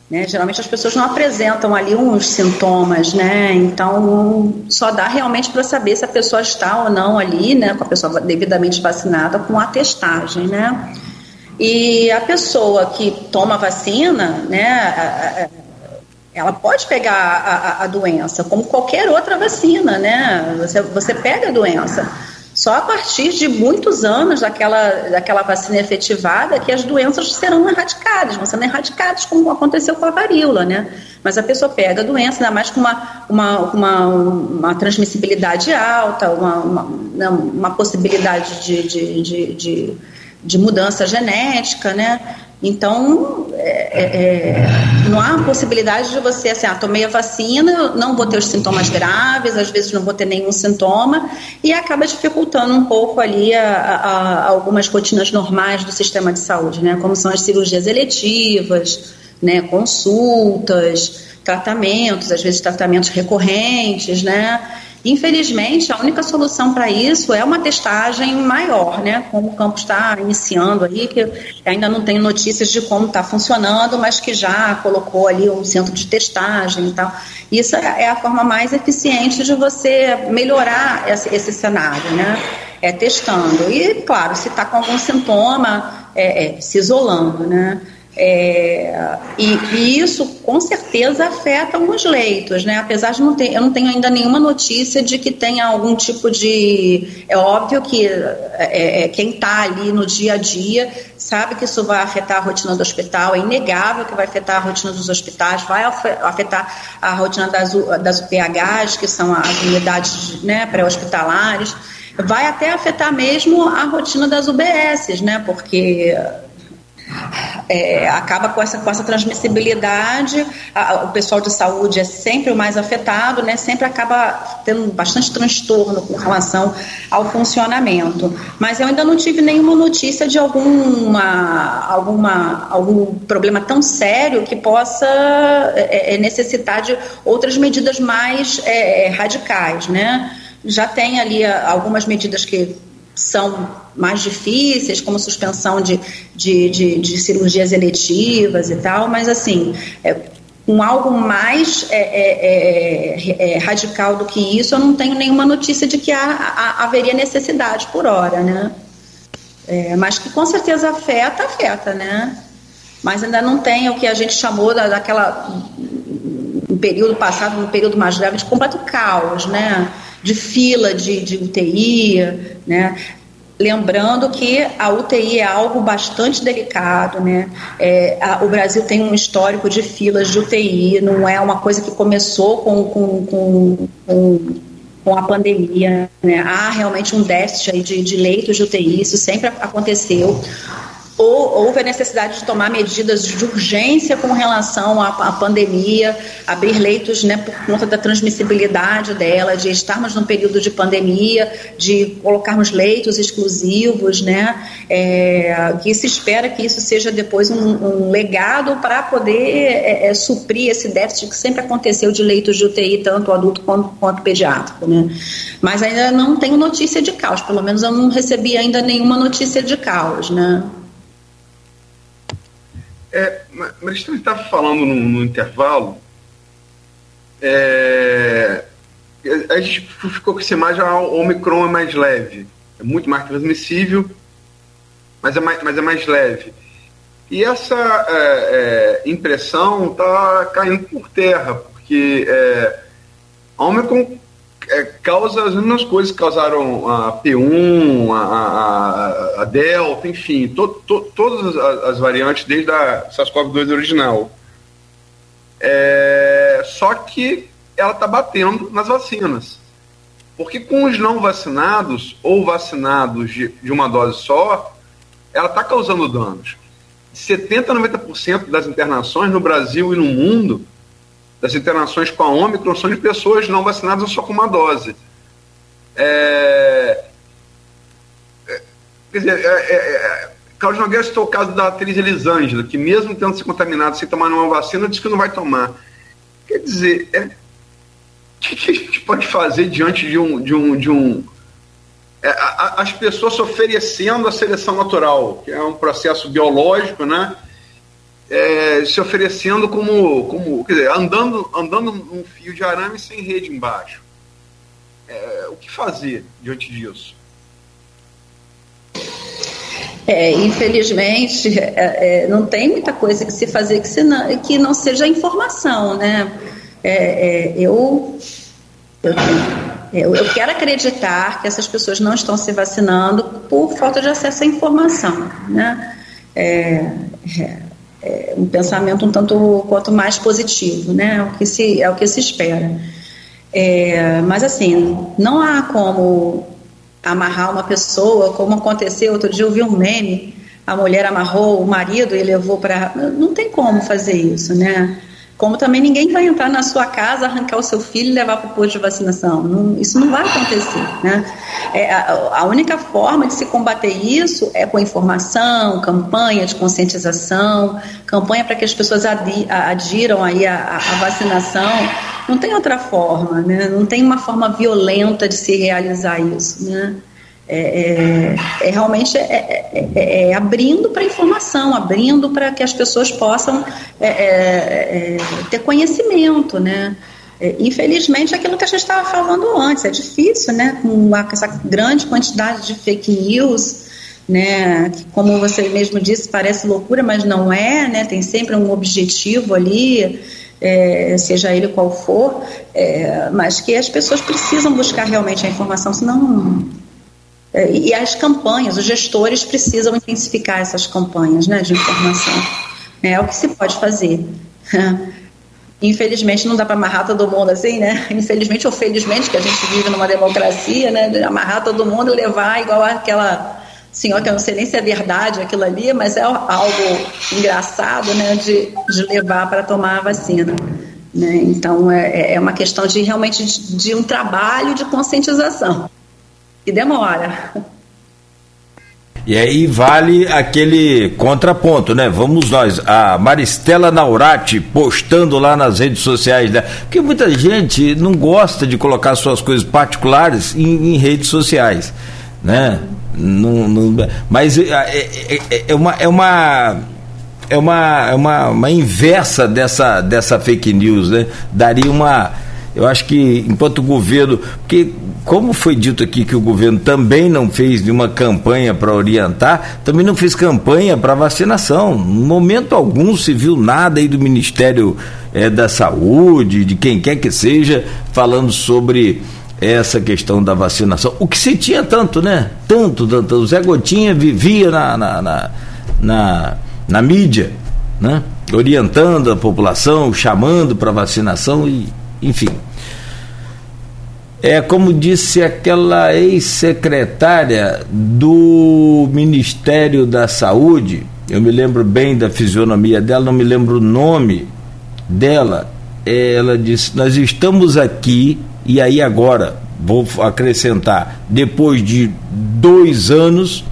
né? Geralmente as pessoas não apresentam ali uns sintomas, né? Então só dá realmente para saber se a pessoa está ou não ali, né? Com a pessoa devidamente vacinada com a testagem, né? E a pessoa que toma vacina, né, ela pode pegar a, a, a, doença, como qualquer outra vacina, né? Você, você pega a doença. Só a partir de muitos anos daquela, daquela vacina efetivada que as doenças serão erradicadas, vão sendo erradicadas, como aconteceu com a varíola, né? Mas a pessoa pega a doença, ainda mais com uma, uma, uma, uma transmissibilidade alta, uma, uma, uma possibilidade de, de, de, de de mudança genética, né? Então, é, é, é, não há possibilidade de você, assim, ah, tomei a vacina, não vou ter os sintomas graves, às vezes não vou ter nenhum sintoma, e acaba dificultando um pouco ali a, a, algumas rotinas normais do sistema de saúde, né? Como são as cirurgias eletivas, né? Consultas, tratamentos, às vezes tratamentos recorrentes, né? Infelizmente, a única solução para isso é uma testagem maior, né? Como o campo está iniciando aí, que ainda não tem notícias de como está funcionando, mas que já colocou ali um centro de testagem e tal. Isso é a forma mais eficiente de você melhorar esse, esse cenário, né? É testando. E, claro, se está com algum sintoma, é, é, se isolando, né? É, e, e, isso com certeza afeta alguns leitos, né? Apesar de não ter, eu não tenho ainda nenhuma notícia de que tenha algum tipo de. É óbvio que é, é, quem está ali no dia a dia sabe que isso vai afetar a rotina do hospital, é inegável que vai afetar a rotina dos hospitais, vai afetar a rotina das, das UPHs, que são as unidades né, pré-hospitalares, vai até afetar mesmo a rotina das UBSs, né? Porque é, acaba com essa, com essa transmissibilidade. A, o pessoal de saúde é sempre o mais afetado, né? Sempre acaba tendo bastante transtorno com relação ao funcionamento. Mas eu ainda não tive nenhuma notícia de alguma, alguma algum problema tão sério que possa é, é necessitar de outras medidas mais é, radicais, né? Já tem ali algumas medidas que são mais difíceis, como suspensão de, de, de, de cirurgias eletivas e tal, mas assim, é, com algo mais é, é, é, é, radical do que isso, eu não tenho nenhuma notícia de que há, há, haveria necessidade por hora, né? É, mas que com certeza afeta, afeta, né? Mas ainda não tem o que a gente chamou da, daquela no período passado, no período mais grave, de completo caos, né? De fila de, de UTI, né? Lembrando que a UTI é algo bastante delicado, né? É, a, o Brasil tem um histórico de filas de UTI, não é uma coisa que começou com, com, com, com, com a pandemia, né? Há realmente um déficit de, de leitos de UTI, isso sempre aconteceu ou houve a necessidade de tomar medidas de urgência com relação à, à, pandemia, abrir leitos né, por conta da transmissibilidade dela, de estarmos num período de pandemia, de colocarmos leitos exclusivos, né, é, que se espera que isso seja depois um, um legado para poder é, é, suprir esse déficit que sempre aconteceu de leitos de UTI, tanto adulto quanto, quanto pediátrico. Né. Mas ainda não tenho notícia de caos, pelo menos eu não recebi ainda nenhuma notícia de caos. Né.
É, você estava falando no, no intervalo, é, a gente ficou com essa imagem, a Omicron é mais leve, é muito mais transmissível, mas é mais, mas é mais leve. E essa é, é, impressão está caindo por terra, porque é, a Omicron é, causa as mesmas coisas que causaram a P1, a, a, a Delta, enfim, to, to, todas as, as, variantes desde a SARS-CoV-2 original. É, só que ela está batendo nas vacinas. Porque com os não vacinados ou vacinados de, de uma dose só, ela está causando danos. 70% a 90% das internações no Brasil e no mundo das internações com a Ômicron são de pessoas não vacinadas só com uma dose. É... é quer dizer, é, é, é, Carlos Nogueira citou o caso da atriz Elisângela, que mesmo tendo se contaminado sem tomar nenhuma vacina, disse que não vai tomar. Quer dizer, é... o que a gente pode fazer diante de um. De um, de um é, as pessoas oferecendo a seleção natural, que é um processo biológico, né? É, se oferecendo como, como quer dizer, andando, andando num fio de arame sem rede embaixo. É, o que fazer diante disso?
É, infelizmente, é, é não tem muita coisa que se fazer que, não, que não seja informação, né? É, é, eu, eu, eu, quero acreditar que essas pessoas não estão se vacinando por falta de acesso à informação, né? É, um pensamento um tanto quanto mais positivo, né? É o que se, é o que se espera. É, mas assim, não há como amarrar uma pessoa, como aconteceu outro dia, eu vi um meme a mulher amarrou o marido e levou para. Não tem como fazer isso, né? Como também ninguém vai entrar na sua casa, arrancar o seu filho e levar para o posto de vacinação. Não, isso não vai acontecer. Né? É, a, a, única forma de se combater isso é com informação, campanha de conscientização, campanha para que as pessoas adi, adiram aí a, a, vacinação. Não tem outra forma, né? não tem uma forma violenta de se realizar isso. Né? É, é, é, realmente é, é, é, é abrindo para informação, abrindo para que as pessoas possam ter conhecimento, né? infelizmente, aquilo que a gente estava falando antes, é difícil, né? Com essa grande quantidade de fake news, né? Que, como você mesmo disse, parece loucura, mas não é, né? Tem sempre um objetivo ali. É, seja ele qual for, é, mas que as pessoas precisam buscar realmente a informação, senão e as campanhas, os gestores precisam intensificar essas campanhas né, de informação. É o que se pode fazer. [LAUGHS] Infelizmente não dá para amarrar todo mundo assim, né? [LAUGHS] Infelizmente ou felizmente que a gente vive numa democracia, né? Amarrar todo mundo e levar igual aquela senhora que eu não sei nem se é verdade aquilo ali, mas é algo engraçado, né? De, de levar para tomar a vacina. Né? Então é, é uma questão de realmente de, de um trabalho de conscientização e demora.
E aí vale aquele contraponto, né? Vamos nós, a Maristela Naurati postando lá nas redes sociais, né? Porque muita gente não gosta de colocar suas coisas particulares em, em redes sociais, né? Não, não, mas é, é, é, é, uma, é uma é uma, é uma, uma inversa dessa, dessa fake news, né? Daria uma eu acho que enquanto o governo, porque como foi dito aqui que o governo também não fez nenhuma campanha para orientar, também não fez campanha para vacinação. No momento algum se viu nada aí do Ministério é, da Saúde, de quem quer que seja, falando sobre essa questão da vacinação. O que se tinha tanto, né? Tanto, tanto. O Zé Gotinha vivia na, na, na, na, na mídia, né? Orientando a população, chamando para vacinação e enfim. É como disse aquela ex-secretária do Ministério da Saúde, eu me lembro bem da fisionomia dela, não me lembro o nome dela. Ela disse: Nós estamos aqui, e aí agora, vou acrescentar, depois de dois anos,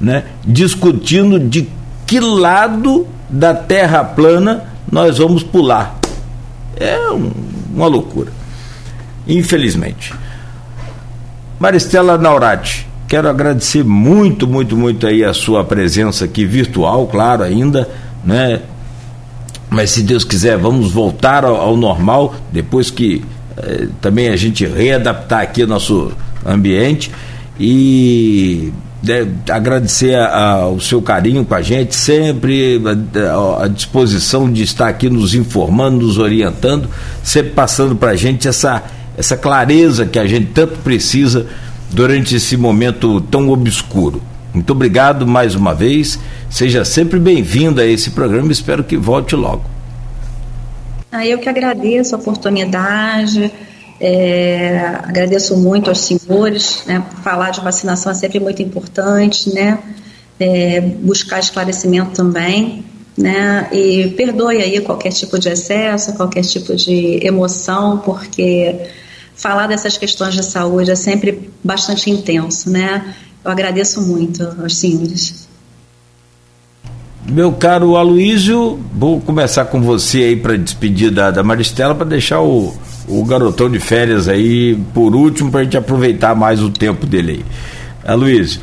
né, discutindo de que lado da terra plana nós vamos pular. É um uma loucura. Infelizmente. Maristela Naurati, quero agradecer muito, muito, muito aí a sua presença aqui virtual, claro, ainda, né? Mas se Deus quiser, vamos voltar ao, ao normal depois que eh, também a gente readaptar aqui o nosso ambiente e agradecer a, a, o seu carinho com a gente, sempre à disposição de estar aqui nos informando, nos orientando, sempre passando para a gente essa, essa clareza que a gente tanto precisa durante esse momento tão obscuro. Muito obrigado mais uma vez, seja sempre bem-vindo a esse programa, espero que volte logo.
Ah, eu que agradeço a oportunidade é, agradeço muito aos senhores, né, falar de vacinação é sempre muito importante, né, é, buscar esclarecimento também, né, e perdoe aí qualquer tipo de excesso, qualquer tipo de emoção, porque falar dessas questões de saúde é sempre bastante intenso, né, eu agradeço muito aos senhores.
Meu caro Aloísio, vou começar com você aí para despedir da, da Maristela, para deixar o, o garotão de férias aí por último para a gente aproveitar mais o tempo dele aí. A Luiz.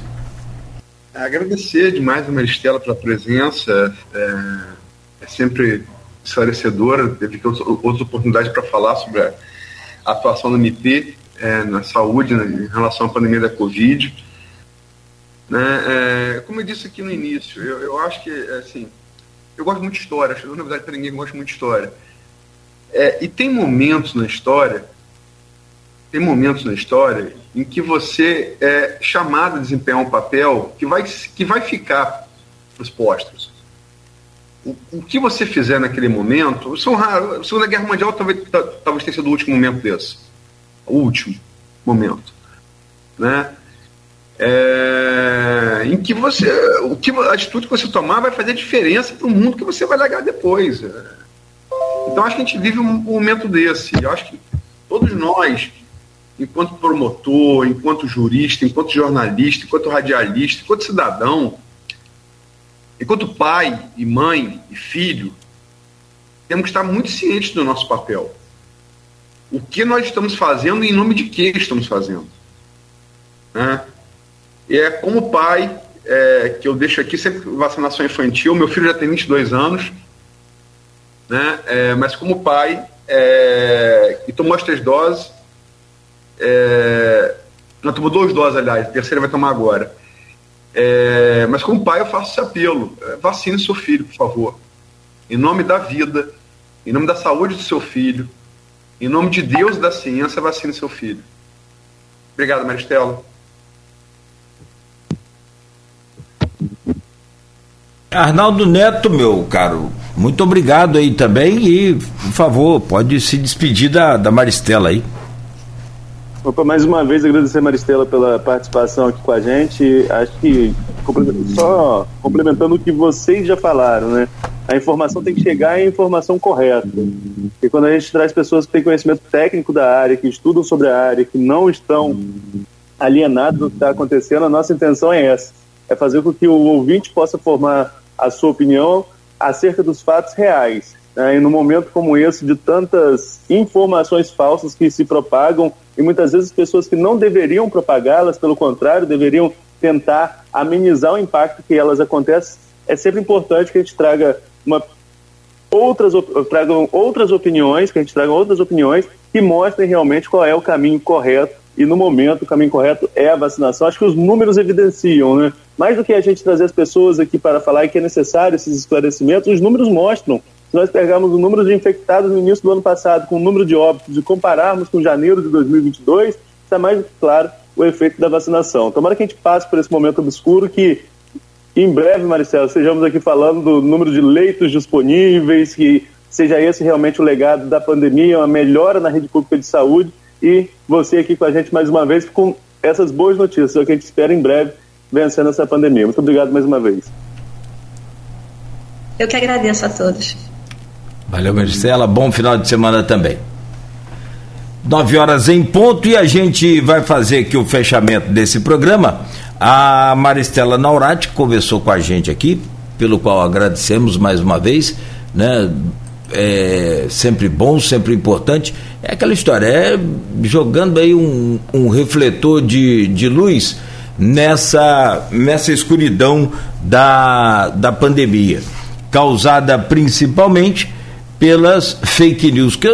Agradecer demais a Maristela pela presença, é, é sempre esclarecedora, teve outras oportunidades para falar sobre a atuação do MP é, na saúde né, em relação à pandemia da Covid. Né, é, como eu disse aqui no início, eu, eu acho que, assim, eu gosto muito de história, acho que não é novidade para ninguém que gosta muito de história. É, e tem momentos na história, tem momentos na história em que você é chamado a desempenhar um papel que vai, que vai ficar para os postos. O, o, que você fizer naquele momento, são raros, a Segunda Guerra Mundial talvez, talvez tenha sido o último momento desse. O último momento. Né? É, é, em que você, o que a atitude que você tomar vai fazer diferença para o mundo que você vai legar depois. Então acho que a gente vive um momento desse. Eu acho que todos nós, enquanto promotor, enquanto jurista, enquanto jornalista, enquanto radialista, enquanto cidadão, enquanto pai e mãe e filho, temos que estar muito cientes do nosso papel. O que nós estamos fazendo e em nome de que estamos fazendo. Né? E é como pai, é, que eu deixo aqui sempre vacinação infantil, meu filho já tem 22 anos, né? É, mas como pai, é, e tomou as três doses, é, não, tomou duas doses, aliás, a terceira vai tomar agora. É, mas como pai eu faço esse apelo, é, vacine seu filho, por favor. Em nome da vida, em nome da saúde do seu filho, em nome de Deus e da ciência, vacine seu filho. Obrigado, Maristela.
Arnaldo Neto, meu caro, muito obrigado aí também e, por favor, pode se despedir da, da Maristela aí.
Opa, mais uma vez agradecer a Maristela pela participação aqui com a gente. Acho que, só complementando o que vocês já falaram, né? A informação tem que chegar em informação correta. E quando a gente traz pessoas que têm conhecimento técnico da área, que estudam sobre a área, que não estão alienados do que está acontecendo, a nossa intenção é essa: é fazer com que o ouvinte possa formar a sua opinião acerca dos fatos reais. Né? E num momento como esse, de tantas informações falsas que se propagam, e muitas vezes pessoas que não deveriam propagá-las, pelo contrário, deveriam tentar amenizar o impacto que elas acontecem, é sempre importante que a gente traga uma outras tragam outras opiniões, que a gente traga outras opiniões que mostrem realmente qual é o caminho correto e no momento o caminho correto é a vacinação. Acho que os números evidenciam, né? mais do que a gente trazer as pessoas aqui para falar que é necessário esses esclarecimentos, os números mostram. Se nós pegarmos o número de infectados no início do ano passado com o número de óbitos e compararmos com janeiro de 2022, está mais do que claro o efeito da vacinação. Tomara que a gente passe por esse momento obscuro que em breve, Marcelo, sejamos aqui falando do número de leitos disponíveis, que seja esse realmente o legado da pandemia, uma melhora na rede pública de saúde e você aqui com a gente mais uma vez com essas boas notícias, é o que a gente espera em breve vencendo essa pandemia. Muito obrigado mais uma vez.
Eu que agradeço a todos.
Valeu, Marcela. Bom final de semana também. Nove horas em ponto e a gente vai fazer aqui o fechamento desse programa. A Maristela Naurati conversou com a gente aqui, pelo qual agradecemos mais uma vez, né? É sempre bom, sempre importante. É aquela história, é jogando aí um, um refletor de, de luz nessa, nessa escuridão da, da pandemia, causada principalmente pelas fake news, que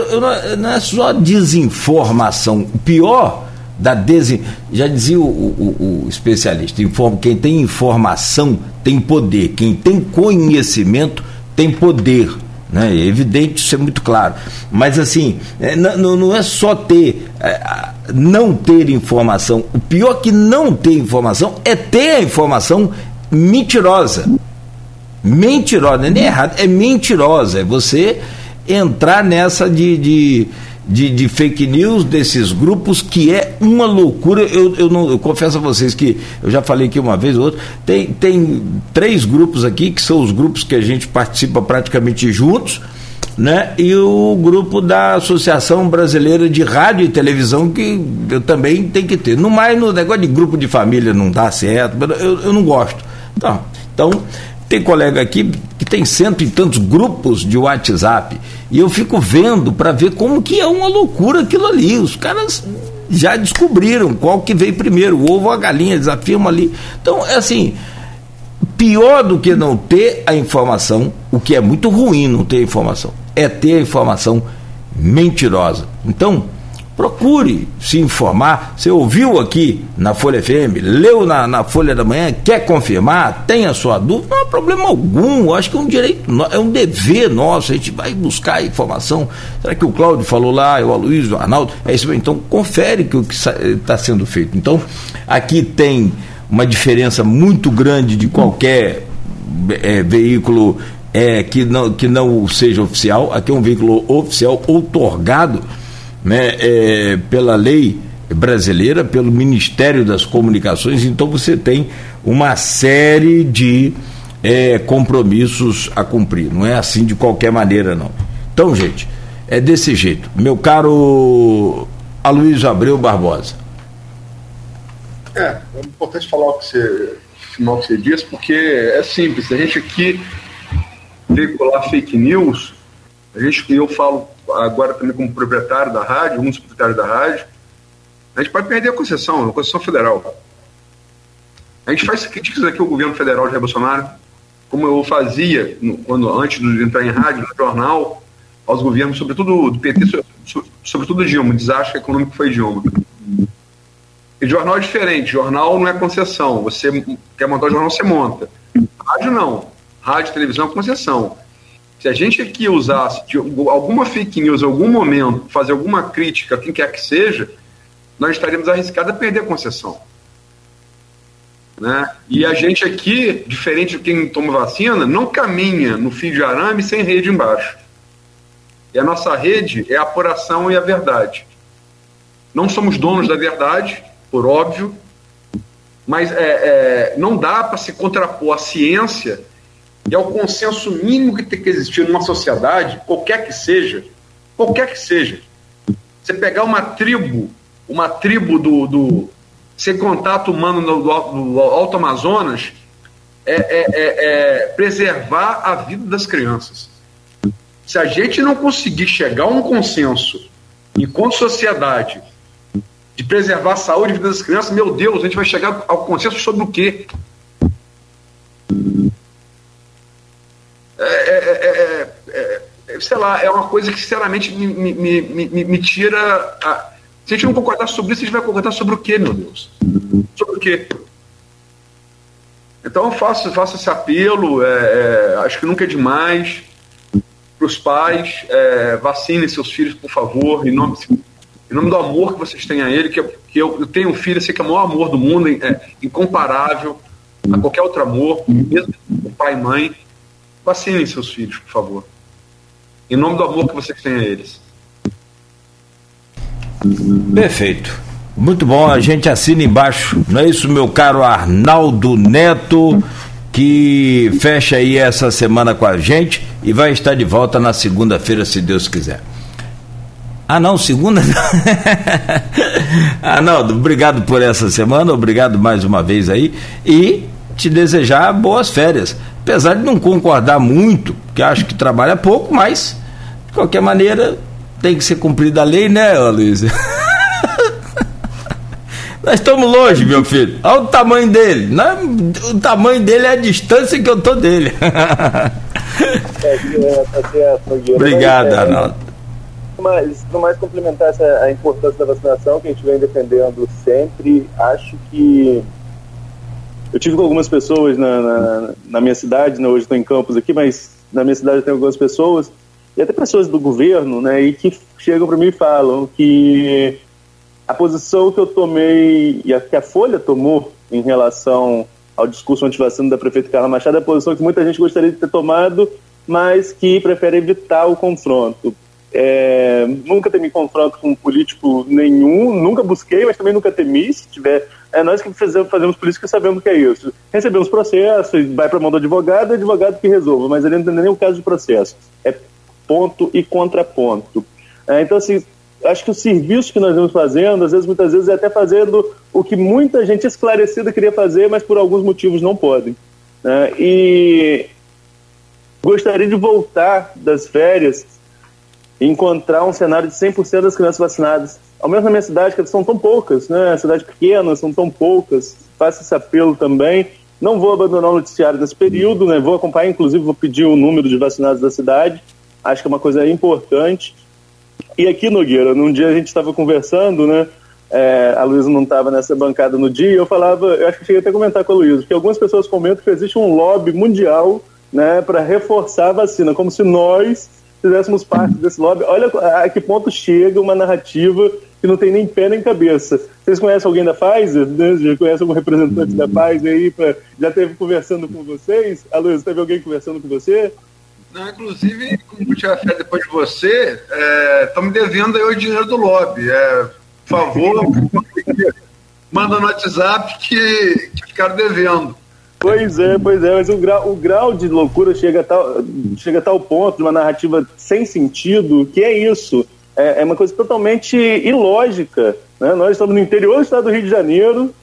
não é só desinformação, o pior da desin... já dizia o, o, o, especialista, informa, quem tem informação tem poder, quem tem conhecimento tem poder. Né? É evidente, isso é muito claro. Mas assim, é, não, não é só ter, é, não ter informação. O pior que não ter informação é ter a informação mentirosa. Mentirosa, não é nem errado, é mentirosa. É você entrar nessa de, de de, de, fake news desses grupos que é uma loucura. Eu, eu, não, eu confesso a vocês que eu já falei aqui uma vez ou outra. Tem, tem três grupos aqui que são os grupos que a gente participa praticamente juntos. Né? E o grupo da Associação Brasileira de Rádio e Televisão, que eu também tenho que ter. No mais, no negócio de grupo de família não dá certo, eu, eu não gosto. Então, então, tem colega aqui que tem cento e tantos grupos de WhatsApp. E eu fico vendo para ver como que é uma loucura aquilo ali. Os caras já descobriram qual que veio primeiro, o ovo ou a galinha, eles afirmam ali. Então, é assim, pior do que não ter a informação, o que é muito ruim não ter a informação, é ter a informação mentirosa. Então, Procure se informar. Você ouviu aqui na Folha FM, leu na, na Folha da Manhã, quer confirmar, tem a sua dúvida, não há problema algum. Acho que é um direito, é um dever nosso. A gente vai buscar informação. Será que o Cláudio falou lá, o Aloysio, o Arnaldo? É isso mesmo. Então, confere que o que está sendo feito. Então, aqui tem uma diferença muito grande de qualquer é, veículo é, que, não, que não seja oficial. Aqui é um veículo oficial outorgado né, é, pela lei brasileira, pelo Ministério das Comunicações, então você tem uma série de é, compromissos a cumprir. Não é assim de qualquer maneira, não. Então, gente, é desse jeito. Meu caro Aloysio Abreu Barbosa.
É, é importante falar o que você, o que você disse, porque é simples. A gente aqui veicular fake news, a gente, eu falo agora também como proprietário da rádio, um dos proprietários da rádio, a gente pode perder a concessão, a concessão federal. A gente faz críticas aqui ao governo federal de Bolsonaro, como eu fazia no, quando antes de entrar em rádio, no jornal, aos governos, sobretudo do PT, sobretudo Dilma, o desastre econômico foi Dilma. E jornal é diferente, jornal não é concessão. Você quer montar o jornal, você monta. Rádio não. Rádio e televisão é concessão. Se a gente aqui usasse de alguma fake news em algum momento, fazer alguma crítica, quem quer que seja, nós estaríamos arriscados a perder a concessão. Né? E a gente aqui, diferente de quem toma vacina, não caminha no fio de arame sem rede embaixo. E a nossa rede é a apuração e a verdade. Não somos donos da verdade, por óbvio, mas é, é, não dá para se contrapor à ciência e ao consenso mínimo que tem que existir numa sociedade, qualquer que seja, qualquer que seja. Você pegar uma tribo, uma tribo do, do sem contato humano no, no Alto Amazonas, é, é, é, é preservar a vida das crianças. Se a gente não conseguir chegar a um consenso, enquanto sociedade, de preservar a saúde e a vida das crianças, meu Deus, a gente vai chegar ao consenso sobre o quê? É, é, é, é sei lá, é uma coisa que sinceramente me, me, me, me tira. A... Se a gente não concordar sobre isso, a gente vai concordar sobre o quê, meu Deus? Sobre o quê? Então eu faço, faço esse apelo, acho que nunca é demais para os pais, é, vacinem seus filhos, por favor, em nome, em nome do amor que vocês têm a ele, que, eu, que eu, eu tenho um filho, sei que é o maior amor do mundo, é, incomparável a qualquer outro amor, mesmo pai e mãe. Vacinem seus filhos, por favor. Em nome do amor que vocês têm a eles.
Perfeito. Muito bom, a gente assina embaixo. Não é isso, meu caro Arnaldo Neto? que fecha aí essa semana com a gente e vai estar de volta na segunda-feira, se Deus quiser. Ah, não, segunda. [LAUGHS] Arnaldo, obrigado por essa semana, obrigado mais uma vez aí e te desejar boas férias. Apesar de não concordar muito, que acho que trabalha pouco, mas de qualquer maneira tem que ser cumprida a lei, né, Luiz? [LAUGHS] Nós estamos longe, meu filho. Olha o tamanho dele. O tamanho dele é a distância que eu tô dele. [LAUGHS] Obrigado, é, Arnaldo.
Mas, no mais complementar essa, a importância da vacinação que a gente vem defendendo sempre, acho que eu tive com algumas pessoas na, na, na minha cidade, né, hoje estou em Campos aqui, mas na minha cidade tem algumas pessoas, e até pessoas do governo, né, e que chegam para mim e falam que a posição que eu tomei e a, que a Folha tomou em relação ao discurso antivacina da prefeita Carla Machado é a posição que muita gente gostaria de ter tomado, mas que prefere evitar o confronto. É, nunca temi confronto com político nenhum, nunca busquei, mas também nunca temi. Se tiver, é nós que fazemos, fazemos política sabemos que é isso. Recebemos processo, vai para a mão do advogado, é advogado que resolva, mas ele não tem nem o caso de processo. É ponto e contraponto. É, então, assim, acho que o serviço que nós vamos fazendo, às vezes, muitas vezes, é até fazendo o que muita gente esclarecida queria fazer, mas por alguns motivos não podem. Né? E gostaria de voltar das férias e encontrar um cenário de 100% das crianças vacinadas. Ao menos na minha cidade, que são tão poucas, né? cidade pequena, são tão poucas. Faço esse apelo também. Não vou abandonar o noticiário nesse período, né? vou acompanhar, inclusive, vou pedir o número de vacinados da cidade. Acho que é uma coisa importante. E aqui, Nogueira, num dia a gente estava conversando, né? É, a Luísa não estava nessa bancada no dia, eu falava, eu acho que cheguei até a comentar com a Luísa, que algumas pessoas comentam que existe um lobby mundial né, para reforçar a vacina, como se nós fizéssemos parte desse lobby. Olha a que ponto chega uma narrativa que não tem nem pé nem cabeça. Vocês conhecem alguém da Pfizer? Né? Já conhece algum representante da Pfizer aí? Pra... Já teve conversando com vocês? A Luísa, teve alguém conversando com você?
Não, inclusive, como eu tiver fé depois de você, estão é, me devendo aí o dinheiro do lobby. É, por favor, [LAUGHS] manda no WhatsApp que, que ficaram devendo.
Pois é, pois é, mas o grau, o grau de loucura chega a, tal, chega a tal ponto de uma narrativa sem sentido que é isso. É, é uma coisa totalmente ilógica. Né? Nós estamos no interior do estado do Rio de Janeiro,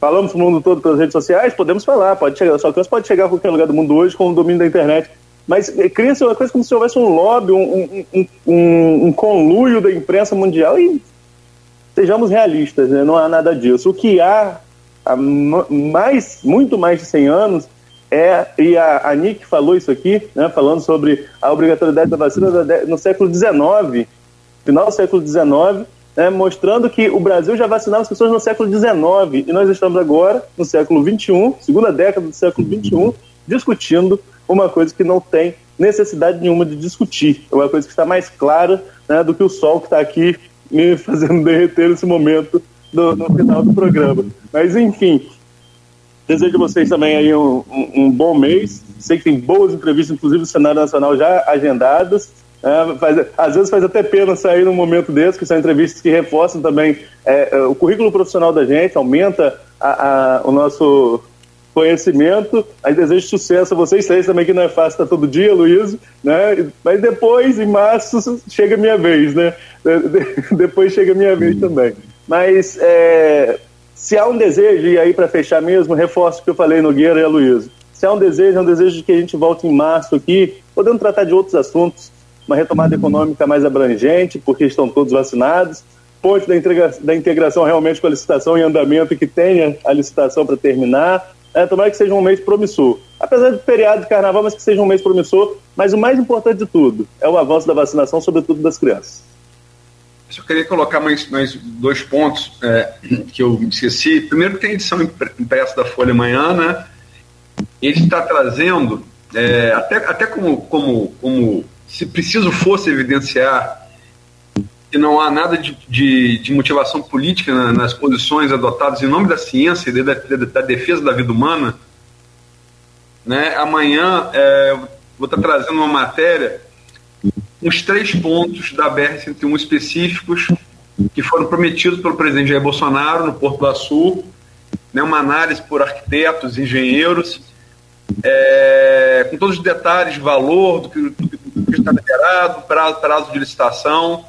falamos o mundo todo pelas redes sociais, podemos falar, pode chegar, só que pode chegar a qualquer lugar do mundo hoje com o domínio da internet. Mas cria-se uma coisa como se houvesse um lobby, um, um, um, um conluio da imprensa mundial e sejamos realistas, né? não há nada disso. O que há há mais, muito mais de 100 anos é, e a, a Nick falou isso aqui, né, falando sobre a obrigatoriedade da vacina no século XIX, final do século XIX, né, mostrando que o Brasil já vacinava as pessoas no século XIX e nós estamos agora no século XXI, segunda década do século XXI, discutindo uma coisa que não tem necessidade nenhuma de discutir, é uma coisa que está mais clara né, do que o sol que está aqui me [LAUGHS] fazendo derreter nesse momento do, no final do programa. Mas, enfim, desejo vocês também aí um, um, um, bom mês. Sei que tem boas entrevistas, inclusive do cenário nacional, já agendadas. É, faz, às vezes faz até pena sair num momento desse, que são entrevistas que reforçam também é, é o currículo profissional da gente, aumenta a, a, o nosso conhecimento. Aí desejo sucesso a vocês três também, que não é fácil estar todo dia, Luiz, né? Mas depois, em março, chega a minha vez, né? [LAUGHS] depois chega a minha vez também. Mas é, se há um desejo, e aí para fechar mesmo, reforço o que eu falei, Nogueira e a Luísa. Se há um desejo, é um desejo de que a gente volte em março aqui, podendo tratar de outros assuntos, uma retomada econômica mais abrangente, porque estão todos vacinados, ponte da, integra da integração realmente com a licitação em andamento e que tenha a licitação para terminar. É, tomara que seja um mês promissor. Apesar de feriado de carnaval, mas que seja um mês promissor. Mas o mais importante de tudo é o avanço da vacinação, sobretudo das crianças.
Eu queria colocar mais, mais dois pontos é, [CLEARS THROAT] que eu esqueci. Primeiro, tem a edição impressa da Folha amanhã, né? Ele está trazendo, é, até, até como, como, como se preciso fosse evidenciar que não há nada de, de, de motivação política na, nas posições adotadas em nome da ciência e da, da, da defesa da vida humana, né? Amanhã é, vou estar trazendo uma matéria os três pontos da BR-101 específicos que foram prometidos pelo presidente Jair Bolsonaro no Porto do Açul, né, uma análise por arquitetos, engenheiros, é, com todos os detalhes, valor do que, do que está liberado, prazo, prazo de licitação.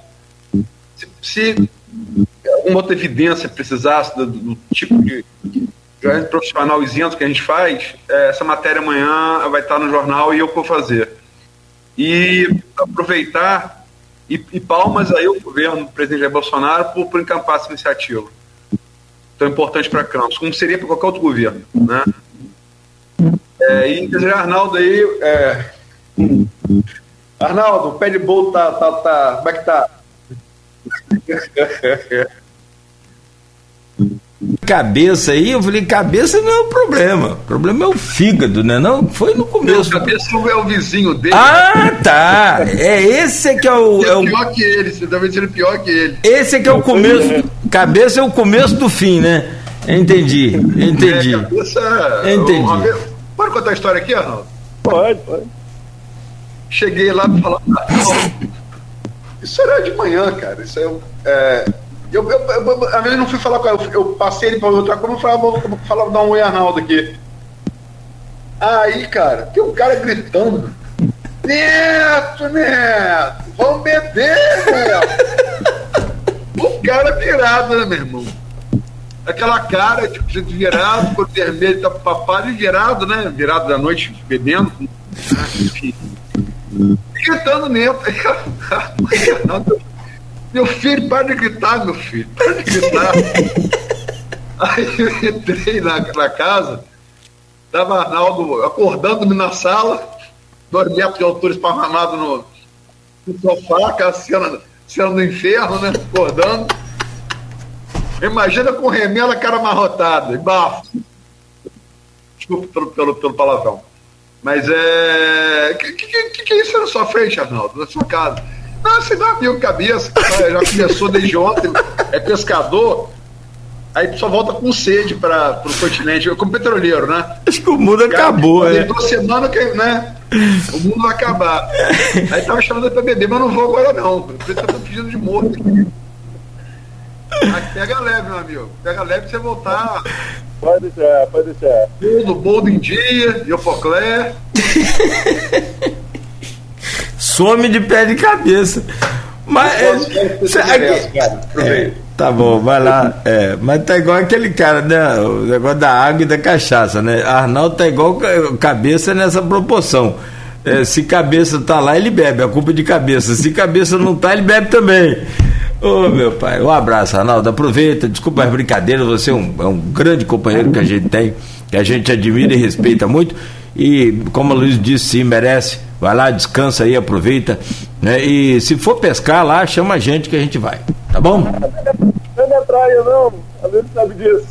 Se, se alguma outra evidência precisasse do, do tipo de, de profissional isento que a gente faz, é, essa matéria amanhã vai estar no jornal e eu vou fazer. E aproveitar e, e palmas aí ao governo do presidente Jair Bolsonaro por, por encampar essa iniciativa tão importante para Campos, como seria para qualquer outro governo. Né? É, e desejar Arnaldo aí. É... Arnaldo, o pé de bolo tá, tá, tá. Como é que tá? [LAUGHS]
cabeça aí, eu falei, cabeça não é o problema. O problema é o fígado, né? Não, foi no começo.
Não, cabeça é o vizinho dele.
Ah, tá. É esse é que é o.
É, é pior que ele, você talvez seja pior que ele.
Esse é que é o começo. Cabeça é o começo do fim, né? Entendi, entendi. É, cabeça,
entendi. Vez, pode contar a história aqui, Arnaldo?
Pode, pode.
Cheguei lá e falar. Isso era de manhã, cara. Isso é, é eu, eu, eu, às não fui falar com ela, eu, passei ele para outra coisa, eu falava, vou dar um oi Arnaldo aqui. Aí, cara, tem um cara gritando. Neto, Neto, vamos beber, Neto. o cara virado, né, meu irmão? Aquela cara, tipo, gente virado, cor vermelho, tá papado e virado, né? Virado da noite, bebendo. Ah, enfim. Gritando Neto. [LAUGHS] Meu filho, para de gritar, meu filho, para de gritar. [LAUGHS] Aí eu entrei na, na casa, tava Arnaldo acordando-me na sala, dois metros de altura esparramado no, no sofá, aquela cena, cena do inferno, né? Acordando. Imagina com remela cara amarrotada, e bafo. Desculpa pelo, pelo, pelo palavrão. Mas é. O que, que, que, é isso na sua frente, Arnaldo? Na sua casa? Não, você não abriu cabeça, já começou desde ontem, é pescador, aí só volta com sede para o continente, como petroleiro, né?
Acho que o mundo Cara, acabou, né?
Duas semanas que, né? O mundo vai acabar. Aí tava chamando para beber, mas não vou agora não. Ele tá pedindo de morto aqui. pega leve, meu amigo. Pega leve pra você voltar.
Pode deixar, pode deixar.
Tudo, Boldo em dia, Iofoclé.
Some de pé de cabeça. Mas. É, é, tá bom, vai lá. É, mas tá igual aquele cara, né? O negócio da água e da cachaça, né? Arnaldo tá igual cabeça nessa proporção. É, se cabeça tá lá, ele bebe, a culpa é de cabeça. Se cabeça não tá, ele bebe também. Ô oh, meu pai, um abraço, Arnaldo. Aproveita, desculpa as brincadeiras, você é um, é um grande companheiro que a gente tem, que a gente admira e respeita muito. E como a Luiz disse, sim, merece. Vai lá, descansa aí, aproveita. Né? E se for pescar lá, chama a gente que a gente vai. Tá bom?
Não é praia, não. A Luiz sabe disso.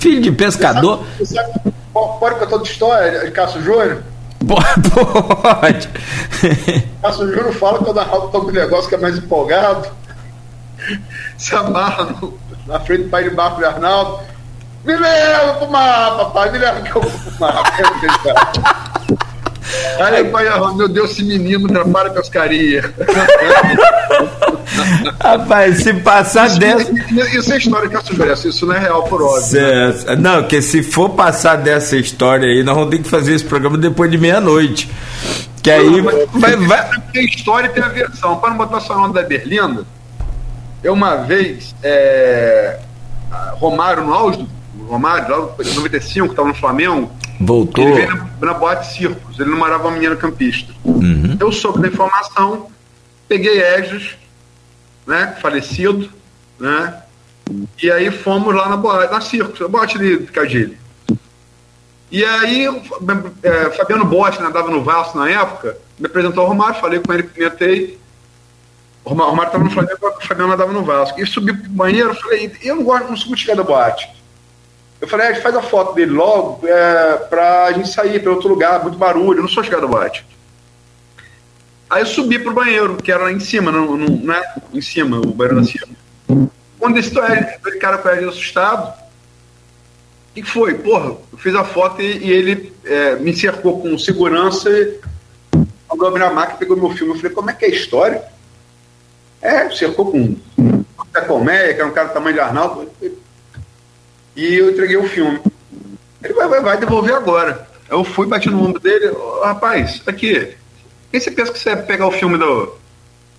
Filho de pescador.
Você sabe, você sabe, pode contar outra história de Cássio Júnior?
Pode.
Cássio Júnior fala que quando a Raul toca um negócio que é mais empolgado, se amarra no, na frente do pai de barco de Arnaldo. Me leva pro mar, papai, me leva que eu vou pro mar. [LAUGHS] Aí, pai, meu Deus, esse menino atrapalha a pescaria.
Rapaz, se passar
isso,
dessa.
Isso é história que assumece, isso não é real por óbvio.
Né? Não, que se for passar dessa história aí, nós vamos ter que fazer esse programa depois de meia-noite. Que aí vai. vai, vai...
Tem história e tem a versão. Para não botar só nome da Berlinda, eu uma vez, é, Romário no auge, Romário, lá em 95, estava no Flamengo.
Voltou.
Ele veio na, na boate Circos, ele não morava uma menina campista.
Uhum.
Eu soube da informação, peguei Egis, né, falecido, né, e aí fomos lá na boate, na Circos, a boate de Picadilly. E aí, é, Fabiano Bosch, né, andava no Vasco na época, me apresentou ao Romário, falei com ele, cumprimentei. O Romário estava no Flamengo, o Fabiano andava no Vasco. E subi pro banheiro, falei, eu não gosto, não sou muito chegado da boate. Eu falei, ah, faz a foto dele logo é, pra gente sair para outro lugar, muito barulho, eu não sou chegado da boate. Aí eu subi pro banheiro, que era lá em cima, não, não, né? Em cima, o banheiro da cima. Quando esse cara com ele assustado, o que foi? Porra, eu fiz a foto e, e ele é, me cercou com segurança e mandou abrir a máquina, pegou meu filme. Eu falei, como é que é a história? É, cercou com um colmeia, que era um cara do tamanho de Arnaldo. E eu entreguei o filme. Ele vai, vai, vai devolver agora. Eu fui, bati no ombro dele, oh, rapaz, aqui, quem você pensa que você vai pegar o filme do,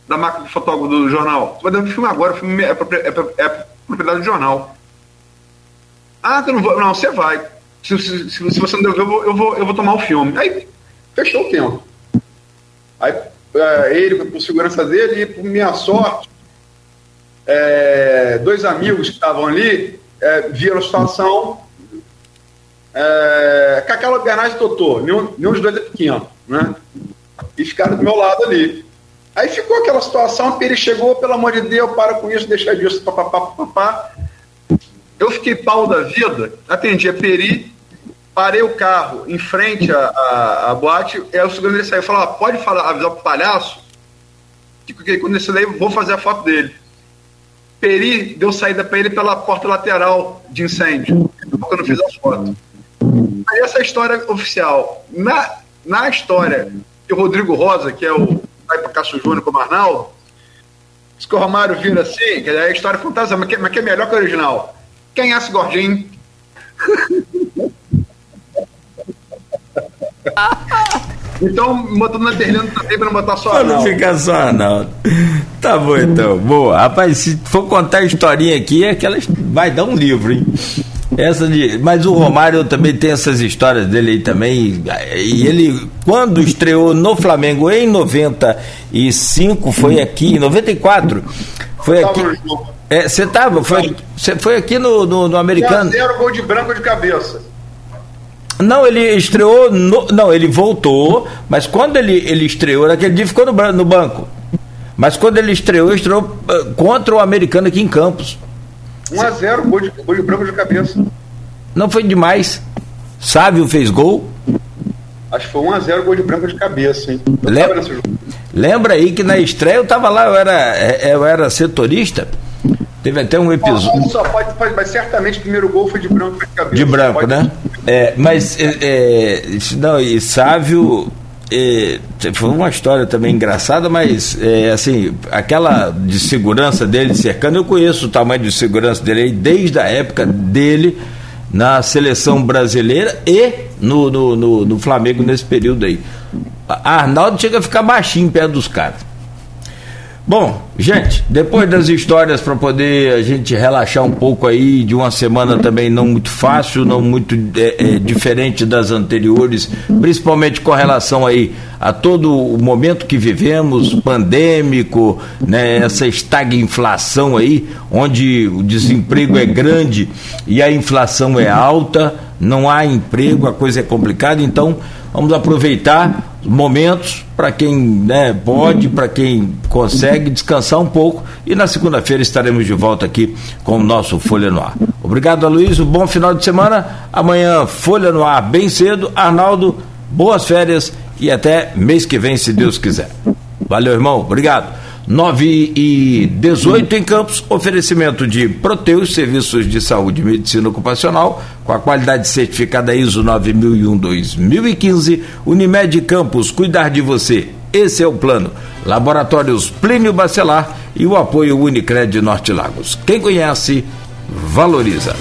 da máquina de fotógrafo do jornal? Você vai devolver o filme agora, o filme é, é, é propriedade do jornal. Ah, eu não vou. Não, você vai. Se, se, se, se você não devolver, eu vou, eu, vou, eu vou tomar o filme. Aí, fechou o tempo. Aí, é, ele, por segurança dele, e por minha sorte, é, dois amigos que estavam ali é, viram a situação é, com aquela garagem totô, nenhum, nenhum dos dois é pequeno, né? E ficaram do meu lado ali. Aí ficou aquela situação, ele chegou, pelo amor de Deus, para com isso, deixa disso, papapá, papapá. Eu fiquei pau da vida, atendi a Peri, parei o carro em frente à, boate, e aí o ele saiu e falou, ah, pode falar, avisar pro palhaço, que, que quando ele sair, vou fazer a foto dele. Peri deu saída para ele pela porta lateral de incêndio, porque eu não fiz as fotos. Aí essa é a história oficial. Na, na história que o Rodrigo Rosa, que é o pai para Cássio Júnior com o Arnaldo, que o Romário vira assim, que é a história fantasma, mas que, mas que é melhor que a original. Quem é esse gordinho? [LAUGHS] Então, botando na Berlândia também pra não botar só
Pra não ficar só não. Tá bom então. Boa. Rapaz, se for contar a historinha aqui, é aquelas. Vai dar um livro, hein? Essa de, mas o Romário também tem essas histórias dele aí também. E ele, quando estreou no Flamengo em 95, foi aqui, em 94, foi aqui. É, você tava? Foi, você foi aqui no, no, no americano?
Zero gol de branco de cabeça.
Não, ele estreou. No, não, ele voltou, mas quando ele, ele estreou, naquele dia ficou no, no banco. Mas quando ele estreou, estreou uh, contra o americano aqui em Campos.
1x0, gol de, gol de branco de cabeça.
Não foi demais. Sávio fez gol.
Acho que foi 1x0 gol de branco de cabeça, hein?
Lembra, lembra aí que na estreia eu tava lá, eu era, é, eu era setorista. Teve até um episódio.
Só pode, pode, mas certamente o primeiro gol foi de branco de cabeça.
De branco, pode... né? É, mas é, é, não, e Sávio é, foi uma história também engraçada, mas é, assim, aquela de segurança dele cercando, eu conheço o tamanho de segurança dele desde a época dele na seleção brasileira e no, no, no, no Flamengo nesse período aí. Arnaldo chega a ficar baixinho perto dos caras. Bom, gente, depois das histórias para poder a gente relaxar um pouco aí de uma semana também não muito fácil, não muito é, é, diferente das anteriores, principalmente com relação aí a todo o momento que vivemos, pandêmico, né, essa estagflação aí, onde o desemprego é grande e a inflação é alta, não há emprego, a coisa é complicada, então vamos aproveitar momentos para quem né, pode, para quem consegue descansar um pouco. E na segunda-feira estaremos de volta aqui com o nosso Folha no Ar. Obrigado, Aloysio. Bom final de semana. Amanhã, Folha no Ar, bem cedo. Arnaldo, boas férias e até mês que vem, se Deus quiser. Valeu, irmão. Obrigado. 9 e 18 em Campos, oferecimento de Proteus, serviços de saúde e medicina ocupacional, com a qualidade certificada ISO 9001-2015, Unimed Campos, cuidar de você, esse é o plano. Laboratórios Plínio Bacelar e o apoio Unicred Norte Lagos. Quem conhece, valoriza.